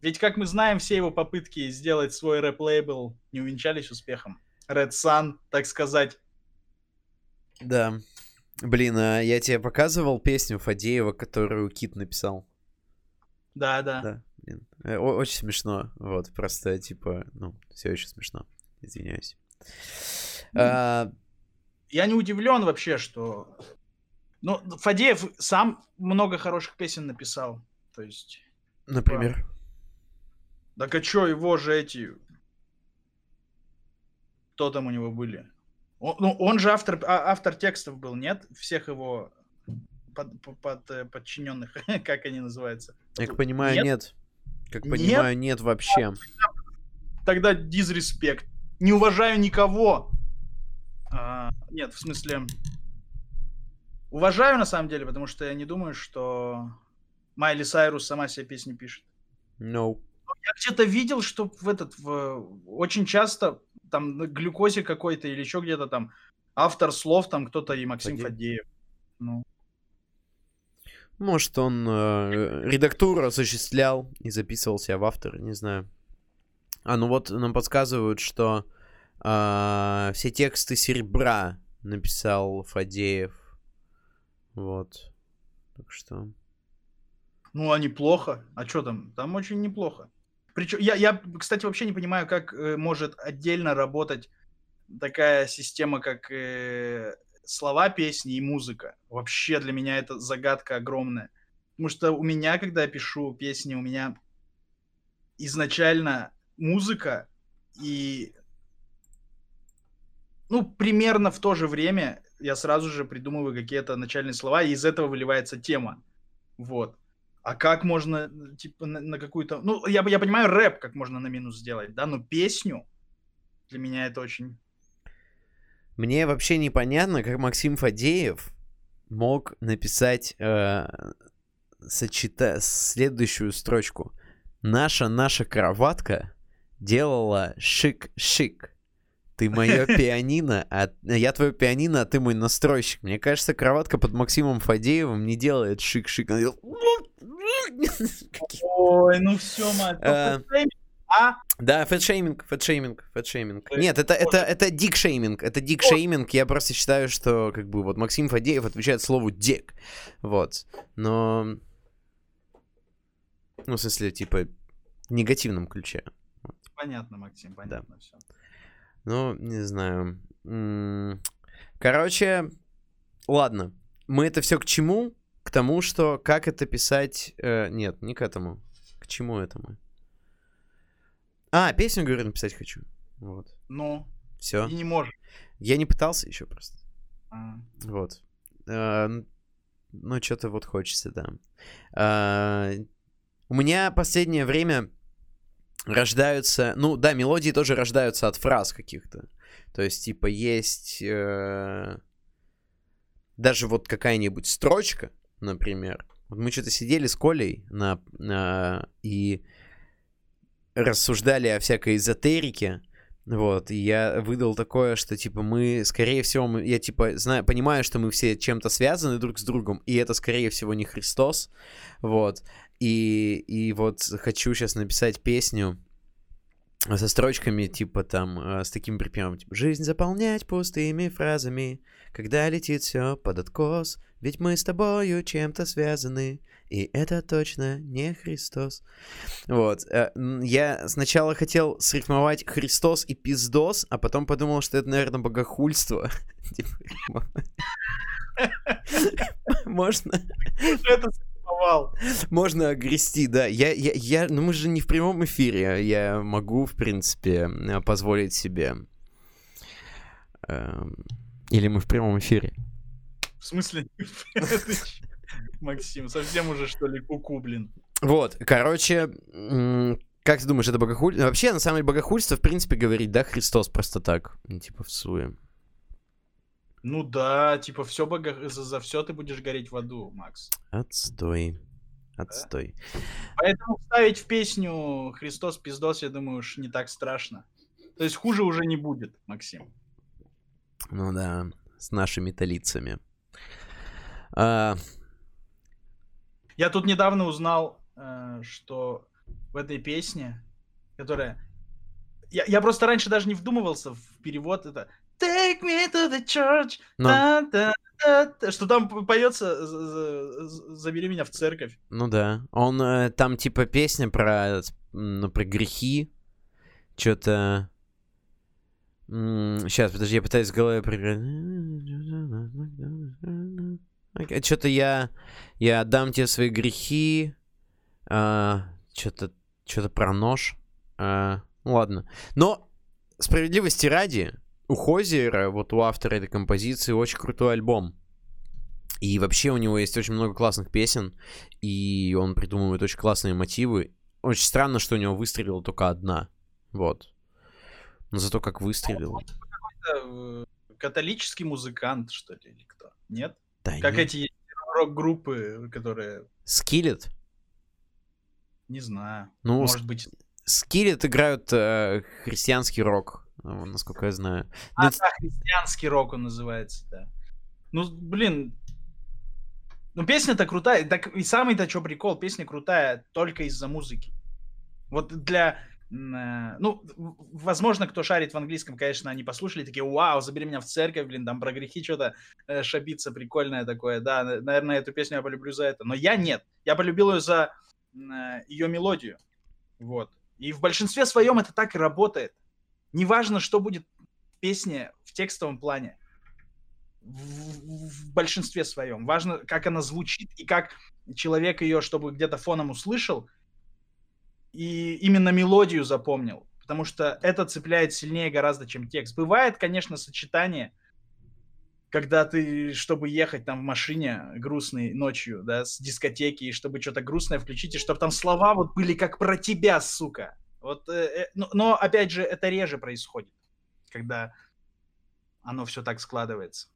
Ведь, как мы знаем, все его попытки сделать свой рэп-лейбл не увенчались успехом. Red Sun, так сказать. Да. Блин, а я тебе показывал песню Фадеева, которую Кит написал? Да, да. Да, блин. Э, очень смешно. Вот, просто, типа, ну, все еще смешно. Извиняюсь. А... Я не удивлен вообще, что... Ну, Фадеев сам много хороших песен написал. То есть... Например? Типа... Так а чё, его же эти... Кто там у него были? Он, ну, он же автор, а, автор текстов был, нет? Всех его под, под, э, подчиненных, [LAUGHS] как они называются? Я как понимаю, нет. нет. Как понимаю, нет, нет вообще. Тогда дизреспект. Не уважаю никого. А, нет, в смысле... Уважаю, на самом деле, потому что я не думаю, что Майли Сайрус сама себе песни пишет. No. Я где-то видел, что в этот... В, очень часто там на глюкозе какой-то или еще где-то там автор слов там кто-то и Максим Фадеев. Фадеев. Ну. Может, он э, редактуру осуществлял и записывал себя в автор, не знаю. А, ну вот нам подсказывают, что э, все тексты серебра написал Фадеев. Вот. Так что... Ну, а неплохо. А что там? Там очень неплохо. Причем я, я, кстати, вообще не понимаю, как э, может отдельно работать такая система, как э, слова песни и музыка. Вообще для меня это загадка огромная. Потому что у меня, когда я пишу песни, у меня изначально музыка и ну, примерно в то же время я сразу же придумываю какие-то начальные слова, и из этого выливается тема. Вот. А как можно, типа, на, на какую-то... Ну, я, я понимаю рэп, как можно на минус сделать, да, но песню для меня это очень... Мне вообще непонятно, как Максим Фадеев мог написать э, сочета... следующую строчку. Наша наша кроватка делала шик-шик. Ты мое [LAUGHS] пианино, а я твое пианино, а ты мой настройщик. Мне кажется, кроватка под Максимом Фадеевым не делает шик-шик. [LAUGHS] Ой, ну все, мать. А? а? Да, фэтшейминг, фэтшейминг, фэтшейминг. Нет, это, это, это dick-shaming, это dick-shaming. Я просто считаю, что, как бы, вот Максим Фадеев отвечает слову dick. Вот. Но... Ну, в смысле, типа, в негативном ключе. Понятно, Максим, понятно да. все. Ну, не знаю. Короче, ладно. Мы это все к чему? К тому, что как это писать... Э, нет, не к этому. К чему это мы? А, песню, говорю, написать хочу. Вот. Ну. Все. И не можешь. Я не пытался еще просто. А. Вот. А, ну, что-то вот хочется, да. А, у меня последнее время рождаются... Ну, да, мелодии тоже рождаются от фраз каких-то. То есть, типа, есть... Э, даже вот какая-нибудь строчка, например. Вот мы что-то сидели с Колей на, на, и рассуждали о всякой эзотерике. Вот, и я выдал такое, что, типа, мы, скорее всего, мы, я, типа, знаю, понимаю, что мы все чем-то связаны друг с другом, и это, скорее всего, не Христос, вот, и, и вот хочу сейчас написать песню со строчками, типа, там, э, с таким припевом, типа, «Жизнь заполнять пустыми фразами, когда летит все под откос, ведь мы с тобою чем-то связаны, и это точно не Христос. Вот. Э, я сначала хотел срифмовать Христос и пиздос, а потом подумал, что это, наверное, богохульство. [LAUGHS] Типа, [LAUGHS] можно... Это срифмовал. Можно огрести, да. Я, я, я, ну мы же не в прямом эфире. Я могу, в принципе, позволить себе. Эм, или мы в прямом эфире? В смысле? [LAUGHS] Максим, совсем уже, что ли, куку, блин. Вот, короче, как ты думаешь, это богохульство? Вообще, на самом деле, богохульство, в принципе, говорит, да, Христос просто так, ну, типа, в суе. Ну да, типа, все бого... за, за все ты будешь гореть в аду, Макс. Отстой. Отстой. Да? Поэтому вставить в песню Христос пиздос, я думаю, уж не так страшно. То есть хуже уже не будет, Максим. Ну да, с нашими-то лицами. А... Я тут недавно узнал, э, что в этой песне, которая... Я, я просто раньше даже не вдумывался в перевод. Это Take me to the church. Но... Да, да, да, что там поется «Забери меня в церковь». Ну да. Он э, там типа песня про, ну, про грехи. Что-то... Сейчас, подожди, я пытаюсь в голове что-то я, я отдам тебе свои грехи. А, что-то, что-то про нож. А, ну ладно. Но справедливости ради, у Хозиера, вот у автора этой композиции, очень крутой альбом. И вообще у него есть очень много классных песен, и он придумывает очень классные мотивы. Очень странно, что у него выстрелила только одна. Вот. Но зато как выстрелил. Э, католический музыкант, что ли, или кто? Нет? Да Как нет. эти рок-группы, которые... Скиллет? Не знаю. Ну, Может быть... Скиллет играют э, христианский рок, э, насколько я знаю. Ну, А, это- да, христианский рок он называется, да. Ну, блин, ну песня-то крутая. Так и самый-то что прикол, песня крутая только из-за музыки. Вот для... э, Ну, возможно, кто шарит в английском, конечно, они послушали, такие, вау, забери меня в церковь, блин, там про грехи что-то э, шабиться прикольное такое. Да, на- наверное, эту песню я полюблю за это. Но я нет. Я полюбил ее за ее мелодию. Вот. И в большинстве своем это так и работает. Неважно, что будет в песне в текстовом плане. В- в большинстве своем. Важно, как она звучит и как человек ее, чтобы где-то фоном услышал, и именно мелодию запомнил. Потому что это цепляет сильнее гораздо, чем текст. Бывает, конечно, сочетание, когда ты, чтобы ехать там в машине грустной ночью, да, с дискотеки, и чтобы что-то грустное включить, и чтобы там слова вот были как про тебя, сука. Вот, э, э, но, но, опять же, это реже происходит, когда оно все так складывается.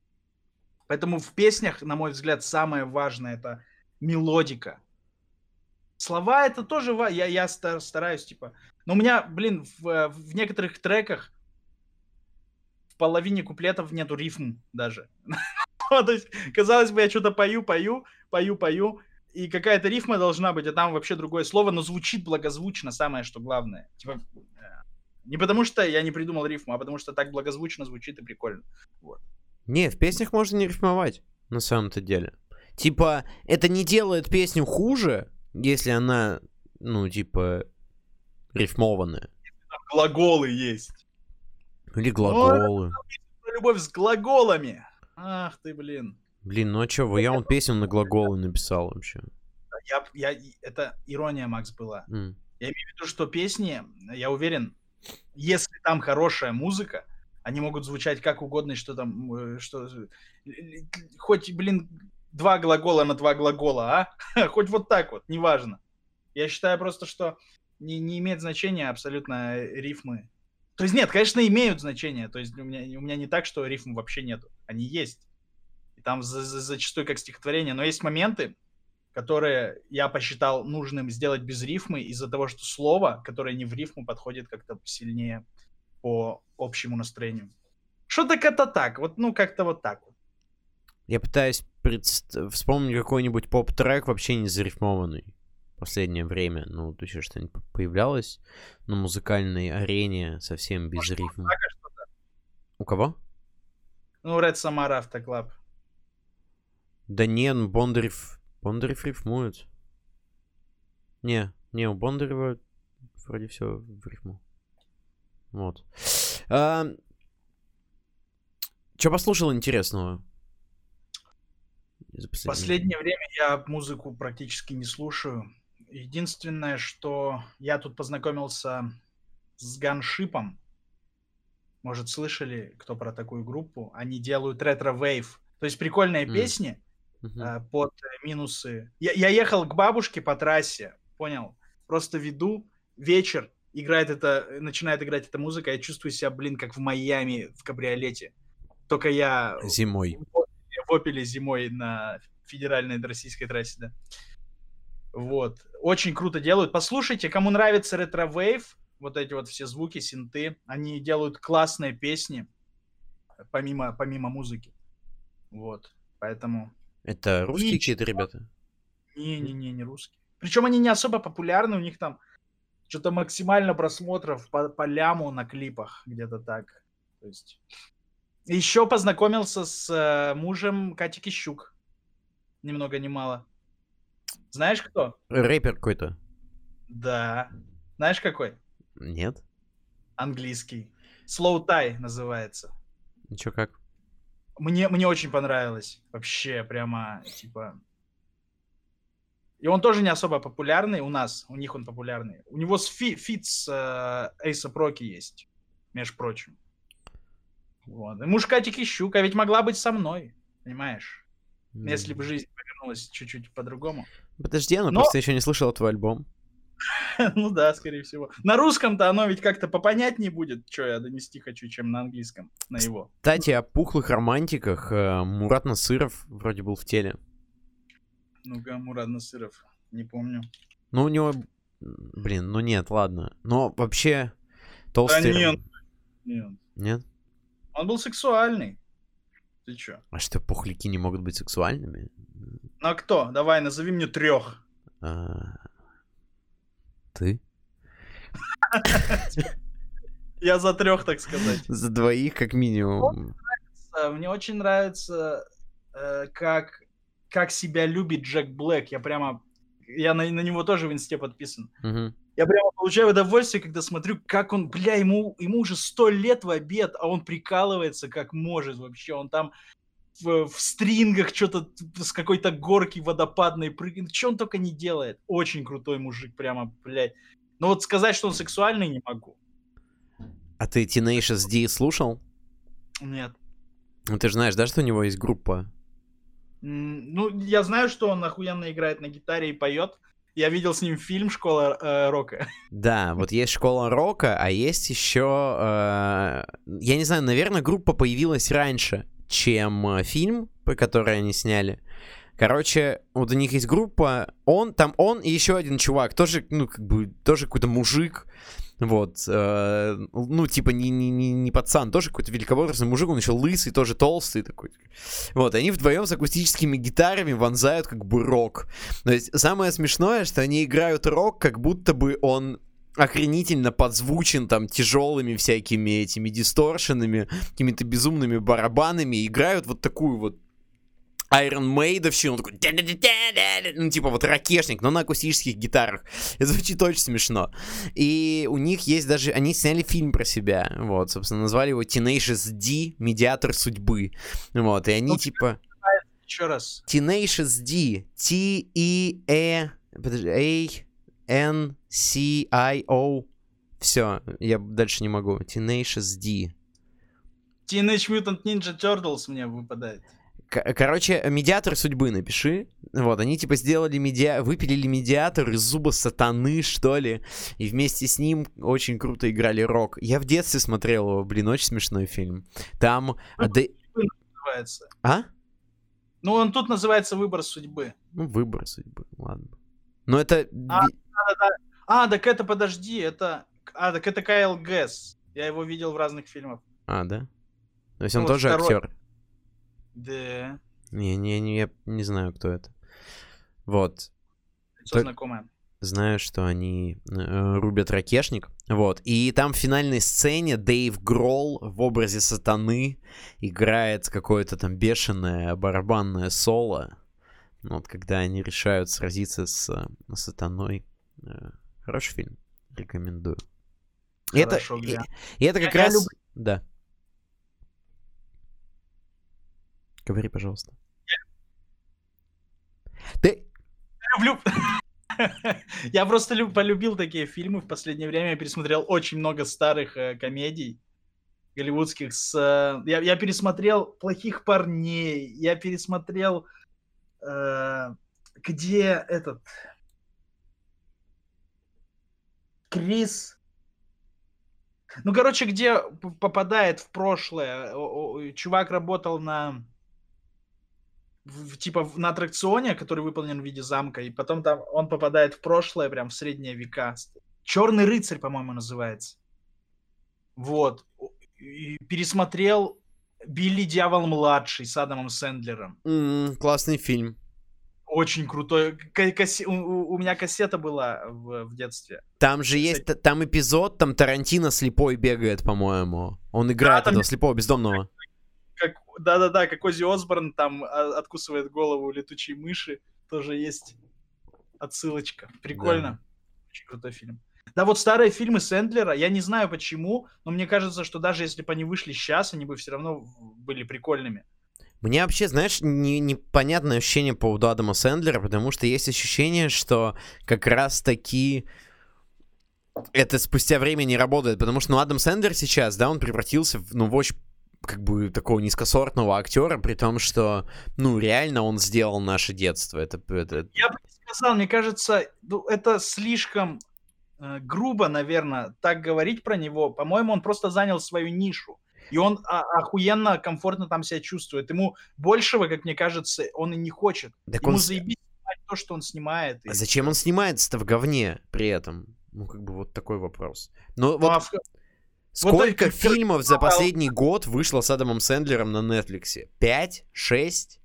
Поэтому в песнях, на мой взгляд, самое важное это мелодика. Слова это тоже я, я ста- стараюсь, типа. Но у меня, блин, в, в некоторых треках в половине куплетов нету рифм даже. [LAUGHS] То есть, казалось бы, я что-то пою, пою, пою, пою, и какая-то рифма должна быть, а там вообще другое слово, но звучит благозвучно, самое что главное. Типа, э, не потому что я не придумал рифму, а потому что так благозвучно звучит и прикольно. Не, в песнях можно не рифмовать, на самом-то деле. Типа, это не делает песню хуже, если она, ну, типа, рифмованная. Там глаголы есть. Или глаголы. Про Любовь с глаголами. Ах ты, блин. Блин, ну а чё, я он песню на глаголы написал вообще. Я, я, это ирония, Макс, была. М. Я имею в виду, что песни, я уверен, если там хорошая музыка, они могут звучать как угодно, что там, э, что... л- Хоть, блин, два глагола на два глагола, а? [LAUGHS] Хоть вот так вот, неважно. Я считаю просто, что не, не имеет значения абсолютно э, рифмы. То есть нет, конечно, имеют значение. То есть у меня, у меня не так, что рифм вообще нету. Они есть. И там за- за- зачастую как стихотворение. Но есть моменты, которые я посчитал нужным сделать без рифмы из-за того, что слово, которое не в рифму, подходит как-то сильнее по общему настроению. Что так это так? Вот, ну, как-то вот так вот. Я пытаюсь предст- вспомнить какой-нибудь поп-трек вообще не зарифмованный в последнее время. Ну, то есть что-нибудь появлялось на музыкальной арене совсем без рифма. Так, а что-то. У кого? Ну, Red Samara Автоклаб. Да не, ну Бондарев... Бондарев рифмует. Не, не, у Бондарева вроде все в рифму. Вот. А... Че послушал интересного? За В последнее время я музыку практически не слушаю. Единственное, что я тут познакомился с Gunship ом. Может, слышали, кто про такую группу? Они делают retrowave. То есть прикольные М. песни, Мгм. э, под минусы. Я, я ехал к бабушке по трассе, понял? Просто веду, вечер, играет это, начинает играть эта музыка, я чувствую себя, блин, как в Майами в кабриолете. Только я Зимой. Опеле зимой на федеральной российской трассе, да. Вот. Очень круто делают. Послушайте, кому нравится retrowave, вот эти вот все звуки, синты, они делают классные песни, помимо, помимо музыки. Вот. Поэтому Это русские И какие-то ребята? не-не-не, не русские. Причем они не особо популярны, у них там что-то максимально просмотров по, по ляму на клипах, где-то так. То есть... Еще познакомился с э, мужем Кати Кищук. Ни много ни мало. Знаешь кто? Рэпер какой-то. Да. Знаешь какой? Нет? Английский. Slowthai называется. Ничего как? Мне, мне очень понравилось. Вообще, прямо, типа... И он тоже не особо популярный у нас. У них он популярный. У него с фи, feat с э, A$AP Rocky есть, между прочим. Вот. И и щука ведь могла быть со мной, понимаешь? Если бы жизнь повернулась чуть-чуть по-другому. Подожди, ну Но- просто еще не слышал твой альбом. [LAUGHS] ну да, скорее всего. На русском-то оно ведь как-то попонятнее будет, что я донести хочу, чем на английском, на его. Кстати, о пухлых романтиках. э, Мурат Насыров вроде был в теле. Ну-ка, Мурат Насыров, не помню. Ну, у него... Блин, ну нет, ладно. Но вообще... Толстый... нет. ром- Нет. Нет? Он был сексуальный. Ты чё? А что, пухляки не могут быть сексуальными? Ну а кто? Давай, назови мне трех. А, Ты? Я за трех, так сказать. За двоих, как минимум. Мне очень нравится, э, как, как себя любит Джек Блэк. Я прямо... Я на, на него тоже в инсте подписан. Мгм. Я прямо получаю удовольствие, когда смотрю, как он, бля, ему, ему уже сто лет в обед, а он прикалывается как может вообще. Он там в, в стрингах что-то с какой-то горки водопадной прыгает. Что он только не делает. Очень крутой мужик, прямо, блядь. Но вот сказать, что он сексуальный, не могу. А ты Tenacious D слушал? Нет. Ну, ты же знаешь, да, что у него есть группа? Ну, я знаю, что он охуенно играет на гитаре и поет. Я видел с ним фильм «Школа э, рока». [LAUGHS] Да, вот есть школа рока, а есть еще, э, я не знаю, наверное, группа появилась раньше, чем э, фильм, который они сняли. Короче, вот у них есть группа, он, там он и еще один чувак, тоже, ну, как бы, тоже какой-то мужик, вот, э, ну, типа, не, не, не, пацан, тоже какой-то великовозрастный мужик, он еще лысый, тоже толстый такой. Вот, они вдвоем с акустическими гитарами вонзают как бы рок. То есть самое смешное, что они играют рок, как будто бы он охренительно подзвучен там тяжелыми всякими этими дисторшенами, какими-то безумными барабанами, играют вот такую вот Iron Maidовщину, он такой, ну, типа вот ракешник, но на акустических гитарах. Это [LAUGHS] звучит очень смешно. И у них есть даже, они сняли фильм про себя, вот, собственно, назвали его Tenacious D, Медиатор судьбы, вот, и они Ну, типа... Еще раз. Tenacious D. T-E-E... Подожди, A-N-C-I-O. Все, я дальше не могу. Tenacious D. Teenage Mutant Ninja Turtles мне выпадает. Короче, медиатор судьбы напиши. Вот, они типа сделали медиа... выпилили медиатор из зуба сатаны, что ли. И вместе с ним очень круто играли рок. Я в детстве смотрел его, блин, очень смешной фильм. Там... а, да- Называется. А? Ну, он тут называется «Выбор судьбы». Ну, выбор судьбы, ладно. Но это... А. ви- А, так это, подожди, это... А, так это Кайл Гэс. Я его видел в разных фильмах. А, да? То есть он Ну, тоже второй. актер. Да, Не, не, не, я не знаю, кто это. Вот. лицо Так- знакомое. Знаю, что они э, рубят ракешник. Вот. И там в финальной сцене Дэйв Гролл в образе сатаны играет какое-то там бешеное барабанное соло. Ну, Вот, когда они решают сразиться с э, сатаной. Э, Хороший фильм. Рекомендую. И это, Хорошо, и, и это как Я- я раз... люблю- Да. Говори, пожалуйста. Ты... люблю. [LAUGHS] Я просто люб- полюбил такие фильмы. В последнее время я пересмотрел очень много старых э, комедий голливудских. С, э, я, я пересмотрел «Плохих парней», я пересмотрел, э, где этот... Крис... Ну, короче, где попадает в прошлое. О- о- Чувак работал на в- типа на аттракционе, который выполнен в виде замка, и потом там он попадает в прошлое, прям в средние века. Черный рыцарь, по-моему, называется. Вот. И пересмотрел Билли Дьявол младший с Адамом Сэндлером. М, классный фильм. Очень крутой. Ка- кассе- У, у- меня кассета была в, в детстве. Там же есть там эпизод, там Тарантино слепой бегает, по-моему. Он играет там этого слепого бездомного. Да-да-да, как Ози Осборн там а, откусывает голову летучей мыши. Тоже есть отсылочка. Прикольно. Очень крутой фильм. Да вот старые фильмы Сэндлера, я не знаю почему, но мне кажется, что даже если бы они вышли сейчас, они бы все равно были прикольными. Мне вообще, знаешь, не- непонятное ощущение по поводу Адама Сэндлера, потому что есть ощущение, что как раз таки это спустя время не работает, потому что, ну, Адам Сэндлер сейчас, да, он превратился в, ну, в очень как бы такого низкосортного актера, при том, что, ну, реально он сделал наше детство. Это, это... Я бы не сказал, мне кажется, ну, это слишком э, грубо, наверное, так говорить про него. По-моему, он просто занял свою нишу. И он а, охуенно, комфортно там себя чувствует. Ему большего, как мне кажется, он и не хочет. Так Ему он... заебись снимать то, что он снимает. и А зачем он снимается-то в говне при этом? Ну, как бы вот такой вопрос. Но Ну, вот а в- сколько эти фильмов за последний год вышло с Адамом Сэндлером на Нетфликсе? Пять? Шесть?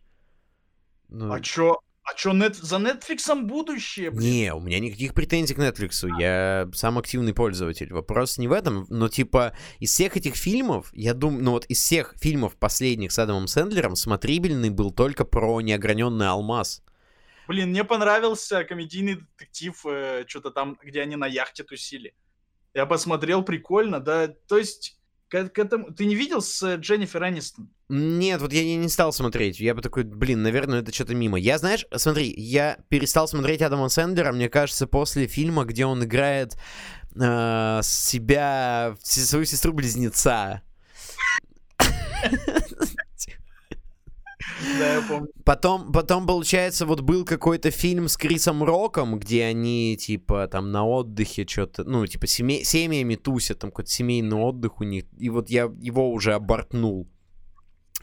Ну, А чё? А чё, нет, за Netflix будущее, блин? Не, у меня никаких претензий к Netflix. Я сам активный пользователь. Вопрос не в этом, но типа из всех этих фильмов, я думаю, ну вот из всех фильмов последних с Адамом Сэндлером смотрибельный был только про неограненный алмаз. Блин, мне понравился комедийный детектив, что-то там, где они на яхте тусили. Я посмотрел, прикольно, да. То есть, к, к этому... Ты не видел с э, Дженнифер Энистон? Нет, вот я не, не стал смотреть. Я бы такой, блин, наверное, это что-то мимо. Я, знаешь, смотри, я перестал смотреть Адама Сэндлера, мне кажется, после фильма, где он играет э, себя, свою сестру-близнеца. [LAUGHS] Да, я помню. Потом, потом, получается, вот был какой-то фильм с Крисом Роком, где они, типа, там, на отдыхе что-то, ну, типа, семей, семьями тусят, там, какой-то семейный отдых у них, и вот я его уже обортнул.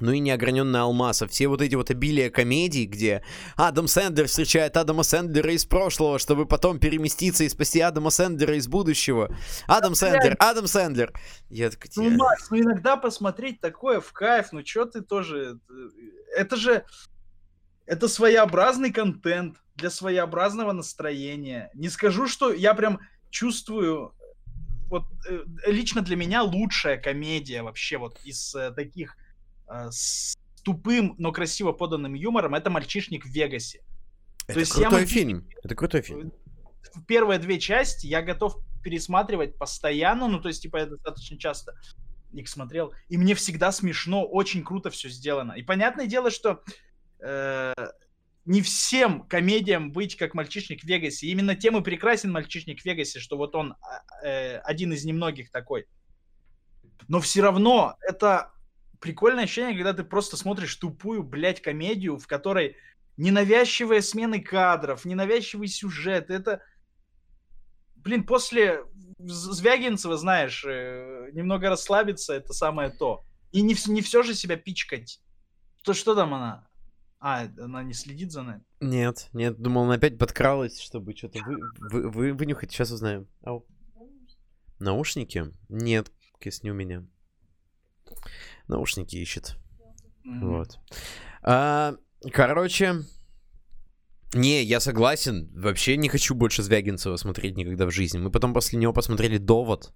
Ну и неограненный алмаз, а все вот эти вот обилия комедий, где Адам Сэндлер встречает Адама Сэндлера из прошлого, чтобы потом переместиться и спасти Адама Сэндлера из будущего. Адам Сэндлер, Адам Сэндлер. Я такой, Ну. Макс, ну иногда посмотреть такое в кайф, ну чё ты тоже... Это же... Это своеобразный контент для своеобразного настроения. Не скажу, что я прям чувствую... Вот э, лично для меня лучшая комедия вообще вот из э, таких э, с тупым, но красиво поданным юмором это «Мальчишник в Вегасе». это есть я крутой могу- фильм, это крутой фильм. в первые две части я готов пересматривать постоянно, ну, то есть, типа, я достаточно часто их смотрел, и мне всегда смешно, очень круто все сделано. И понятное дело, что э, не всем комедиям быть как «Мальчишник в Вегасе». Именно тем и прекрасен «Мальчишник в Вегасе», что вот он а, э, один из немногих такой. Но все равно это прикольное ощущение, когда ты просто смотришь тупую, блядь, комедию, в которой ненавязчивые смены кадров, ненавязчивый сюжет. Это, блин, после Звягинцева, знаешь, э, немного расслабиться, это самое то. И не, не все же себя пичкать. То что там она? А, она не следит за нами? Нет, нет, думал, она опять подкралась, чтобы что-то вы, вы, вы- вынюхать. Сейчас узнаем. Ау. Наушники? Нет, кис не у меня. Наушники ищет. М. Вот. А, короче, не, я согласен. Вообще не хочу больше Звягинцева смотреть никогда в жизни. Мы потом после него посмотрели «Довод».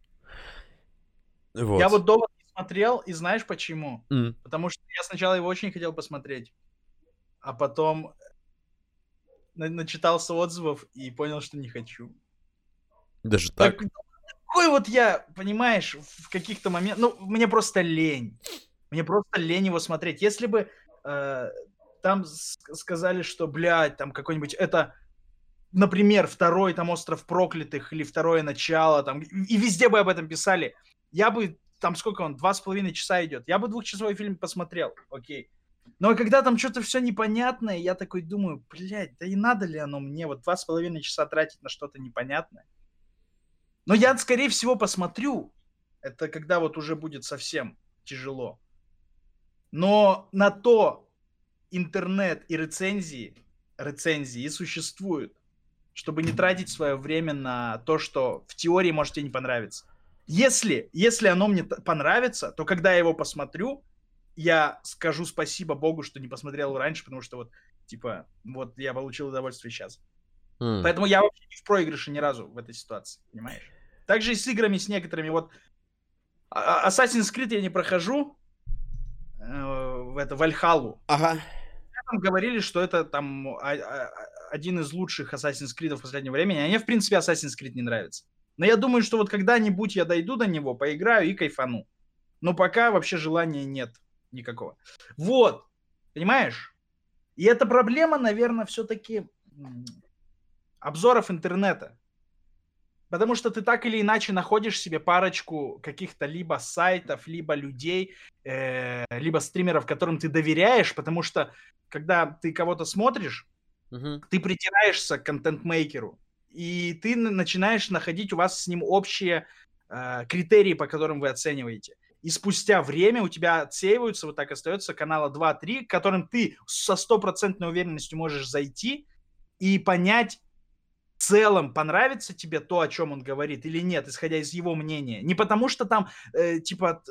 Вот. Я вот довод не смотрел, и знаешь почему? М, Потому что я сначала его очень хотел посмотреть, а потом на- начитался отзывов и понял, что не хочу. Даже так. Так, такой вот я, понимаешь, в каких-то моментах... Ну, мне просто лень. Мне просто лень его смотреть. Если бы э, там сказали, что, блядь, там какой-нибудь... Это, например, второй там «Остров проклятых» или второе начало, там, и везде бы об этом писали, я бы... Там сколько он? Два с половиной часа идет. Я бы двухчасовой фильм посмотрел, окей. Но когда там что-то все непонятное, я такой думаю, блядь, да и надо ли оно мне вот два с половиной часа тратить на что-то непонятное? Но я, скорее всего, посмотрю. Это когда вот уже будет совсем тяжело. Но на то интернет и рецензии, рецензии и существуют, чтобы не тратить свое время на то, что в теории может тебе не понравиться. Если, если оно мне понравится, то когда я его посмотрю, я скажу спасибо Богу, что не посмотрел его раньше, потому что вот, типа, вот я получил удовольствие сейчас. М. Поэтому я вообще не в проигрыше ни разу в этой ситуации, понимаешь? Также и с играми, с некоторыми. Вот а- а- Assassin's Creed я не прохожу э, в это Вальхалу. Ага. Там говорили, что это там а- а- один из лучших Assassin's Creed в последнее время. А мне, в принципе, Assassin's Creed не нравится. Но я думаю, что вот когда-нибудь я дойду до него, поиграю и кайфану. Но пока вообще желания нет никакого. Вот, понимаешь? И эта проблема, наверное, все-таки обзоров интернета. Потому что ты так или иначе находишь себе парочку каких-то либо сайтов, либо людей, э, либо стримеров, которым ты доверяешь, потому что когда ты кого-то смотришь, Мгм. ты притираешься к контент-мейкеру, и ты начинаешь находить у вас с ним общие э, критерии, по которым вы оцениваете. И спустя время у тебя отсеиваются, вот так остается канала 2-3, к которым ты со стопроцентной уверенностью можешь зайти и понять целом, понравится тебе то, о чем он говорит или нет, исходя из его мнения. Не потому что там, э, типа,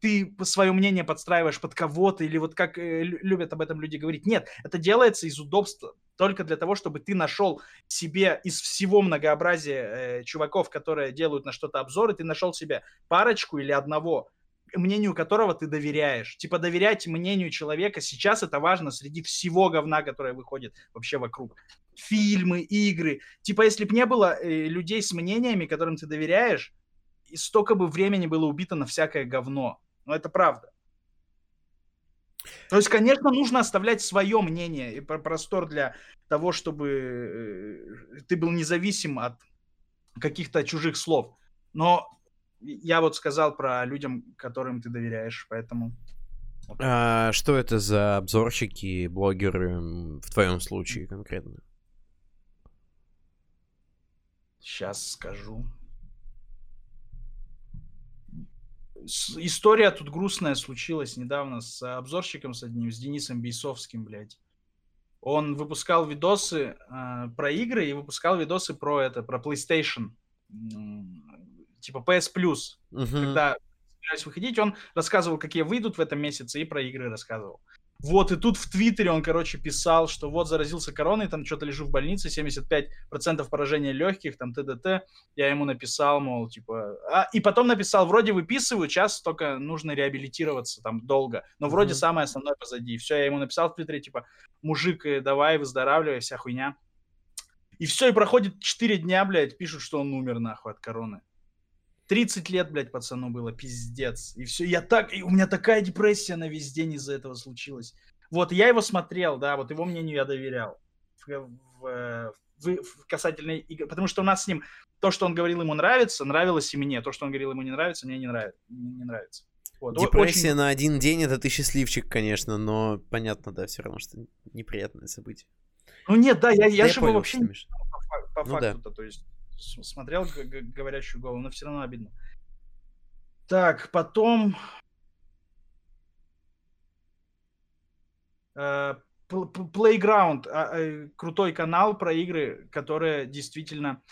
ты свое мнение подстраиваешь под кого-то, или вот как э, лю- любят об этом люди говорить. Нет, это делается из удобства, только для того, чтобы ты нашел себе из всего многообразия э, чуваков, которые делают на что-то обзоры, ты нашел себе парочку или одного, мнению которого ты доверяешь. Типа доверять мнению человека сейчас это важно среди всего говна, которое выходит вообще вокруг. Фильмы, игры. Типа если бы не было э, людей с мнениями, которым ты доверяешь, и столько бы времени было убито на всякое говно. Но это правда. То есть, конечно, нужно оставлять свое мнение и про- простор для того, чтобы э, ты был независим от каких-то чужих слов. Но я вот сказал про людям, которым ты доверяешь, поэтому... А, что это за обзорщики, блогеры в твоем случае конкретно? Сейчас скажу. История тут грустная случилась недавно с обзорщиком с одним, с Денисом Бейсовским, блядь. Он выпускал видосы э, про игры и выпускал видосы про это, про PlayStation. Типа PS Plus. Мгм. когда собирались выходить, он рассказывал, какие выйдут в этом месяце, и про игры рассказывал. Вот, и тут в Твиттере он, короче, писал, что вот заразился короной, там что-то лежу в больнице, 75% поражения легких, там ТДТ. Я ему написал, мол, типа... А, и потом написал, вроде выписываю, сейчас только нужно реабилитироваться там долго, но вроде Мгм. самое основное позади. Все, я ему написал в Твиттере, типа, мужик, э, давай, выздоравливай, вся хуйня. И все, и проходит 4 дня, блядь, пишут, что он умер, нахуй, от короны. 30 лет, блядь, пацану было, пиздец. И все, я так, и у меня такая депрессия на весь день из-за этого случилась. Вот, я его смотрел, да, вот его мнению я доверял. В, в, э, в- в касательно игр. Потому что у нас с ним то, что он говорил, ему нравится, нравилось и мне. То, что он говорил, ему не нравится, мне не нравится. Не, не нравится. Вот, Депрессия очень- на один день это ты счастливчик, конечно, но понятно, да, все равно, что неприятное событие. Ну нет, да, я, я Да же его понял, вообще не по, по Ну да. факту-то, то есть смотрел говорящую голову, но все равно обидно. Так, потом э, Playground, а, э, крутой канал про игры, которые действительно...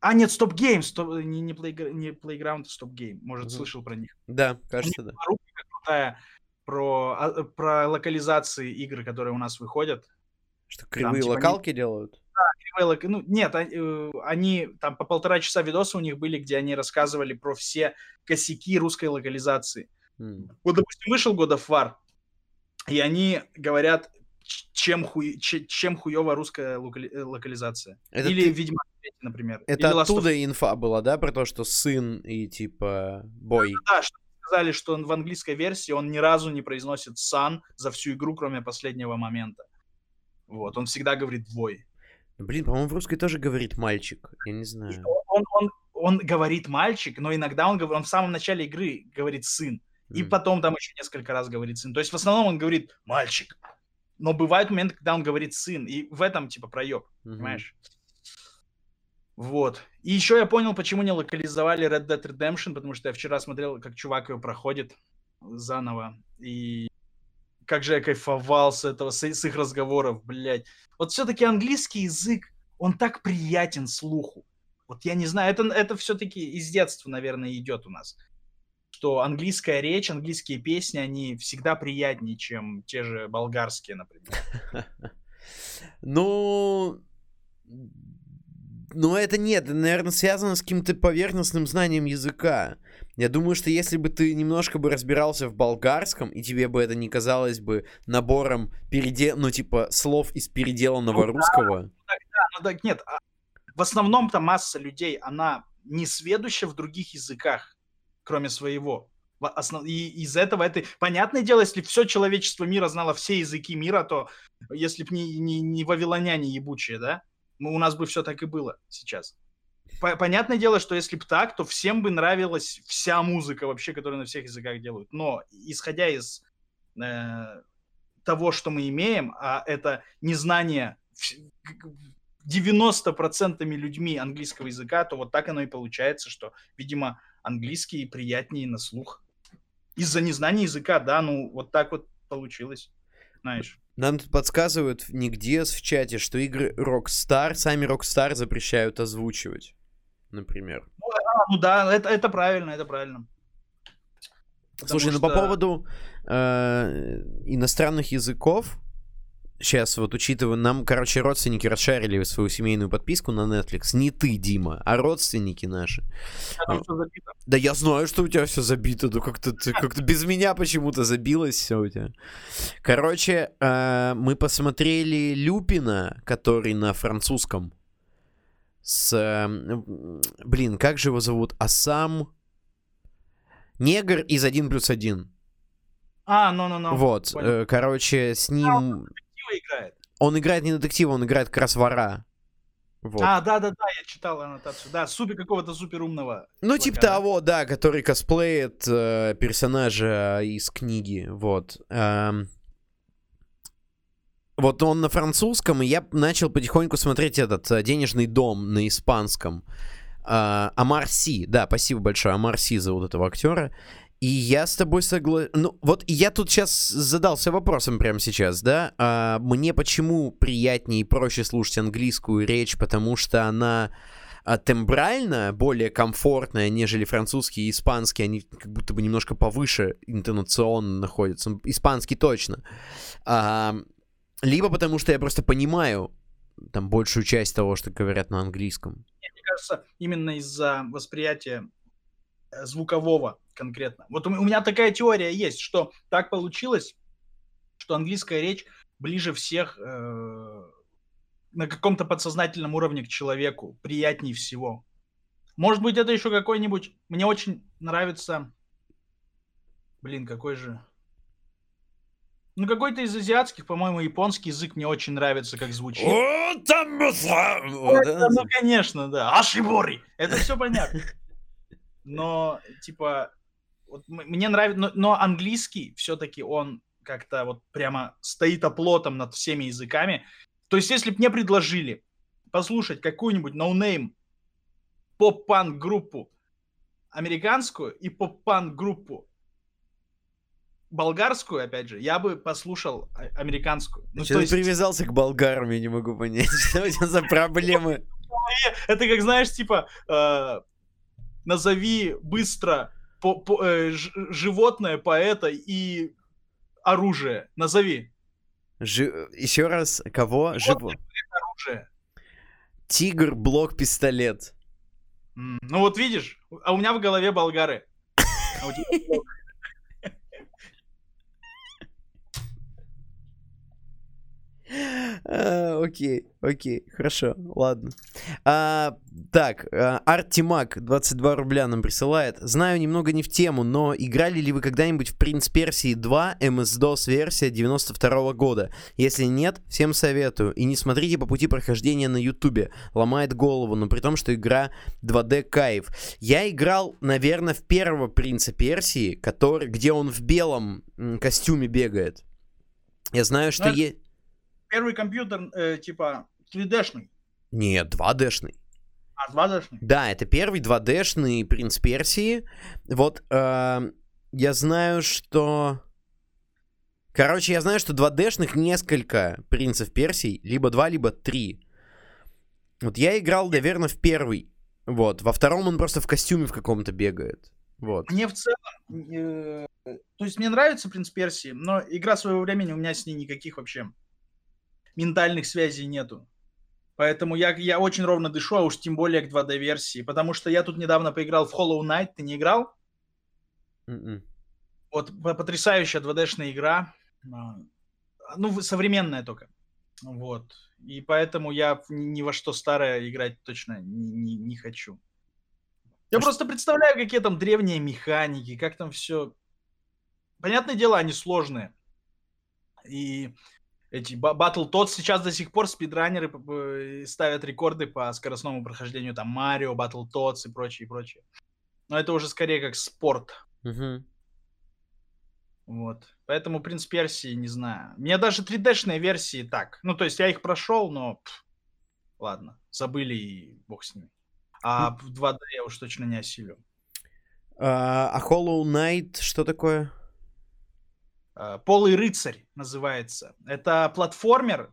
А, нет, Stop Game, стоп- не, не, Playg- не Playground, а Stop Game, может, Мгм. слышал про них. Да, кажется, да. Рубрика крутая про, а, про локализации игр, которые у нас выходят. Что кривые типа, не- локалки делают? Лок- Ну, нет, они, э, они там по полтора часа видоса у них были, где они рассказывали про все косяки русской локализации. М. Вот, допустим, вышел God of War, и они говорят, чем, хуй, ч- чем хуева русская локали- э, локализация. Это Или ты- Ведьмак 3, например. Это Или Last of оттуда инфа была, да, про то, что сын и типа бой. Да, что сказали, что он в английской версии он ни разу не произносит сан за всю игру, кроме последнего момента. Вот, он всегда говорит бой. Блин, по-моему, в русской тоже говорит мальчик. Я не знаю. Он, он, он говорит мальчик, но иногда он, говорит, он в самом начале игры говорит сын. И М. потом там еще несколько раз говорит сын. То есть в основном он говорит мальчик. Но бывают моменты, когда он говорит сын. И в этом типа проеб, Мгм. понимаешь? Вот. И еще я понял, почему не локализовали Red Dead Redemption, потому что я вчера смотрел, как чувак ее проходит заново. И как же я кайфовал с этого, с, с их разговоров, блядь. Вот все-таки английский язык, он так приятен слуху. Вот я не знаю, это, это все-таки из детства, наверное, идет у нас. Что английская речь, английские песни, они всегда приятнее, чем те же болгарские, например. [LAUGHS] Ну... Ну, это нет, наверное, связано с каким-то поверхностным знанием языка. Я думаю, что если бы ты немножко бы разбирался в болгарском, и тебе бы это не казалось бы набором передел... ну, типа, слов из переделанного Ну да. русского. Ну так нет, а в основном-то масса людей, она не сведуща в других языках, кроме своего. Во- основ- И из этого это... Понятное дело, если все человечество мира знало все языки мира, то если бы не, не, не вавилоняне ебучие, да, мы, у нас бы все так и было сейчас. Понятное дело, что если бы так, то всем бы нравилась вся музыка вообще, которую на всех языках делают. Но исходя из э, того, что мы имеем, а это незнание 90% людьми английского языка, то вот так оно и получается, что, видимо, английский приятнее на слух. Из-за незнания языка, да, ну вот так вот получилось, знаешь. Нам тут подсказывают нигде в чате, что игры Rockstar, сами Rockstar запрещают озвучивать, например. Ну, а, ну да, это, это правильно, это правильно. Потому Слушай, что... ну по поводу э, иностранных языков, сейчас вот учитывая, нам, короче, родственники расшарили свою семейную подписку на Netflix. Не ты, Дима, а родственники наши. А все забито. Да я знаю, что у тебя все забито. Ну как-то как без меня почему-то забилось все у тебя. Короче, э, мы посмотрели Люпина, который на французском. С... Блин, как же его зовут? Асам... Негр из 1 плюс 1. А, ну-ну-ну. Вот, э, короче, с ним играет? Он играет не детектива, он играет как раз вора. Вот. А, да-да-да, я читал аннотацию. Да, супер какого-то суперумного. Ну, чувака. типа того, да, который косплеит э, персонажа из книги, вот. Эм... Вот он на французском, и я начал потихоньку смотреть этот э, «Денежный дом» на испанском. Э, Амар Си, да, спасибо большое, Амар Си зовут этого актера. И я с тобой согласен. Ну, вот я тут сейчас задался вопросом прямо сейчас, да? А, мне почему приятнее и проще слушать английскую речь, потому что она а, тембрально более комфортная, нежели французский и испанский. Они как будто бы немножко повыше интонационно находятся. Испанский точно. А, либо потому что я просто понимаю там большую часть того, что говорят на английском. Мне кажется, именно из-за восприятия Э, звукового конкретно. Вот у, меня такая теория есть, что так получилось, что английская речь ближе всех э, на каком-то подсознательном уровне к человеку, приятнее всего. Может быть, это еще какой-нибудь... Мне очень нравится... Блин, какой же... Ну, какой-то из азиатских, по-моему, японский язык мне очень нравится, как звучит. Это, ну, конечно, да. Ашибори. Это все понятно но, типа, вот мне нравится, но, но английский все-таки он как-то вот прямо стоит оплотом над всеми языками. То есть, если бы мне предложили послушать какую-нибудь no-name поп-панк группу американскую и поп-панк группу болгарскую, опять же, я бы послушал а, американскую. Ну, Что ты есть... привязался к болгарам, я не могу понять, [LAUGHS] что у тебя за проблемы. [LAUGHS] Это как, знаешь, типа, э, назови быстро по, по, э, ж, животное, поэта и оружие. Назови. Жи... Еще раз, кого? Оружие. Тигр, блок, пистолет. Ну вот видишь, а у меня в голове болгары. [LAUGHS] А у тебя окей, окей, хорошо, ладно. А, так, а, Артимак 22 рубля нам присылает. Знаю, немного не в тему, но играли ли вы когда-нибудь в Принц Персии 2 MS-DOS версия 92 года? Если нет, всем советую. И не смотрите по пути прохождения на ютубе. Ломает голову, но при том, что игра 2D кайф. Я играл, наверное, в первого Принца Персии, который, где он в белом костюме бегает. Я знаю, что есть первый компьютер, э, типа, 3D-шный. Нет, 2D-шный. А, 2D-шный? Да, это первый 2D-шный принц Персии. Вот, э, я знаю, что... Короче, я знаю, что 2D-шных несколько принцев Персии, либо два, либо три. Вот я играл, наверное, в первый. Вот, во втором он просто в костюме в каком-то бегает. Вот. Мне в целом, э, то есть мне нравится принц Персии, но игра своего времени у меня с ней никаких вообще ментальных связей нету. Поэтому я, я очень ровно дышу, а уж тем более к 2D-версии. Потому что я тут недавно поиграл в Hollow Knight. Ты не играл? Mm-mm. М-м. Вот потрясающая 2D-шная игра. А, ну, современная только. Вот. И поэтому я ни во что старое играть точно не, не, не хочу. Я а просто представляю, какие там древние механики, как там все. Понятное дело, они сложные. И эти батл тот сейчас до сих пор спидранеры ставят рекорды по скоростному прохождению там Марио, Батл Tots и прочее, и прочее. Но это уже скорее как спорт. Угу. Вот. Поэтому принц Персии, не знаю. Мне даже 3D-шные версии так. Ну, то есть я их прошел, но пф, ладно, забыли и бог с ними. А в 2D я уж точно не осилю. А, а Hollow Knight что такое? А, Полый рыцарь называется. Это платформер.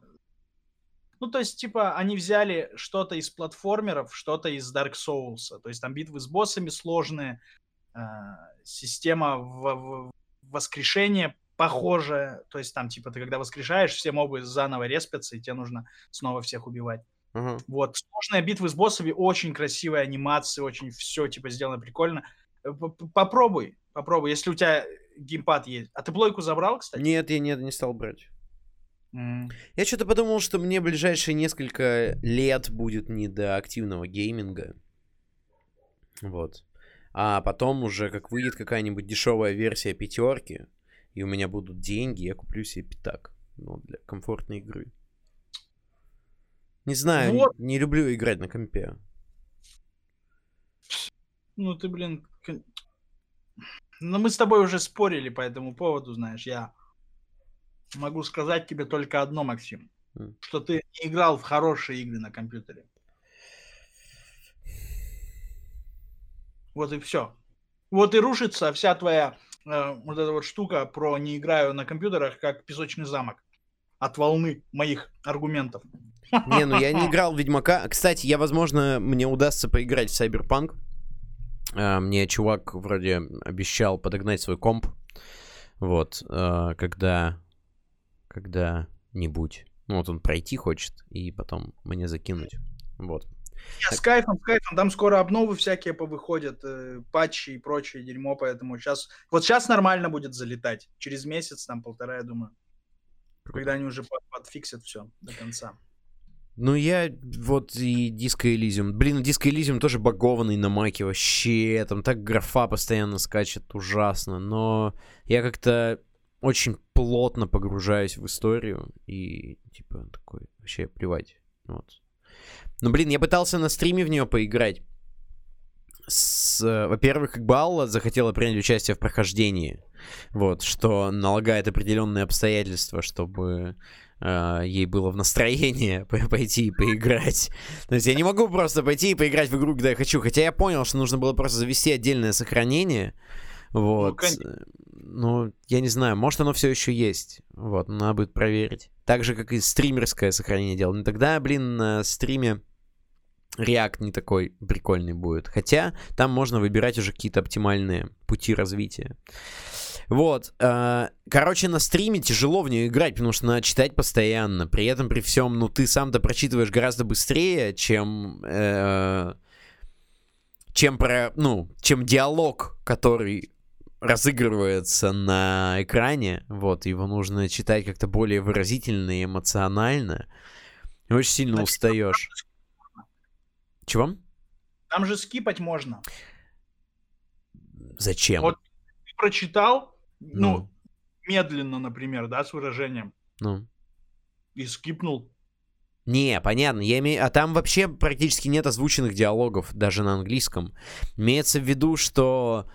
Ну, то есть, типа, они взяли что-то из платформеров, что-то из Dark Souls. То есть там битвы с боссами сложные, э, система в, в, воскрешения похожая. То есть там, типа, ты когда воскрешаешь, все мобы заново респятся, и тебе нужно снова всех убивать. Uh-huh. Вот. Сложные битвы с боссами, очень красивые анимации, очень все, типа, сделано прикольно. Э, попробуй, попробуй, если у тебя геймпад есть. А ты плойку забрал, кстати? Нет, я нет, не стал брать. Я что-то подумал, что мне ближайшие несколько лет будет не до активного гейминга. Вот. А потом уже, как выйдет какая-нибудь дешевая версия пятерки, и у меня будут деньги, я куплю себе пятак. Ну, для комфортной игры. Не знаю, вот. не, не люблю играть на компе. Ну ты, блин... Ну мы с тобой уже спорили по этому поводу, знаешь, я могу сказать тебе только одно, Максим. Mm. Что ты не играл в хорошие игры на компьютере. Вот и все. Вот и рушится вся твоя э, вот эта вот штука про не играю на компьютерах, как песочный замок. От волны моих аргументов. Не, ну я не [LAUGHS] играл в Ведьмака. Кстати, я, возможно, мне удастся поиграть в Cyberpunk. Э, мне чувак вроде обещал подогнать свой комп. Вот, э, когда когда-нибудь. Ну, вот он пройти хочет и потом мне закинуть. Вот. Я, с кайфом, с кайфом. Там скоро обновы всякие повыходят, э, патчи и прочее дерьмо, поэтому сейчас... Вот сейчас нормально будет залетать. Через месяц, там, полтора, я думаю. Когда они уже под, подфиксят все до конца. Ну, я вот и Disco Elysium. Блин, Disco Elysium тоже багованный на маке вообще. Там так графа постоянно скачет ужасно. Но я как-то очень плотно погружаюсь в историю и, типа, такой, вообще плевать. Вот. Ну, блин, я пытался на стриме в нее поиграть. С, во-первых, как бы Алла захотела принять участие в прохождении. Вот, что налагает определенные обстоятельства, чтобы э, ей было в настроении [LAUGHS] пойти и поиграть. То есть я не могу просто пойти и поиграть в игру, когда я хочу. Хотя я понял, что нужно было просто завести отдельное сохранение. Вот. Ну, ну, я не знаю, может оно все еще есть. Вот, надо будет проверить. Так же, как и стримерское сохранение дел. Но тогда, блин, на стриме React не такой прикольный будет. Хотя там можно выбирать уже какие-то оптимальные пути развития. Вот. Э, короче, на стриме тяжело в нее играть, потому что надо читать постоянно. При этом, при всем, ну, ты сам-то прочитываешь гораздо быстрее, чем... Э, чем про, ну, чем диалог, который разыгрывается на экране, вот, его нужно читать как-то более выразительно и эмоционально. И очень сильно Значит, устаешь. Чего? Там же скипать можно. Зачем? Вот ты прочитал, ну, ну медленно, например, да, с выражением. Ну. И скипнул. Не, понятно. Я имею... А там вообще практически нет озвученных диалогов, даже на английском. Имеется в виду, что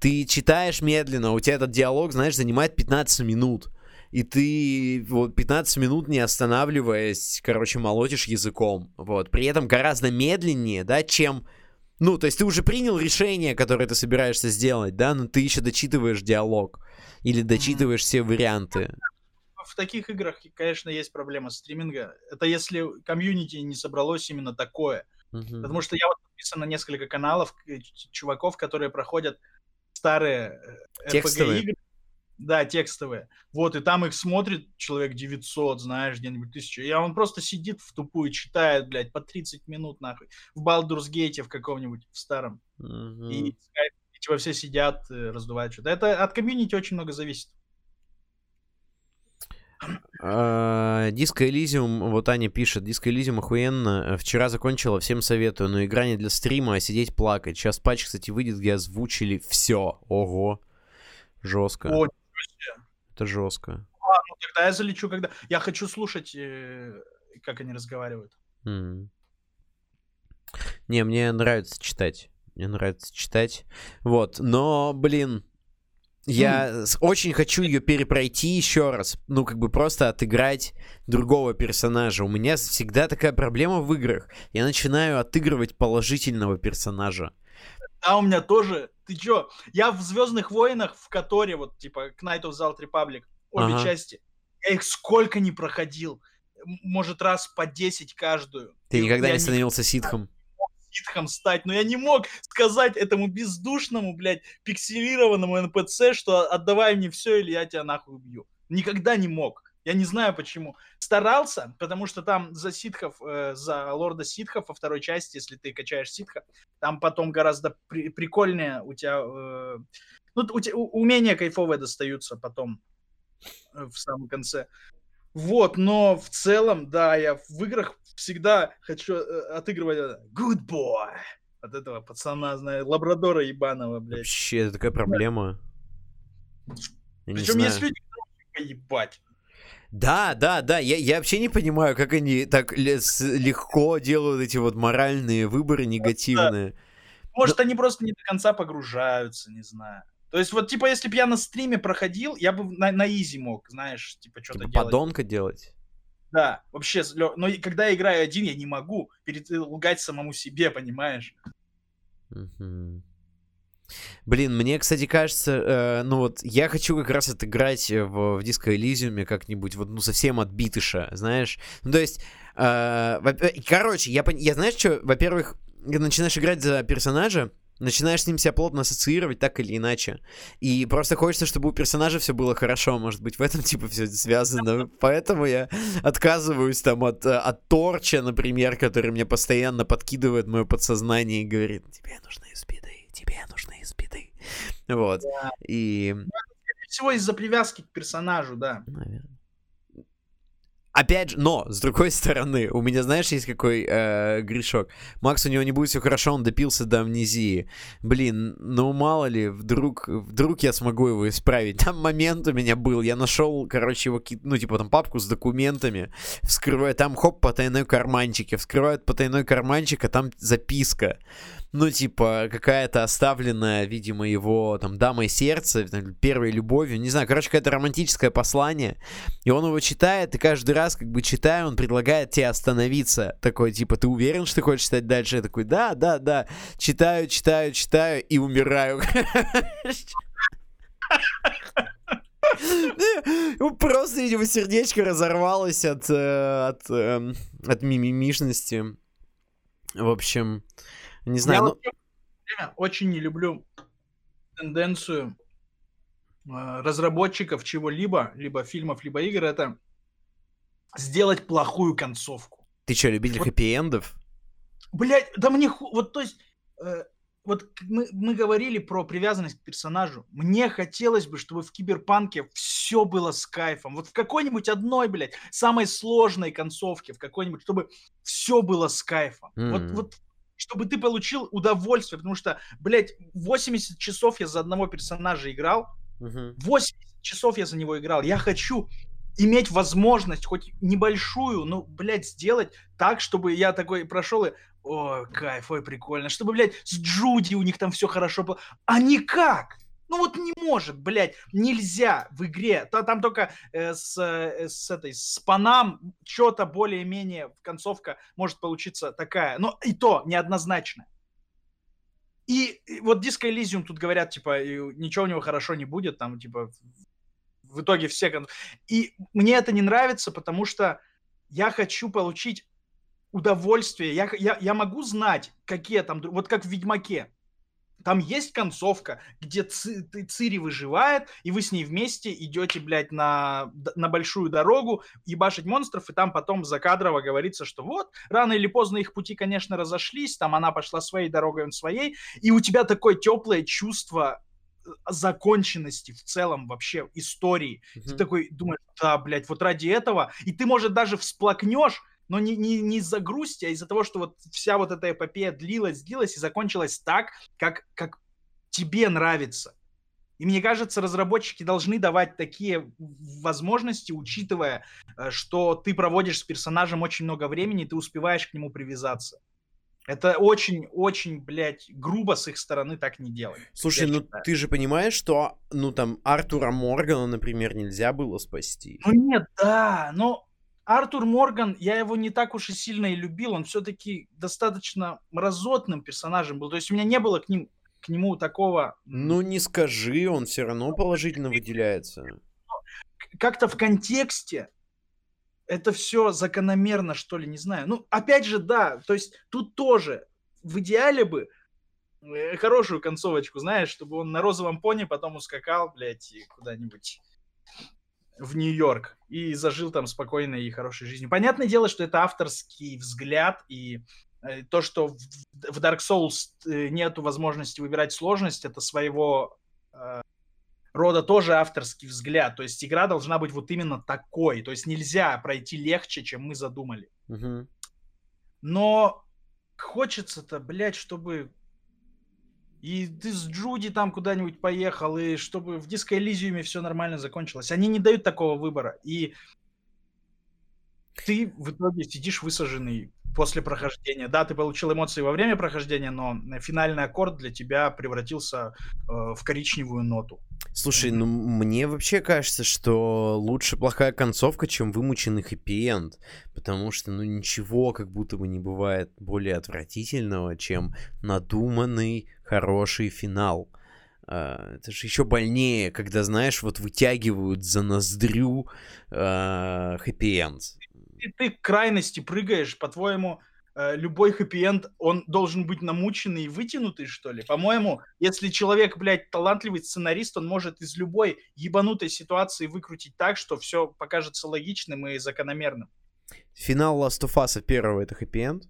ты читаешь медленно, у тебя этот диалог, знаешь, занимает 15 минут. И ты вот 15 минут не останавливаясь, короче, молотишь языком. Вот. При этом гораздо медленнее, да, чем... Ну, то есть ты уже принял решение, которое ты собираешься сделать, да, но ты еще дочитываешь диалог. Или дочитываешь все варианты. В таких играх, конечно, есть проблема стриминга. Это если комьюнити не собралось именно такое. Mm-hmm. Потому что я вот подписан на несколько каналов чуваков, которые проходят старые э, текстовые. игры. Да, текстовые. Вот, и там их смотрит человек 900, знаешь, где-нибудь 1000. И он просто сидит в тупую, читает, блядь, по 30 минут, нахуй. В Baldur's Gate в каком-нибудь, в старом. Mm-hmm. И, и типа все сидят, э, раздувают что-то. Это от комьюнити очень много зависит. Диско Элизиум, вот Аня пишет, Диско Элизиум охуенно, вчера закончила, всем советую, но игра не для стрима, а сидеть плакать. Сейчас патч, кстати, выйдет, где озвучили все. Ого, жестко. О, Это жестко. А, ну тогда я залечу, когда... Я хочу слушать, э, как они разговаривают. Не, мне нравится читать. Мне нравится читать. Вот, но, блин, я с- очень хочу ее перепройти еще раз. Ну, как бы просто отыграть другого персонажа. У меня всегда такая проблема в играх. Я начинаю отыгрывать положительного персонажа. Да, у меня тоже. Ты чё? Я в Звездных войнах, в которой вот, типа, Knight of the Old Republic, обе Ага. части, я их сколько не проходил. Может, раз по 10 каждую. Ты И никогда не становился ситхом? Ситхом стать, но я не мог сказать этому бездушному, блядь, пикселированному НПЦ, что отдавай мне все, или я тебя нахуй убью. Никогда не мог. Я не знаю почему. Старался, потому что там за ситхов, э, за лорда ситхов во второй части, если ты качаешь ситха, там потом гораздо при- прикольнее у тебя... э, ну, у тебя умения кайфовые достаются потом э, в самом конце. Вот, но в целом, да, я в играх всегда хочу э, отыгрывать good boy от этого пацана, знаю, лабрадора ебаного, блядь. Вообще, это такая проблема. Не Причем есть люди, которые ебать. Да, да, да, я, я вообще не понимаю, как они так легко делают эти вот моральные выборы негативные. Может, они просто не до конца погружаются, не знаю. То есть вот, типа, если бы я на стриме проходил, я бы на, на изи мог, знаешь, типа, что-то Типа делать. подонка делать. Да, вообще, но когда я играю один, я не могу перед... э, лгать самому себе, понимаешь? Блин, мне, кстати, кажется, э, ну вот, я хочу как раз отыграть э, в, в Disco Elysium как-нибудь, вот, ну, совсем отбитыша, знаешь? Ну, то есть, э, короче, я, я знаешь, что, во-первых, начинаешь играть за персонажа, начинаешь с ним себя плотно ассоциировать, так или иначе. И просто хочется, чтобы у персонажа все было хорошо, может быть, в этом, [LAUGHS] типа, все связано. Поэтому я отказываюсь там от, э, от Торча, например, который мне постоянно подкидывает мое подсознание и говорит, тебе нужны спиды, тебе нужны спиды. Вот. Да. И... Скорее всего, из-за привязки к персонажу, да. Наверное. Опять же, но, с другой [LAUGHS] стороны, у меня, знаешь, есть какой э, грешок. Макс, у него не будет все хорошо, он допился до амнезии. Блин, ну мало ли, вдруг, вдруг я смогу его исправить. [LAUGHS] Там момент у меня был, я нашел, короче, его, ну, типа, там папку с документами, вскрываю, там, хоп, потайной карманчик, я вскрываю потайной карманчик, а там записка. Ну, типа, какая-то оставленная, видимо, его, там, дамой сердца, первой любовью, не знаю, короче, какое-то романтическое послание. И он его читает, и каждый раз, как бы читая, он предлагает тебе остановиться. Такой, типа, ты уверен, что ты хочешь читать дальше? Я такой, да, да, да. Читаю, читаю, читаю и умираю. Ну, Просто, видимо, сердечко разорвалось от, э, от, эм, от мимимишности. В общем, не знаю, я ну... вот в время очень не люблю тенденцию э, разработчиков чего-либо, либо фильмов, либо игр, это сделать плохую концовку. Ты что, любитель Вот- хэппи-эндов? Блять, да мне ху... вот то есть э, вот мы, мы говорили про привязанность к персонажу. Мне хотелось бы, чтобы в киберпанке все было с кайфом. Вот в какой-нибудь одной, блядь, самой сложной концовке, в какой-нибудь, чтобы все было с кайфом. Вот, М. вот чтобы ты получил удовольствие, потому что, блядь, 80 часов я за одного персонажа играл, Мгм. 80 часов я за него играл. Я хочу иметь возможность хоть небольшую, но, блядь, сделать так, чтобы я такой прошел и о, кайф, ой, прикольно. Чтобы, блядь, с Джуди у них там все хорошо было. А никак! Ну вот не может, блядь, нельзя в игре. Та- Там только э, с, э, с этой, с панам что-то более-менее концовка может получиться такая. Но и то неоднозначно. И, и вот Disco Elysium тут говорят, типа, ничего у него хорошо не будет, там, типа, в итоге все... И мне это не нравится, потому что я хочу получить удовольствие. Я, я, я могу знать, какие там... Вот как в Ведьмаке. Там есть концовка, где Ци- ты- Цири выживает, и вы с ней вместе идете, блядь, на, на большую дорогу, ебашить монстров, и там потом закадрово говорится, что вот, рано или поздно их пути, конечно, разошлись, там она пошла своей дорогой, он своей, и у тебя такое теплое чувство э, законченности в целом вообще истории. Ты Мгм. такой думаешь, да, блядь, вот ради этого. И ты, может, даже всплакнешь, но не, не, не из-за грусти, а из-за того, что вот вся вот эта эпопея длилась, длилась и закончилась так, как, как тебе нравится. И мне кажется, разработчики должны давать такие возможности, учитывая, э, что ты проводишь с персонажем очень много времени, ты успеваешь к нему привязаться. Это очень-очень, блядь, грубо с их стороны так не делать. Слушай, ну считаю. ты же понимаешь, что, ну там, Артура Моргана, например, нельзя было спасти. Ну нет, да, но Артур Морган, я его не так уж и сильно и любил, он все-таки достаточно мразотным персонажем был, то есть у меня не было к, ним, к нему такого... Ну не скажи, он все равно положительно выделяется. Как-то в контексте это все закономерно, что ли, не знаю. Ну, опять же, да, то есть тут тоже в идеале бы э, хорошую концовочку, знаешь, чтобы он на розовом пони потом ускакал, блядь, куда-нибудь в Нью-Йорк и зажил там спокойной и хорошей жизнью. Понятное дело, что это авторский взгляд и э, то, что в, Dark Souls э, нету возможности выбирать сложность, это своего э, рода тоже авторский взгляд. То есть игра должна быть вот именно такой. То есть нельзя пройти легче, чем мы задумали. Угу. Но хочется-то, блядь, чтобы и ты с Джуди там куда-нибудь поехал, и чтобы в Диско Элизиуме все нормально закончилось. Они не дают такого выбора. И ты в итоге сидишь высаженный после прохождения. Да, ты получил эмоции во время прохождения, но финальный аккорд для тебя превратился э, в коричневую ноту. Слушай, ну мне вообще кажется, что лучше плохая концовка, чем вымученный хэппи-энд. Потому что, ну, ничего как будто бы не бывает более отвратительного, чем надуманный хороший финал. Uh, это же еще больнее, когда, знаешь, вот вытягивают за ноздрю хэппи-энд ты, ты к крайности прыгаешь, по-твоему, э, любой хэппи-энд, он должен быть намученный и вытянутый, что ли? По-моему, если человек, блядь, талантливый сценарист, он может из любой ебанутой ситуации выкрутить так, что все покажется логичным и закономерным. Финал Last of Us первого — это хэппи-энд?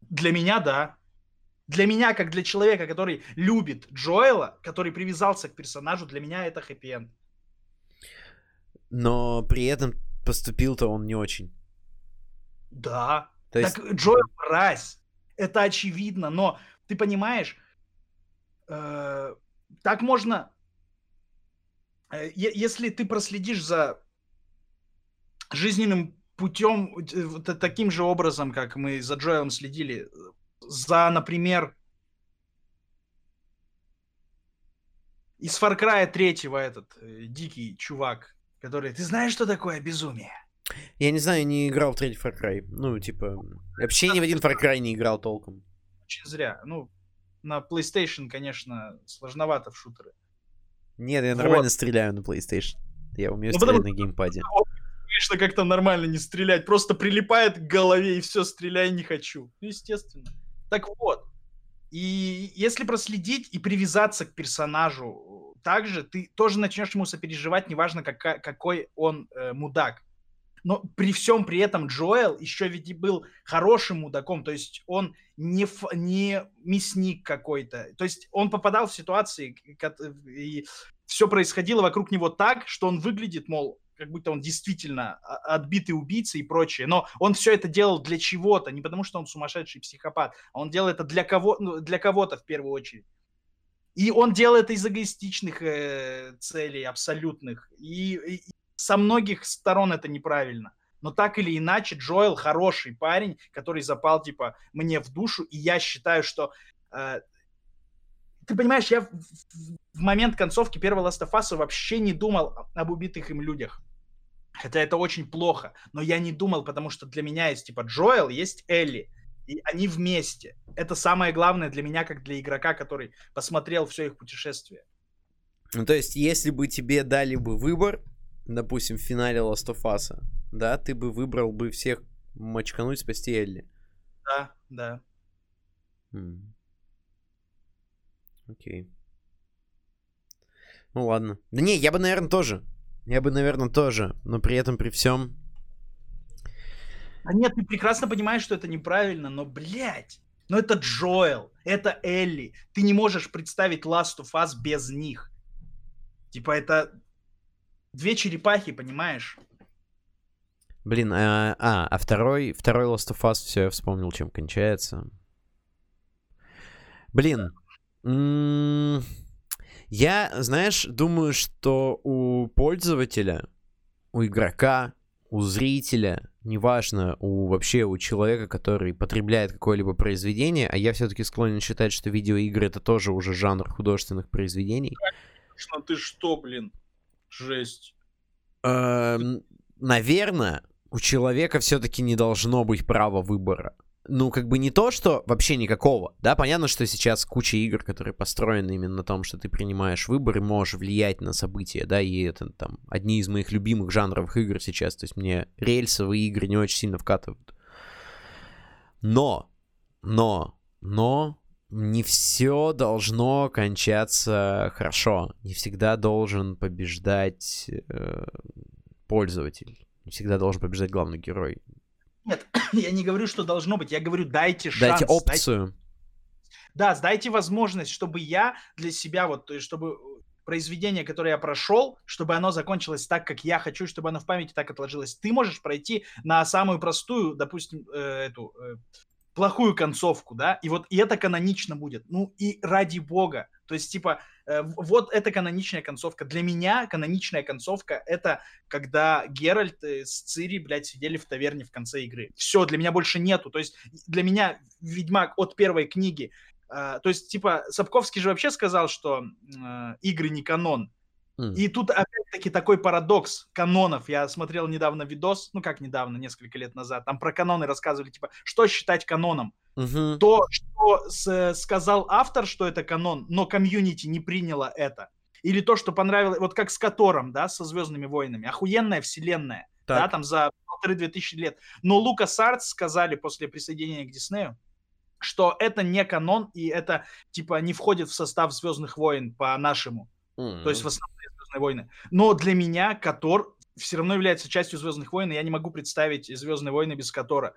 Для меня — да. Для меня, как для человека, который любит Джоэла, который привязался к персонажу, для меня это хэппи-энд но при этом поступил-то он не очень. Да. То есть... Так Джоэл мразь. Это очевидно, но ты понимаешь, э, так можно... Э, если ты проследишь за жизненным путем э, таким же образом, как мы за Джоэлом следили, за, например, из Far Cry 3 этот э, дикий чувак, который... Ты знаешь, что такое безумие? Я не знаю, не играл в третий Far Cry. Ну, типа, вообще ни в один Far Cry не играл толком. Очень зря. Ну, на PlayStation, конечно, сложновато в шутеры. Нет, я вот. нормально стреляю на PlayStation. Я умею ну, стрелять потому... на геймпаде. Конечно, как то нормально не стрелять. Просто прилипает к голове и все, стреляй не хочу. Ну, естественно. Так вот. И если проследить и привязаться к персонажу, также ты тоже начнешь ему сопереживать, неважно, какая, какой он э, мудак. Но при всем при этом Джоэл еще ведь и был хорошим мудаком, то есть он не, ф, не мясник какой-то. То есть он попадал в ситуации, и все происходило вокруг него так, что он выглядит, мол, как будто он действительно отбитый убийца и прочее. Но он все это делал для чего-то, не потому что он сумасшедший психопат, а он делал это для, кого, ну, для кого-то в первую очередь. И он делает это из эгоистичных э, целей, абсолютных. И, и со многих сторон это неправильно. Но так или иначе, Джоэл хороший парень, который запал, типа, мне в душу. И я считаю, что... Э, ты понимаешь, я в, в момент концовки первого Last of Us вообще не думал об убитых им людях. Хотя это очень плохо. Но я не думал, потому что для меня есть, типа, Джоэл, есть Элли и они вместе. Это самое главное для меня, как для игрока, который посмотрел все их путешествие. Ну, то есть, если бы тебе дали бы выбор, допустим, в финале Last of Us, да, ты бы выбрал бы всех мочкануть, спасти Элли. Да, да. Хм. Окей. Ну ладно. Да не, я бы, наверное, тоже. Я бы, наверное, тоже. Но при этом, при всем, а нет, ты прекрасно понимаешь, что это неправильно, но, блядь, но это Джоэл, это Элли. Ты не можешь представить Last of Us без них. Типа это две черепахи, понимаешь? Блин, а, а, а второй, второй Last of Us, все, я вспомнил, чем кончается. Блин, Я, знаешь, думаю, что у пользователя, у игрока, у зрителя, неважно, у вообще у человека, который потребляет какое-либо произведение, а я все-таки склонен считать, что видеоигры это тоже уже жанр художественных произведений. Конечно, ты что, блин? Жесть. Эм, наверное, у человека все-таки не должно быть права выбора ну, как бы не то, что вообще никакого, да, понятно, что сейчас куча игр, которые построены именно на том, что ты принимаешь выбор и можешь влиять на события, да, и это там одни из моих любимых жанровых игр сейчас, то есть мне рельсовые игры не очень сильно вкатывают. Но, но, но не все должно кончаться хорошо, не всегда должен побеждать э, пользователь, не всегда должен побеждать главный герой. Нет, [COUGHS] я не говорю, что должно быть, я говорю, дайте шанс. Дайте опцию. Дайте... Да, дайте возможность, чтобы я для себя, вот, то есть, чтобы произведение, которое я прошел, чтобы оно закончилось так, как я хочу, чтобы оно в памяти так отложилось. Ты можешь пройти на самую простую, допустим, э, эту э, плохую концовку, да, и вот и это канонично будет. Ну и ради бога. То есть, типа, э, вот это каноничная концовка. Для меня каноничная концовка — это когда Геральт э, с Цири, блядь, сидели в таверне в конце игры. Все, для меня больше нету. То есть для меня Ведьмак от первой книги... Э, то есть, типа, Сапковский же вообще сказал, что э, игры не канон. И тут опять-таки такой парадокс канонов. Я смотрел недавно видос, ну как недавно, несколько лет назад, там про каноны рассказывали, типа, что считать каноном. Угу. То, что с, сказал автор, что это канон, но комьюнити не приняло это. Или то, что понравилось, вот как с Котором, да, со Звездными войнами. Охуенная вселенная, так. да, там за полторы-две тысячи лет. Но Лукас Артс сказали после присоединения к Диснею, что это не канон, и это, типа, не входит в состав Звездных войн по-нашему. Mm-hmm. То есть в основном Звездные войны. Но для меня Котор все равно является частью Звездных войн, и я не могу представить Звездные войны без Котора.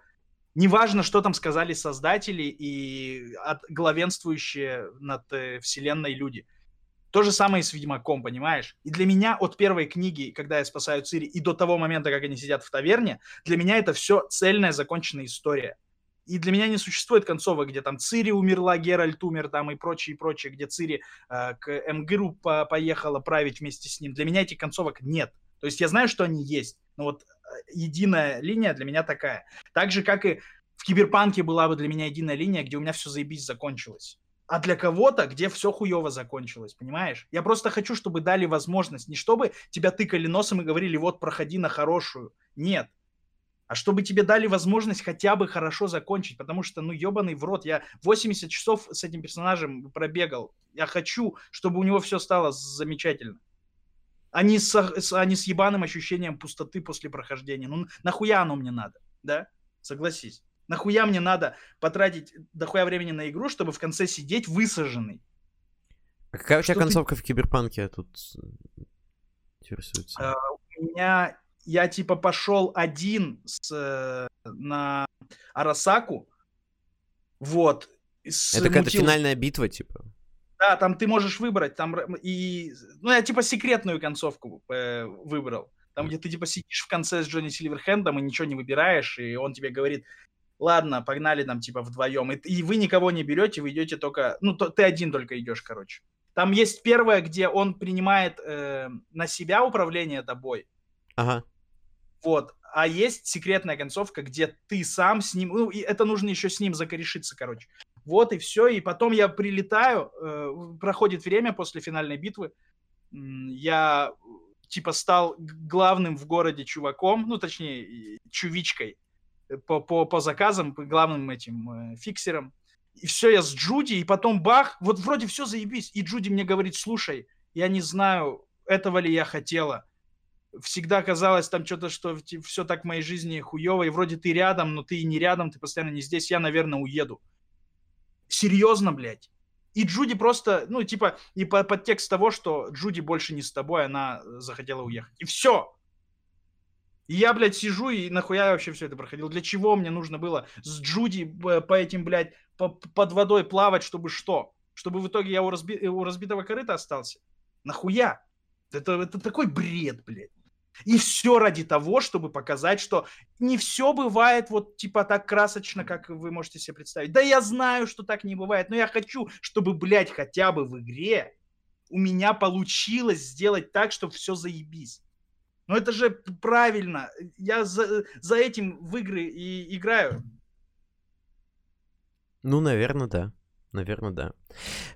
Неважно, что там сказали создатели и от, главенствующие над э, вселенной люди. То же самое и с Ведьмаком, понимаешь? И для меня от первой книги, когда я спасаю Цири, и до того момента, как они сидят в таверне, для меня это все цельная законченная история. И для меня не существует концовок, где там Цири умерла, Геральт умер там и прочее, и прочее, где Цири э, к МГРУ по поехала править вместе с ним. Для меня этих концовок нет. То есть я знаю, что они есть, но вот единая линия для меня такая. Так же, как и в Киберпанке была бы для меня единая линия, где у меня все заебись закончилось. А для кого-то, где все хуево закончилось, понимаешь? Я просто хочу, чтобы дали возможность, не чтобы тебя тыкали носом и говорили, вот, проходи на хорошую. Нет а чтобы тебе дали возможность хотя бы хорошо закончить, потому что, ну, ебаный в рот, я 80 часов с этим персонажем пробегал, я хочу, чтобы у него все стало замечательно. А не с, а не с ебаным ощущением пустоты после прохождения. Ну, нахуя оно мне надо, да? Согласись. Нахуя мне надо потратить дохуя времени на игру, чтобы в конце сидеть высаженный? А какая у тебя концовка ты... в Киберпанке тут интересуется? А, у меня я типа пошел один с, э, на Арасаку, вот. Это какая-то финальная битва, типа? Да, там ты можешь выбрать, там и, ну я типа секретную концовку э, выбрал, там где ты типа сидишь в конце с Джонни Сильверхендом и ничего не выбираешь, и он тебе говорит, ладно, погнали там типа вдвоем, и, и вы никого не берете, вы идете только, ну то, ты один только идешь, короче. Там есть первое, где он принимает э, на себя управление тобой. Ага. Вот. А есть секретная концовка, где ты сам с ним... Ну, и это нужно еще с ним закорешиться, короче. Вот и все. И потом я прилетаю, э, проходит время после финальной битвы. Я типа стал главным в городе чуваком, ну, точнее, чувичкой э, по, по, по заказам, главным этим э, фиксером. И все, я с Джуди, и потом бах, вот вроде все заебись. И Джуди мне говорит, слушай, я не знаю, этого ли я хотела всегда казалось там что-то, что все так в моей жизни хуево, и вроде ты рядом, но ты и не рядом, ты постоянно не здесь, я, наверное, уеду. Серьезно, блядь. И Джуди просто, ну, типа, и под подтекст того, что Джуди больше не с тобой, она захотела уехать. И все. И я, блядь, сижу и нахуя я вообще все это проходил? Для чего мне нужно было с Джуди по этим, блядь, по, под водой плавать, чтобы что? Чтобы в итоге я у, разби, у разбитого корыта остался? Нахуя? Это, это такой бред, блядь. И все ради того, чтобы показать, что не все бывает вот типа так красочно, как вы можете себе представить. Да я знаю, что так не бывает, но я хочу, чтобы, блядь, хотя бы в игре у меня получилось сделать так, чтобы все заебись. Но это же правильно. Я за, за этим в игры и играю. Ну, наверное, да. Наверное, да.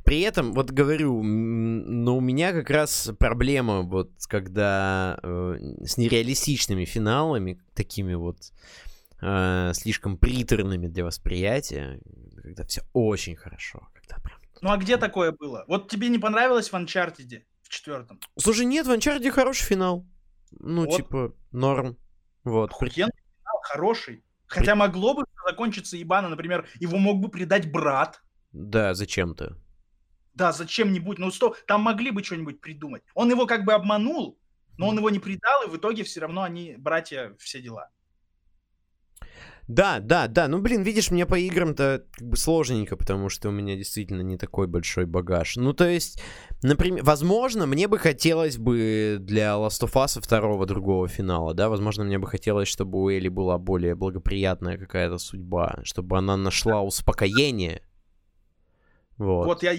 При этом, вот говорю, но у меня как раз проблема, вот, когда э, с нереалистичными финалами, такими вот э, слишком приторными для восприятия, когда все очень хорошо, когда прям... Ну а где такое было? Вот тебе не понравилось в Uncharted в четвертом? Слушай, нет, в Uncharted хороший финал. Ну, вот. типа, норм. Вот. Охуенный финал, хороший. Хотя могло бы закончиться ебано, например, его мог бы предать брат. Да, зачем-то. Да, зачем-нибудь. Ну, что, там могли бы что-нибудь придумать. Он его как бы обманул, но он его не предал, и в итоге все равно они братья, все дела. Да, да, да. Ну, блин, видишь, мне по играм-то как бы сложненько, потому что у меня действительно не такой большой багаж. Ну, то есть, например, возможно, мне бы хотелось бы для Last of Us второго другого финала, да, возможно, мне бы хотелось, чтобы у Элли была более благоприятная какая-то судьба, чтобы она нашла успокоение. Вот, вот я и,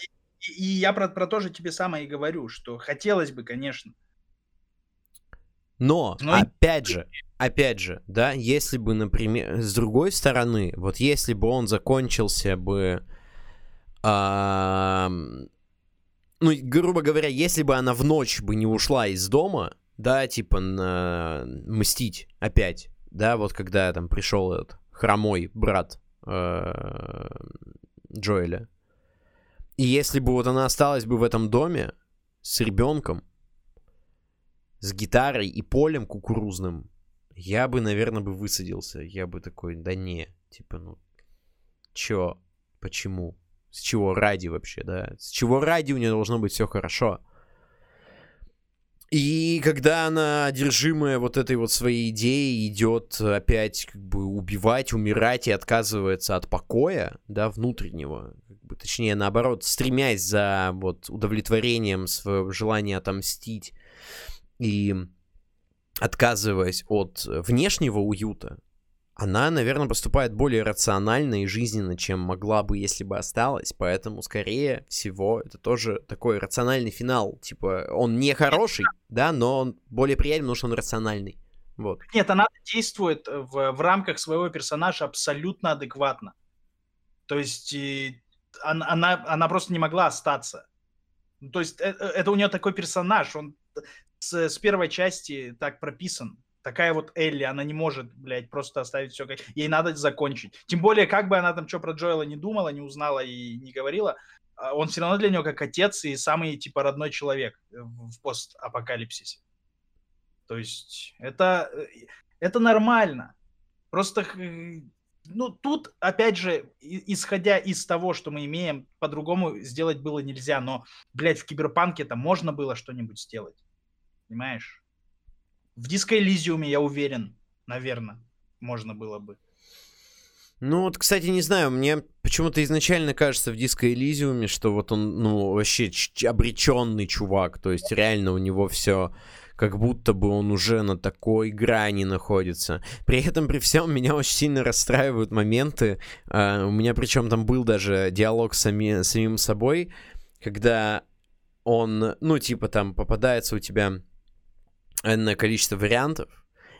и я про, про то же тебе самое и говорю, что хотелось бы, конечно. Но, Но опять же, опять же, да, если бы, например, с другой стороны, вот если бы он закончился бы, а, ну, грубо говоря, если бы она в ночь бы не ушла из дома, да, типа на мстить опять, да, вот когда там пришел этот хромой брат э, Джоэля, и если бы вот она осталась бы в этом доме с ребенком, с гитарой и полем кукурузным, я бы, наверное, бы высадился. Я бы такой, да не, типа, ну, чё, почему? С чего ради вообще, да? С чего ради у нее должно быть все хорошо? И когда она, одержимая вот этой вот своей идеей, идет опять как бы убивать, умирать и отказывается от покоя, да, внутреннего, как бы, точнее, наоборот, стремясь за вот удовлетворением своего желания отомстить и отказываясь от внешнего уюта, она, наверное, поступает более рационально и жизненно, чем могла бы, если бы осталась. Поэтому, скорее всего, это тоже такой рациональный финал. Типа, он не хороший, да, но он более приятный, потому что он рациональный. Вот. Нет, она действует в, в рамках своего персонажа абсолютно адекватно. То есть и, она, она, она просто не могла остаться. То есть это, это у нее такой персонаж, он с, с первой части так прописан такая вот Элли, она не может, блядь, просто оставить все как... Ей надо закончить. Тем более, как бы она там что про Джоэла не думала, не узнала и не говорила, а, он все равно для нее как отец и самый, типа, родной человек в постапокалипсисе. То есть это, э, это нормально. Просто, ну, тут, опять же, исходя из того, что мы имеем, по-другому сделать было нельзя. Но, блядь, в Киберпанке это можно было что-нибудь сделать. Понимаешь? В Диско Элизиуме, я уверен, наверное, можно было бы. Ну вот, кстати, не знаю, мне почему-то изначально кажется в Диско Элизиуме, что вот он, ну, вообще обреченный чувак, то есть реально у него все как будто бы он уже на такой грани находится. При этом, при всем, меня очень сильно расстраивают моменты. Uh, у меня причем там был даже диалог с сами, самим собой, когда он, ну, типа там попадается у тебя энное количество вариантов,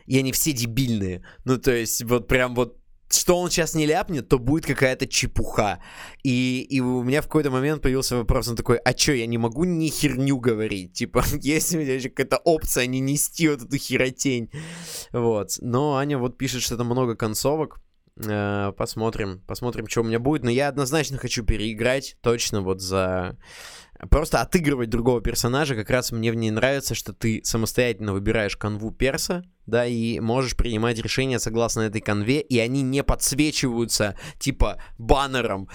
и они все дебильные. Ну, то есть, вот прям вот что он сейчас не ляпнет, то будет какая-то чепуха. И, и у меня в какой-то момент появился вопрос, он такой, а чё, я не могу ни херню говорить? [LAUGHS] Типа, есть у меня какая-то опция не нести вот эту херотень. Вот. Но Аня вот пишет, что там много концовок. Э, посмотрим, посмотрим, что у меня будет. Но я однозначно хочу переиграть, точно вот за Просто отыгрывать другого персонажа, как раз мне в ней нравится, что ты самостоятельно выбираешь канву перса, да, и можешь принимать решения согласно этой конве, и они не подсвечиваются, типа, баннером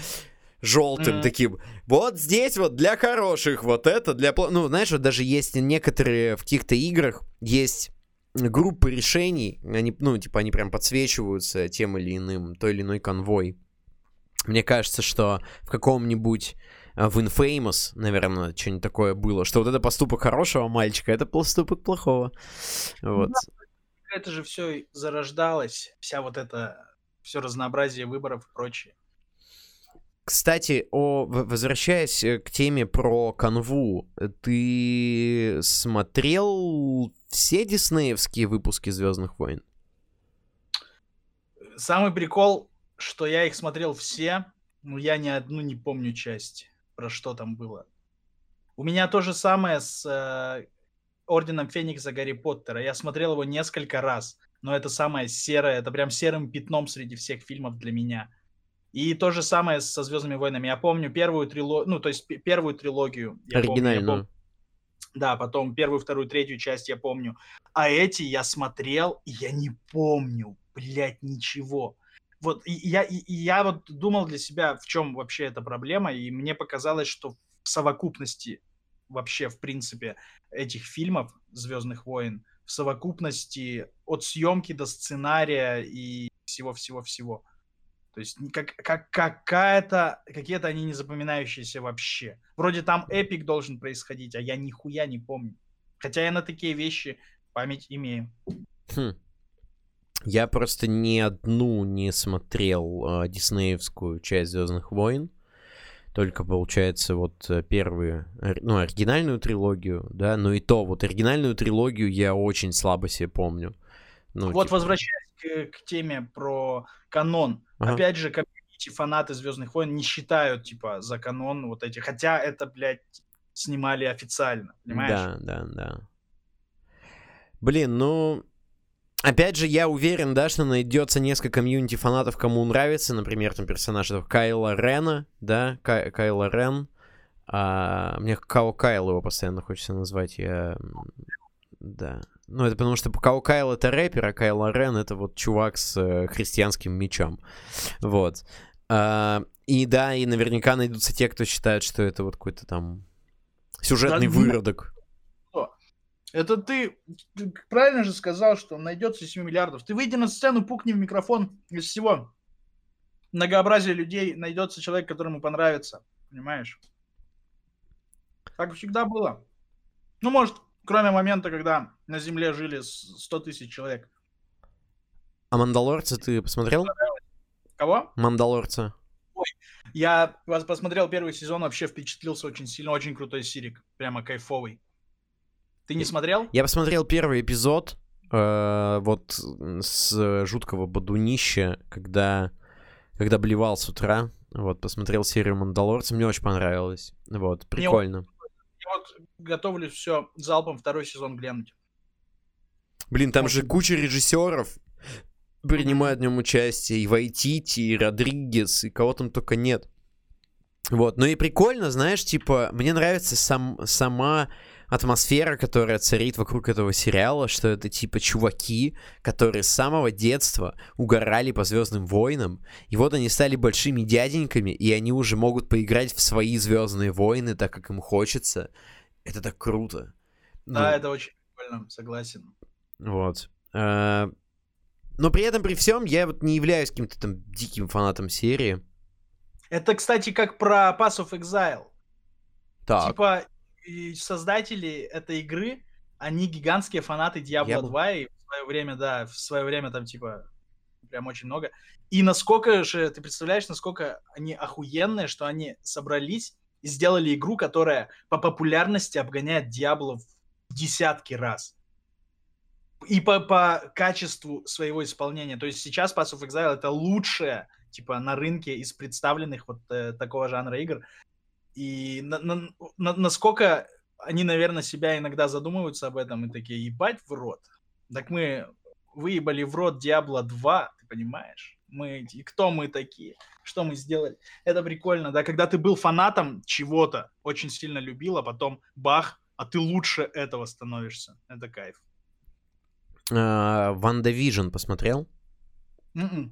желтым mm. таким. Вот здесь вот для хороших, вот это для... Ну, знаешь, вот даже есть некоторые в каких-то играх, есть группы решений, они, ну, типа, они прям подсвечиваются тем или иным, той или иной конвой. Мне кажется, что в каком-нибудь в Infamous, наверное, что-нибудь такое было, что вот это поступок хорошего мальчика, это поступок плохого. Вот. Это же все зарождалось, вся вот это, все разнообразие выборов и прочее. Кстати, о, возвращаясь э, к теме про канву, ты смотрел все диснеевские выпуски Звездных войн? Самый прикол, что я их смотрел все, но я ни одну не помню часть, про что там было. У меня то же самое с э, Орденом Феникса Гарри Поттера. Я смотрел его несколько раз, но это самое серое, это прям серым пятном среди всех фильмов для меня. И то же самое со Звездными войнами. Я помню первую трилогию, ну, то есть первую трилогию. Оригинальную. Помню, помню. Да, потом первую, вторую, третью часть я помню. А эти я смотрел, и я не помню, блядь, ничего. Вот я, я вот думал для себя, в чем вообще эта проблема, и мне показалось, что в совокупности вообще, в принципе, этих фильмов «Звездных войн», в совокупности от съемки до сценария и всего-всего-всего – то есть как, как, какая-то, какие-то они не запоминающиеся вообще. Вроде там эпик должен происходить, а я нихуя не помню. Хотя я на такие вещи память имею. Хм. Я просто ни одну не смотрел э, диснеевскую часть Звездных войн. Только, получается, вот э, первую, ну, оригинальную трилогию, да, но и то, вот оригинальную трилогию я очень слабо себе помню. Ну, вот типа... возвращаясь к, к теме про канон, Ага. Опять же, комьюнити, фанаты Звездных войн не считают, типа, за канон вот эти. Хотя это, блядь, снимали официально, понимаешь? Да, да, да. Блин, ну... Опять же, я уверен, да, что найдется несколько комьюнити фанатов, кому нравится, например, там персонаж этого Кайла Рена, да, Кай, Кайла Рен. А, мне Као Кайл его постоянно хочется назвать, я... Да. Ну, это потому что Као Кайл это рэпер, а Кайл Рен это вот чувак с э, христианским мечом. Вот. А, и да, и наверняка найдутся те, кто считает, что это вот какой-то там сюжетный выродок. Это ты, ты правильно же сказал, что найдется 7 миллиардов. Ты выйди на сцену, пукни в микрофон из всего. Многообразие людей найдется человек, которому понравится. Понимаешь? Так всегда было. Ну, может, Кроме момента, когда на Земле жили 100 тысяч человек. А «Мандалорца» ты посмотрел? Кого? «Мандалорца». Ой, я посмотрел первый сезон, вообще впечатлился очень сильно. Очень крутой сирик. Прямо кайфовый. Ты не смотрел? Я посмотрел первый эпизод. Э, вот с жуткого бодунища, когда, когда блевал с утра. Вот, посмотрел серию «Мандалорца». Мне очень понравилось. Вот, прикольно. Мне вот готовлюсь все залпом второй сезон глянуть. Блин, там же куча режиссеров принимают в нем участие. И Вайтити, и Родригес, и кого там только нет. Вот, ну и прикольно, знаешь, типа, мне нравится сам, сама атмосфера, которая царит вокруг этого сериала, что это типа чуваки, которые с самого детства угорали по Звездным войнам, и вот они стали большими дяденьками, и они уже могут поиграть в свои Звездные войны, так как им хочется. Это так круто. Да, ну, это очень прикольно, согласен. Вот. А, но при этом, при всем, я вот не являюсь каким-то там диким фанатом серии. Это, кстати, как про Pass of Exile. Так. Типа, и создатели этой игры, они гигантские фанаты Diablo Я 2, и в свое время, да, в свое время там, типа, прям очень много. И насколько же, ты представляешь, насколько они охуенные, что они собрались и сделали игру, которая по популярности обгоняет Diablo в десятки раз. И по, по качеству своего исполнения. То есть сейчас Pass of Exile это лучшее, типа, на рынке из представленных вот э, такого жанра игр. И на, на, на, насколько они, наверное, себя иногда задумываются об этом и такие, ебать в рот. Так мы выебали в рот Diablo 2, ты понимаешь? Мы, и кто мы такие? Что мы сделали? Это прикольно, да, когда ты был фанатом чего-то, очень сильно любил, а потом бах, а ты лучше этого становишься. Это кайф. Wanda, э, Vision посмотрел? Мм-мм.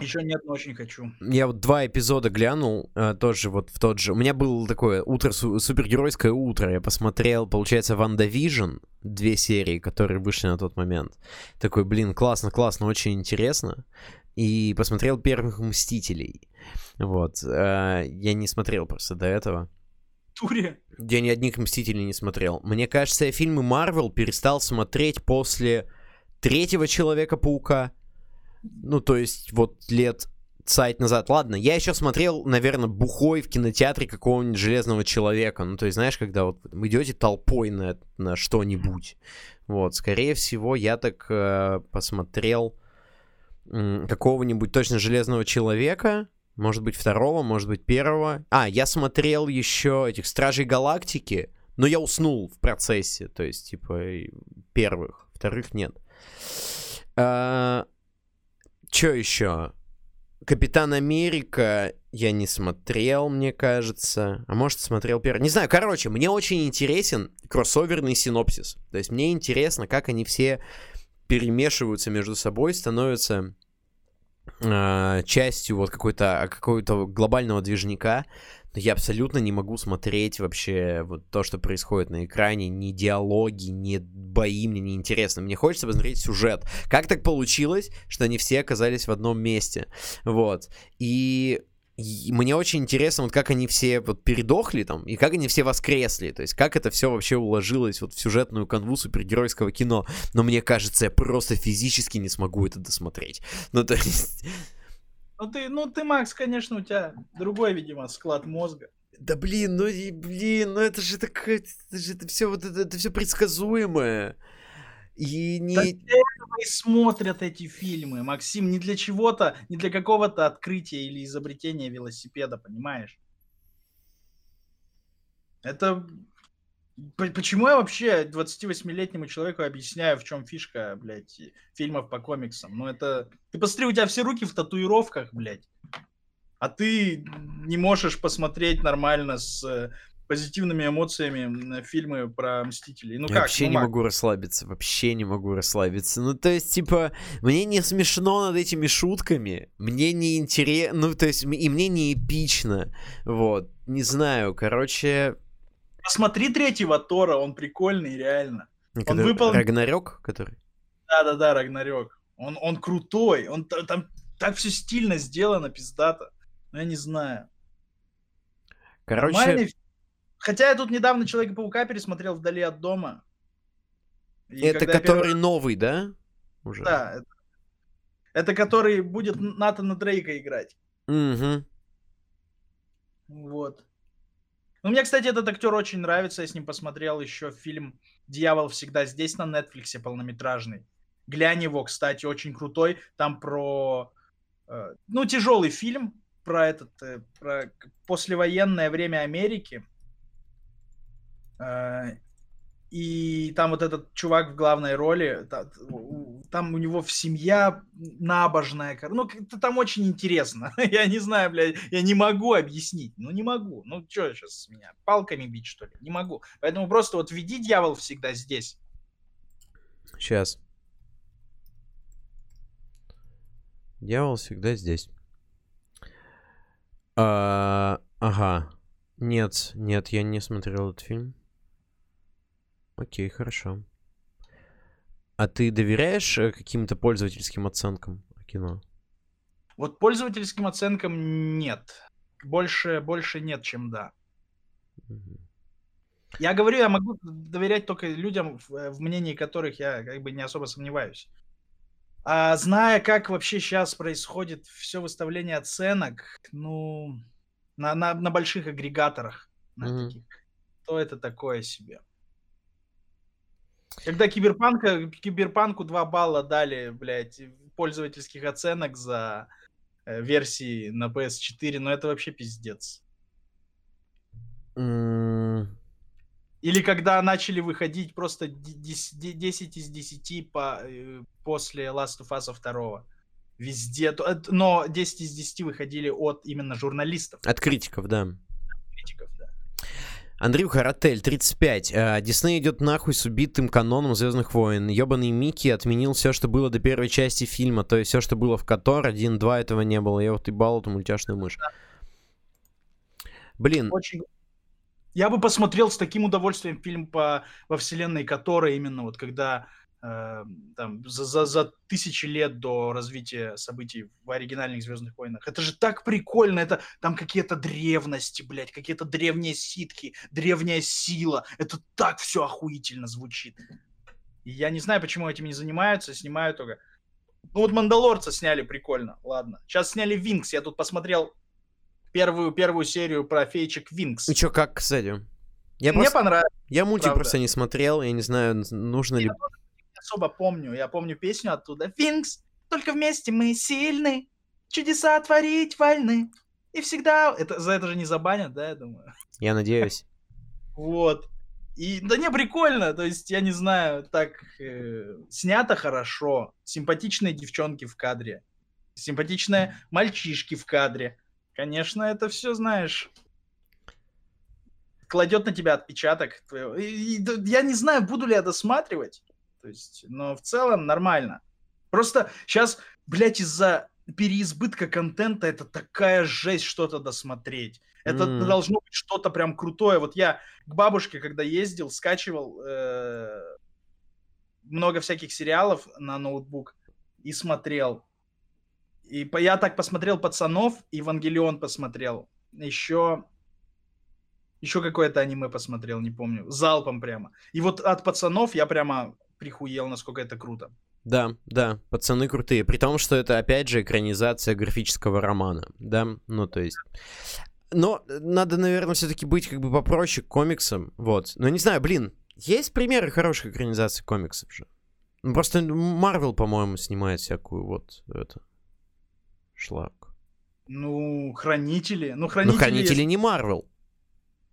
Еще нет, но очень хочу. Я вот два эпизода глянул, э, тоже вот в тот же... У меня было такое утро, су- супергеройское утро. Я посмотрел, получается, WandaVision, две серии, которые вышли на тот момент. Такой, блин, классно, классно, очень интересно. И посмотрел Первых Мстителей. Вот. э, Я не смотрел просто до этого. Туре. Я ни одних Мстителей не смотрел. Мне кажется, я фильмы Марвел перестал смотреть после третьего Человека-паука. Ну, то есть, вот лет сайт назад. Ладно, я еще смотрел, наверное, бухой в кинотеатре какого-нибудь Железного Человека. Ну, то есть, знаешь, когда вот идете толпой на, на что-нибудь. Вот, скорее всего, я так э, посмотрел м, какого-нибудь точно Железного Человека. Может быть, второго, может быть, первого. А, я смотрел еще этих Стражей Галактики, но я уснул в процессе. То есть, типа, первых. Вторых нет. А, Че еще? Капитан Америка я не смотрел, мне кажется. А может, смотрел первый. Не знаю, короче, мне очень интересен кроссоверный синопсис. То есть мне интересно, как они все перемешиваются между собой, становятся э, частью вот какой-то какого-то глобального движника. Я абсолютно не могу смотреть вообще вот то, что происходит на экране, ни диалоги, ни бои мне не интересно. Мне хочется посмотреть сюжет. Как так получилось, что они все оказались в одном месте? Вот. И мне очень интересно, вот как они все вот передохли там, и как они все воскресли, то есть как это все вообще уложилось вот в сюжетную канву супергеройского кино. Но мне кажется, я просто физически не смогу это досмотреть. Ну, то есть... Ну ты, ну ты, Макс, конечно, у тебя другой, видимо, склад мозга. Да блин, ну и блин, ну это же такое, это же это все вот это, это все предсказуемое. И не... Этого и смотрят эти фильмы, Максим, не для чего-то, не для какого-то открытия или изобретения велосипеда, понимаешь? Это... Почему я вообще 28-летнему человеку объясняю, в чем фишка, блядь, фильмов по комиксам? Ну это... Ты посмотри, у тебя все руки в татуировках, блядь. А ты не можешь посмотреть нормально с э, позитивными эмоциями на фильмы про Мстителей. Ну Я как? вообще ну, не Мак, могу расслабиться, вообще не могу расслабиться. Ну, то есть, типа, мне не смешно над этими шутками, мне не интересно, ну, то есть, и мне не эпично, вот, не знаю, короче... Посмотри третьего Тора, он прикольный, реально. который- выполнил- Рагнарёк, который? Да-да-да, Рагнарёк. Он, он крутой, он та- там так все стильно сделано, пиздато. Ну, я не знаю. Короче, Нормальный Хотя я тут недавно Человека-паука пересмотрел вдали от дома. И это который первый- новый, да? Уже? Да, это... это который будет Натана Дрейка играть. Угу. Вот. Ну, мне, кстати, этот актер очень нравится. Я с ним посмотрел еще фильм «Дьявол всегда здесь» на Нетфликсе, полнометражный. Глянь его, кстати, очень крутой. Там про... э, ну, тяжелый фильм про этот... э, про послевоенное время Америки. Э, и там вот этот чувак в главной роли, там у него в семья набожная, ну, как-то там очень интересно. [LAUGHS] Я не знаю, блядь, я не могу объяснить, ну, не могу. Ну, что сейчас меня, палками бить, что ли? Не могу. Поэтому просто вот веди дьявол всегда здесь. Сейчас. Дьявол всегда здесь. А, ага. Нет, нет, я не смотрел этот фильм. Окей, хорошо. А ты доверяешь э, каким-то пользовательским оценкам кино? Вот пользовательским оценкам нет. Больше, больше нет, чем да. Мгм. Я говорю, я могу доверять только людям, в, э, в мнении которых я как бы не особо сомневаюсь. А зная, как вообще сейчас происходит все выставление оценок, ну, на, на, на больших агрегаторах, на Мгм. таких, то это такое себе. Когда киберпанка, киберпанку 2 балла дали, блядь, пользовательских оценок за э, версии на PS4, ну это вообще пиздец. Или когда начали выходить просто ди- дес- де- 10 из 10 по, э, после Last of Us 2. Везде. э, Но 10 из 10 выходили от именно журналистов, От критиков, да. критиков, да. Андрюха Ротель, 35. А, Дисней идет нахуй с убитым каноном Звездных войн. Ебаный Микки отменил все, что было до первой части фильма. То есть все, что было в Котор, 1-2 этого не было. Я вот ебал эту мультяшную мышь. Блин, Очень... Я бы посмотрел с таким удовольствием фильм по, во вселенной которой именно вот когда э, там, за, за, за тысячи лет до развития событий в оригинальных Звездных войнах. Это же так прикольно, это там какие-то древности, блядь, какие-то древние ситхи, древняя сила. Это так все охуительно звучит. И я не знаю, почему этим не занимаются, снимают только. Ну вот Мандалорца сняли прикольно, ладно. Сейчас сняли Винкс, я тут посмотрел первую, первую серию про феечек Винкс. И чё, как, кстати? Я Мне просто... понравилось. Я мультик правда. просто не смотрел, я не знаю, нужно ли... Я тоже не особо помню. Я помню песню оттуда. Винкс, только вместе мы сильны, чудеса творить вольны. И всегда... Это, за это же не забанят, да, я думаю? Я надеюсь. Вот. И да не, прикольно, то есть, я не знаю, так э, снято хорошо, симпатичные девчонки в кадре, симпатичные мальчишки в кадре. Конечно, это все, знаешь, кладет на тебя отпечаток. И- и я не знаю, буду ли я досматривать, то есть, но в целом нормально. Просто сейчас, блядь, из-за переизбытка контента это такая жесть что-то досмотреть. Это М. должно быть что-то прям крутое. Вот я к бабушке, когда ездил, скачивал э, много всяких сериалов на ноутбук и смотрел. И по- я так посмотрел «Пацанов», «Евангелион» посмотрел. Еще... Еще какое-то аниме посмотрел, не помню. Залпом прямо. И вот от «Пацанов» я прямо прихуел, насколько это круто. Да, да, пацаны крутые. При том, что это, опять же, экранизация графического романа, да? Ну, то есть... Но надо, наверное, все-таки быть как бы попроще к комиксам, вот. Но не знаю, блин, есть примеры хороших экранизаций комиксов же. Ну, Просто Марвел, по-моему, снимает всякую вот это шлак. Ну, «Хранители». Ну, «Хранители», Ну, хранители не Марвел.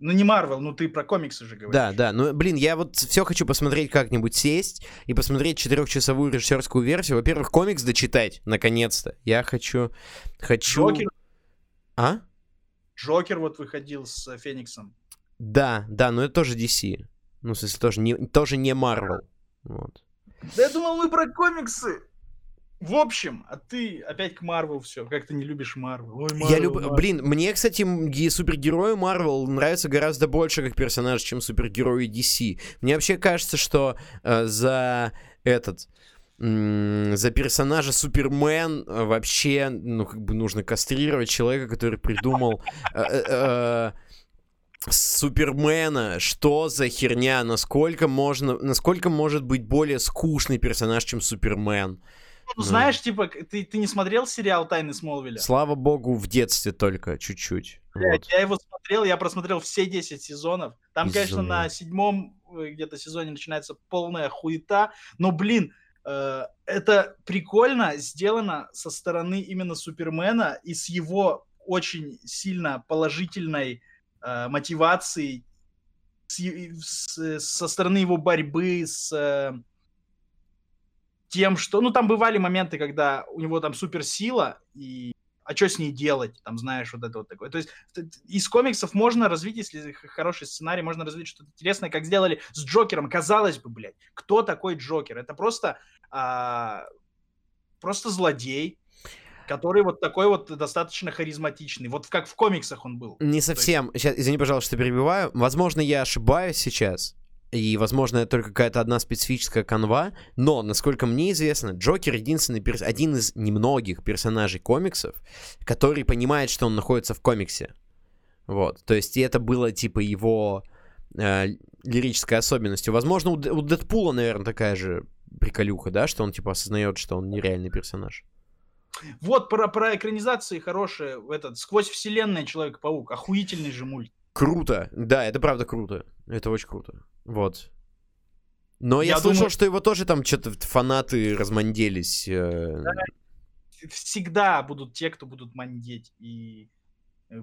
Ну, не Марвел, ну ты про комиксы же говоришь. Да, да. Ну, блин, я вот все хочу посмотреть как-нибудь сесть и посмотреть четырехчасовую режиссерскую версию. Во-первых, комикс дочитать, наконец-то. Я хочу... Хочу... Джокер, А? Джокер вот выходил с э, Фениксом. Да, да, но это тоже DC. Ну, в смысле, тоже не, тоже не Marvel. Вот. Да я думал, мы про комиксы. В общем, а ты опять к Марвел все. Как ты не любишь Марвел? Я Marvel, люб... Marvel. Блин, мне, кстати, супергерои Marvel нравятся гораздо больше как персонаж, чем супергерои DC. Мне вообще кажется, что э, за этот... За персонажа Супермен э, вообще, ну, как бы нужно кастрировать человека, который придумал э, э, Супермена. Что за херня? Насколько можно, насколько может быть более скучный персонаж, чем Супермен? Ну, знаешь, типа, ты, ты не смотрел сериал «Тайны Смолвиля»? Слава богу, в детстве только чуть-чуть. Вот. Я его смотрел, я просмотрел все 10 сезонов. Там, конечно, Безумно. на седьмом э, где-то сезоне начинается полная хуета. Но, блин, э, это прикольно сделано со стороны именно Супермена и с его очень сильно положительной э, мотивацией, с с- со стороны его борьбы с э, тем, что... Ну, там бывали моменты, когда у него там суперсила, и а что с ней делать, там, знаешь, вот это вот такое. То есть из комиксов можно развить, если хороший сценарий, можно развить что-то интересное, как сделали с Джокером. Казалось бы, блядь, кто такой Джокер? Это просто, а, просто злодей, который вот такой вот достаточно харизматичный. Вот как в комиксах он был. Не совсем. Сейчас, извини, пожалуйста, что перебиваю. Возможно, я ошибаюсь сейчас. И, возможно, это только какая-то одна специфическая канва. Но, насколько мне известно, Джокер единственный перс- один из немногих персонажей комиксов, который понимает, что он находится в комиксе. Вот. То есть, и это было типа его э, лирической особенностью. Возможно, у, Д- у Дэдпула, наверное, такая же приколюха, да, что он типа осознает, что он нереальный персонаж. Вот про, про экранизации хорошие, этот, сквозь вселенная Человек-паук, охуительный же мульт. Круто. Да, это правда круто. Это очень круто. Вот. Но я, Я слышал, думаю- что его тоже там что-то фанаты разманделись. э, всегда будут те, кто будут мандеть и э,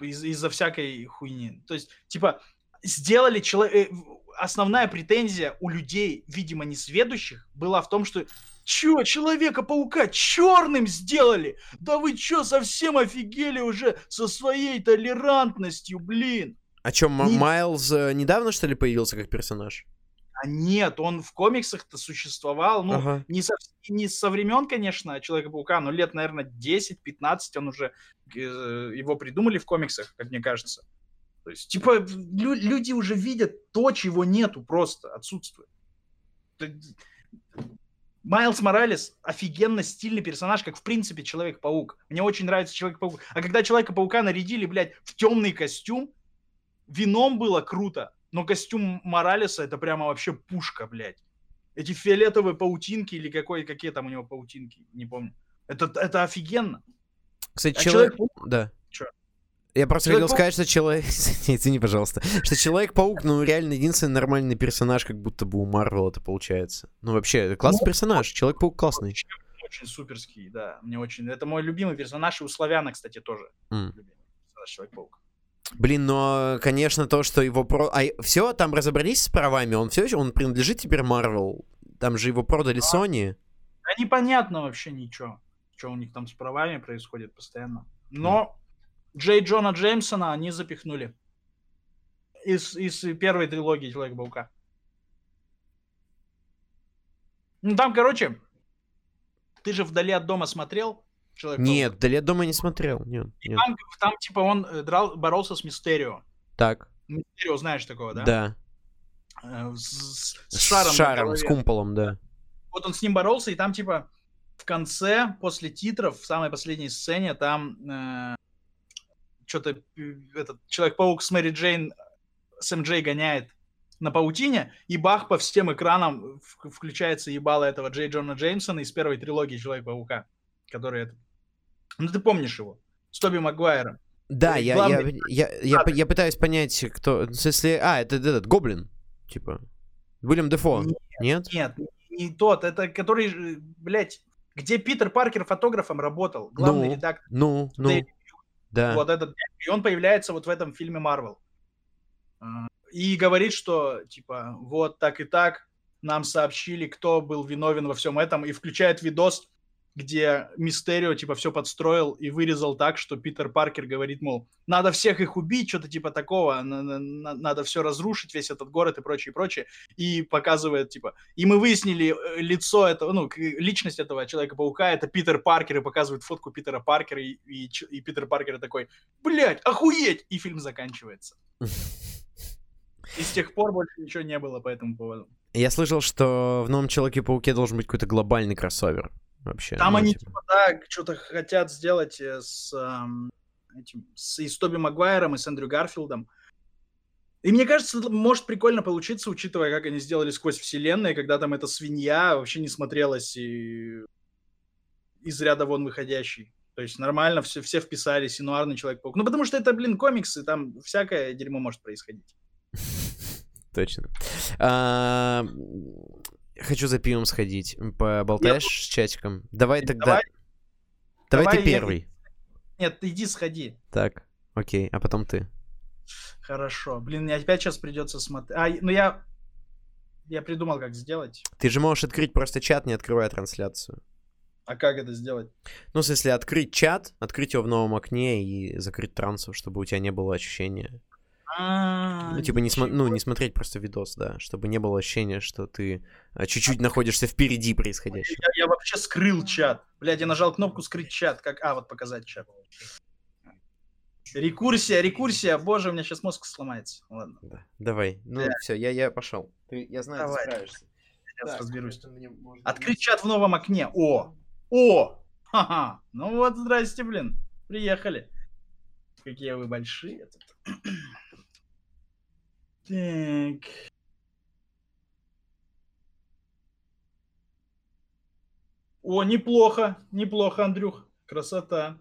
из- из-за всякой хуйни. То есть, типа, сделали человек... Основная претензия у людей, видимо, несведущих, была в том, что Чё, Человека-паука черным сделали? Да вы чё, совсем офигели уже со своей толерантностью, блин? А чё, М- Не- Майлз э, недавно, что ли, появился как персонаж? А нет, он в комиксах-то существовал, ну, Ага. не, со, не со времен, конечно, Человека-паука, но лет, наверное, 10-15 он уже, э, его придумали в комиксах, как мне кажется. То есть, типа, лю- люди уже видят то, чего нету просто, отсутствует. Майлз Моралес офигенно стильный персонаж, как в принципе Человек-паук. Мне очень нравится Человек-паук. А когда Человека-паука нарядили, блядь, в темный костюм, вином было круто, но костюм Моралеса это прямо вообще пушка, блядь. Эти фиолетовые паутинки или какой, какие там у него паутинки, не помню. Это, это офигенно. Кстати, А человек... Человек-паук- Да. Чё? Я просто хотел сказать, что человек... [LAUGHS] Извини, пожалуйста. Что Человек-паук, ну, реально единственный нормальный персонаж, как будто бы у Марвел это получается. Ну, вообще, это классный Ну, персонаж. Человек-паук классный. Очень суперский, да. Мне очень... Это мой любимый персонаж, и у Славяна, кстати, тоже. М. любимый персонаж Человек-паук. Блин, но, конечно, то, что его про... А все, там разобрались с правами, он все еще, он принадлежит теперь Марвел. Там же его продали Sony. Да непонятно вообще ничего, что у них там с правами происходит постоянно. Но Джей Джона Джеймсона они запихнули. Из, из первой трилогии Человека-паука. Ну там, короче, ты же вдали от дома смотрел человек Нет, Вдали от дома не смотрел. Нет, нет. Там, там, типа, он э, драл, боролся с Мистерио. Так, Мистерио, знаешь такого, да? да. Э, С, с- с С шаром. шаром, с кумполом, да. вот он с ним боролся, и там, типа, в конце, после титров, в самой последней сцене, там что-то этот Человек-паук с Мэри Джейн, с МД гоняет на паутине, и бах, по всем экранам включается ебало этого Джей Джона Джеймсона из первой трилогии Человек-паука, который это... Ну, ты помнишь его? С Тоби Магуайром. Да, Э, я, я, главный- я, я, п- я пытаюсь понять, кто... Смысле, а, это этот, Гоблин, типа. Уильям Дефо, нет? Нет, не тот, это который, блядь, где Питер Паркер фотографом работал, главный Ну, редактор. Ну, ну, Дэвид да. Вот этот, и он появляется вот в этом фильме Марвел. А, И говорит, что, типа, вот так и так, нам сообщили, кто был виновен во всем этом, и включает видос, где Мистерио, типа, все подстроил и вырезал так, что Питер Паркер говорит, мол, надо всех их убить, что-то типа такого, на- на- на- надо все разрушить, весь этот город и прочее, прочее, и показывает, типа, и мы выяснили э, лицо этого, ну, личность этого Человека-паука, это Питер Паркер, и показывает фотку Питера Паркера, и, и и Питер Паркер такой, блядь, охуеть! И фильм заканчивается. И с тех пор больше ничего не было по этому поводу. Я слышал, что в новом Человеке-пауке должен быть какой-то глобальный кроссовер. Вообще. Там ну, они, типа. типа, да, что-то хотят сделать э, с, ам, этим, с, и с Тоби Магуайром, и с Эндрю Гарфилдом. И мне кажется, может прикольно получиться, учитывая, как они сделали сквозь вселенные, когда там эта свинья вообще не смотрелась и из ряда вон выходящий. То есть нормально все, все вписались, и нуарный Человек-паук. Ну, потому что это, блин, комиксы, там всякое дерьмо может происходить. [LAUGHS] Точно. Хочу за пивом сходить. Поболтаешь с чатиком? Давай тогда... Давай. Давай Давай ты я- первый. Нет, иди сходи. Так, окей, а потом ты. Хорошо. Блин, мне опять сейчас придется смотреть. А, ну я... Я придумал, как сделать. Ты же можешь открыть просто чат, не открывая трансляцию. А как это сделать? Ну, в смысле, открыть чат, открыть его в новом окне и закрыть трансу, чтобы у тебя не было ощущения. А, Ну, типа, не, смо- ну, не смотреть просто видос, да, чтобы не было ощущения, что ты а, чуть-чуть находишься впереди происходящего. Я, я вообще скрыл чат. Блядь, я нажал кнопку скрыть чат. Как... А, вот показать чат. Рекурсия, рекурсия. Боже, у меня сейчас мозг сломается. Ладно, Да. Давай, ну Да. все, я, я пошел. Ты, я знаю, Давай. ты справишься. сейчас Так, разберусь. можно Открыть чат в новом окне. О! О! Ха-ха! Ну вот, здрасте, блин. Приехали. Какие вы большие тут. Так. О, неплохо, неплохо, Андрюх. Красота.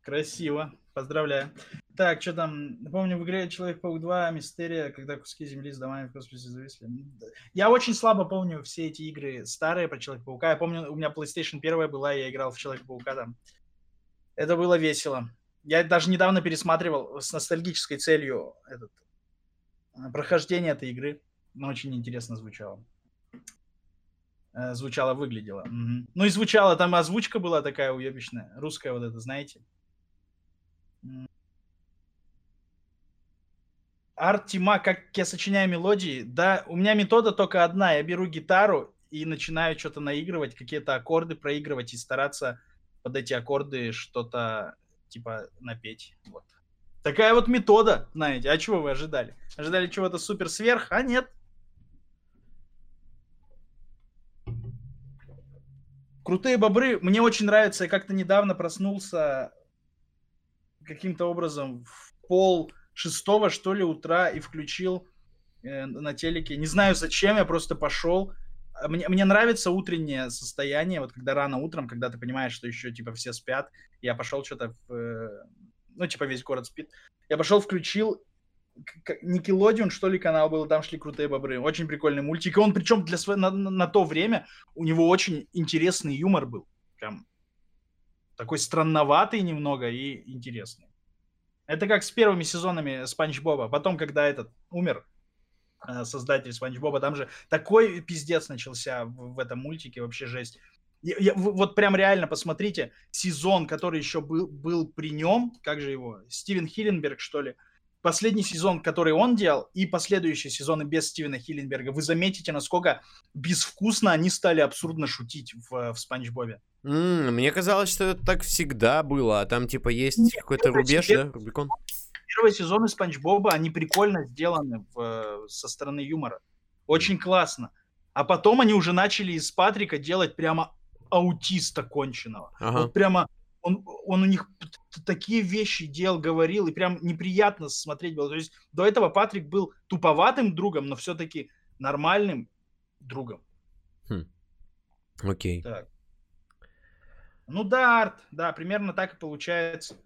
Красиво. Поздравляю. Так, что там? Помню, в игре Человек-паук 2 Мистерия, когда куски земли с домами в космосе зависли. Я очень слабо помню все эти игры старые про Человека-паука. Я помню, у меня PlayStation 1 была, я играл в Человека-паука там. Это было весело. Я даже недавно пересматривал с ностальгической целью этот, прохождение этой игры. Но очень интересно звучало. Э, Звучало, выглядело. Мгм. Ну и звучало, там озвучка была такая уебищная. Русская вот это, знаете. М. Арт Тима, как я сочиняю мелодии, да, у меня метода только одна. Я беру гитару и начинаю что-то наигрывать, какие-то аккорды проигрывать и стараться под эти аккорды что-то типа напеть. Вот. Такая вот метода, знаете. А чего вы ожидали? Ожидали чего-то супер сверх? А нет. Крутые бобры. Мне очень нравится. Я как-то недавно проснулся каким-то образом в пол шестого, что ли, утра и включил э, на телеке. Не знаю зачем, я просто пошел. Мне, мне нравится утреннее состояние, вот когда рано утром, когда ты понимаешь, что еще типа все спят. Я пошел что-то, э, ну типа весь город спит. Я пошел, включил Никелодион, что ли, канал был, там шли крутые бобры. Очень прикольный мультик. И он, причем для своего, на, на то время, у него очень интересный юмор был. Прям такой странноватый немного и интересный. Это как с первыми сезонами Спанч Боба. Потом, когда этот умер, э, создатель Спанч Боба, там же такой пиздец начался в, в этом мультике, вообще жесть. Я, я, вот прям реально посмотрите, сезон, который еще был, был при нем, как же его, Стивен Хилленберг, что ли, последний сезон, который он делал, и последующие сезоны без Стивена Хилленберга, вы заметите, насколько безвкусно они стали абсурдно шутить в, в Спанч Бобе. Mm, мне казалось, что это так всегда было, а там типа есть какой-то рубеж, да, Рубикон? Первые сезоны Спанч Боба, они прикольно сделаны в, со стороны юмора. Очень классно. А потом они уже начали из Патрика делать прямо аутиста конченого. Ага. Вот прямо он, он у них такие вещи делал, говорил, и прям неприятно смотреть было. То есть до этого Патрик был туповатым другом, но все-таки нормальным другом. Хм. Окей. Так. Ну да, Арт, да, примерно так и получается.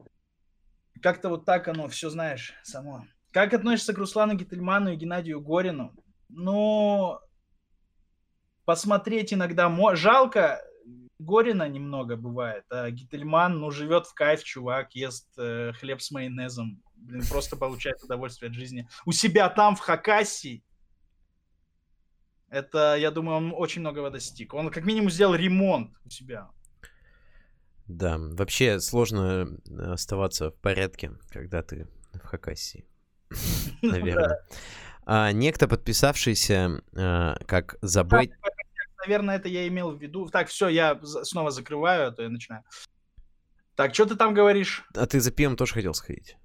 Как-то вот так оно все, знаешь, само. Как относишься к Руслану Гительману и Геннадию Горину? Ну, посмотреть иногда... Жалко, Горина немного бывает, а Гительман, ну, живет в кайф, чувак, ест э, хлеб с майонезом, блин, просто получает удовольствие от жизни. У себя там, в Хакасии, это, я думаю, он очень многого достиг. Он как минимум сделал ремонт у себя. Да, вообще сложно э, оставаться в порядке, когда ты в Хакасии. [LAUGHS] Наверное. А, некто, подписавшийся а, как забыть наверное, это я имел в виду. Так, все, я снова закрываю, а то я начинаю. Так, что ты там говоришь? А ты за пивом тоже хотел сходить?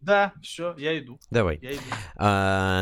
Да, все, я иду. Давай. Я иду. А,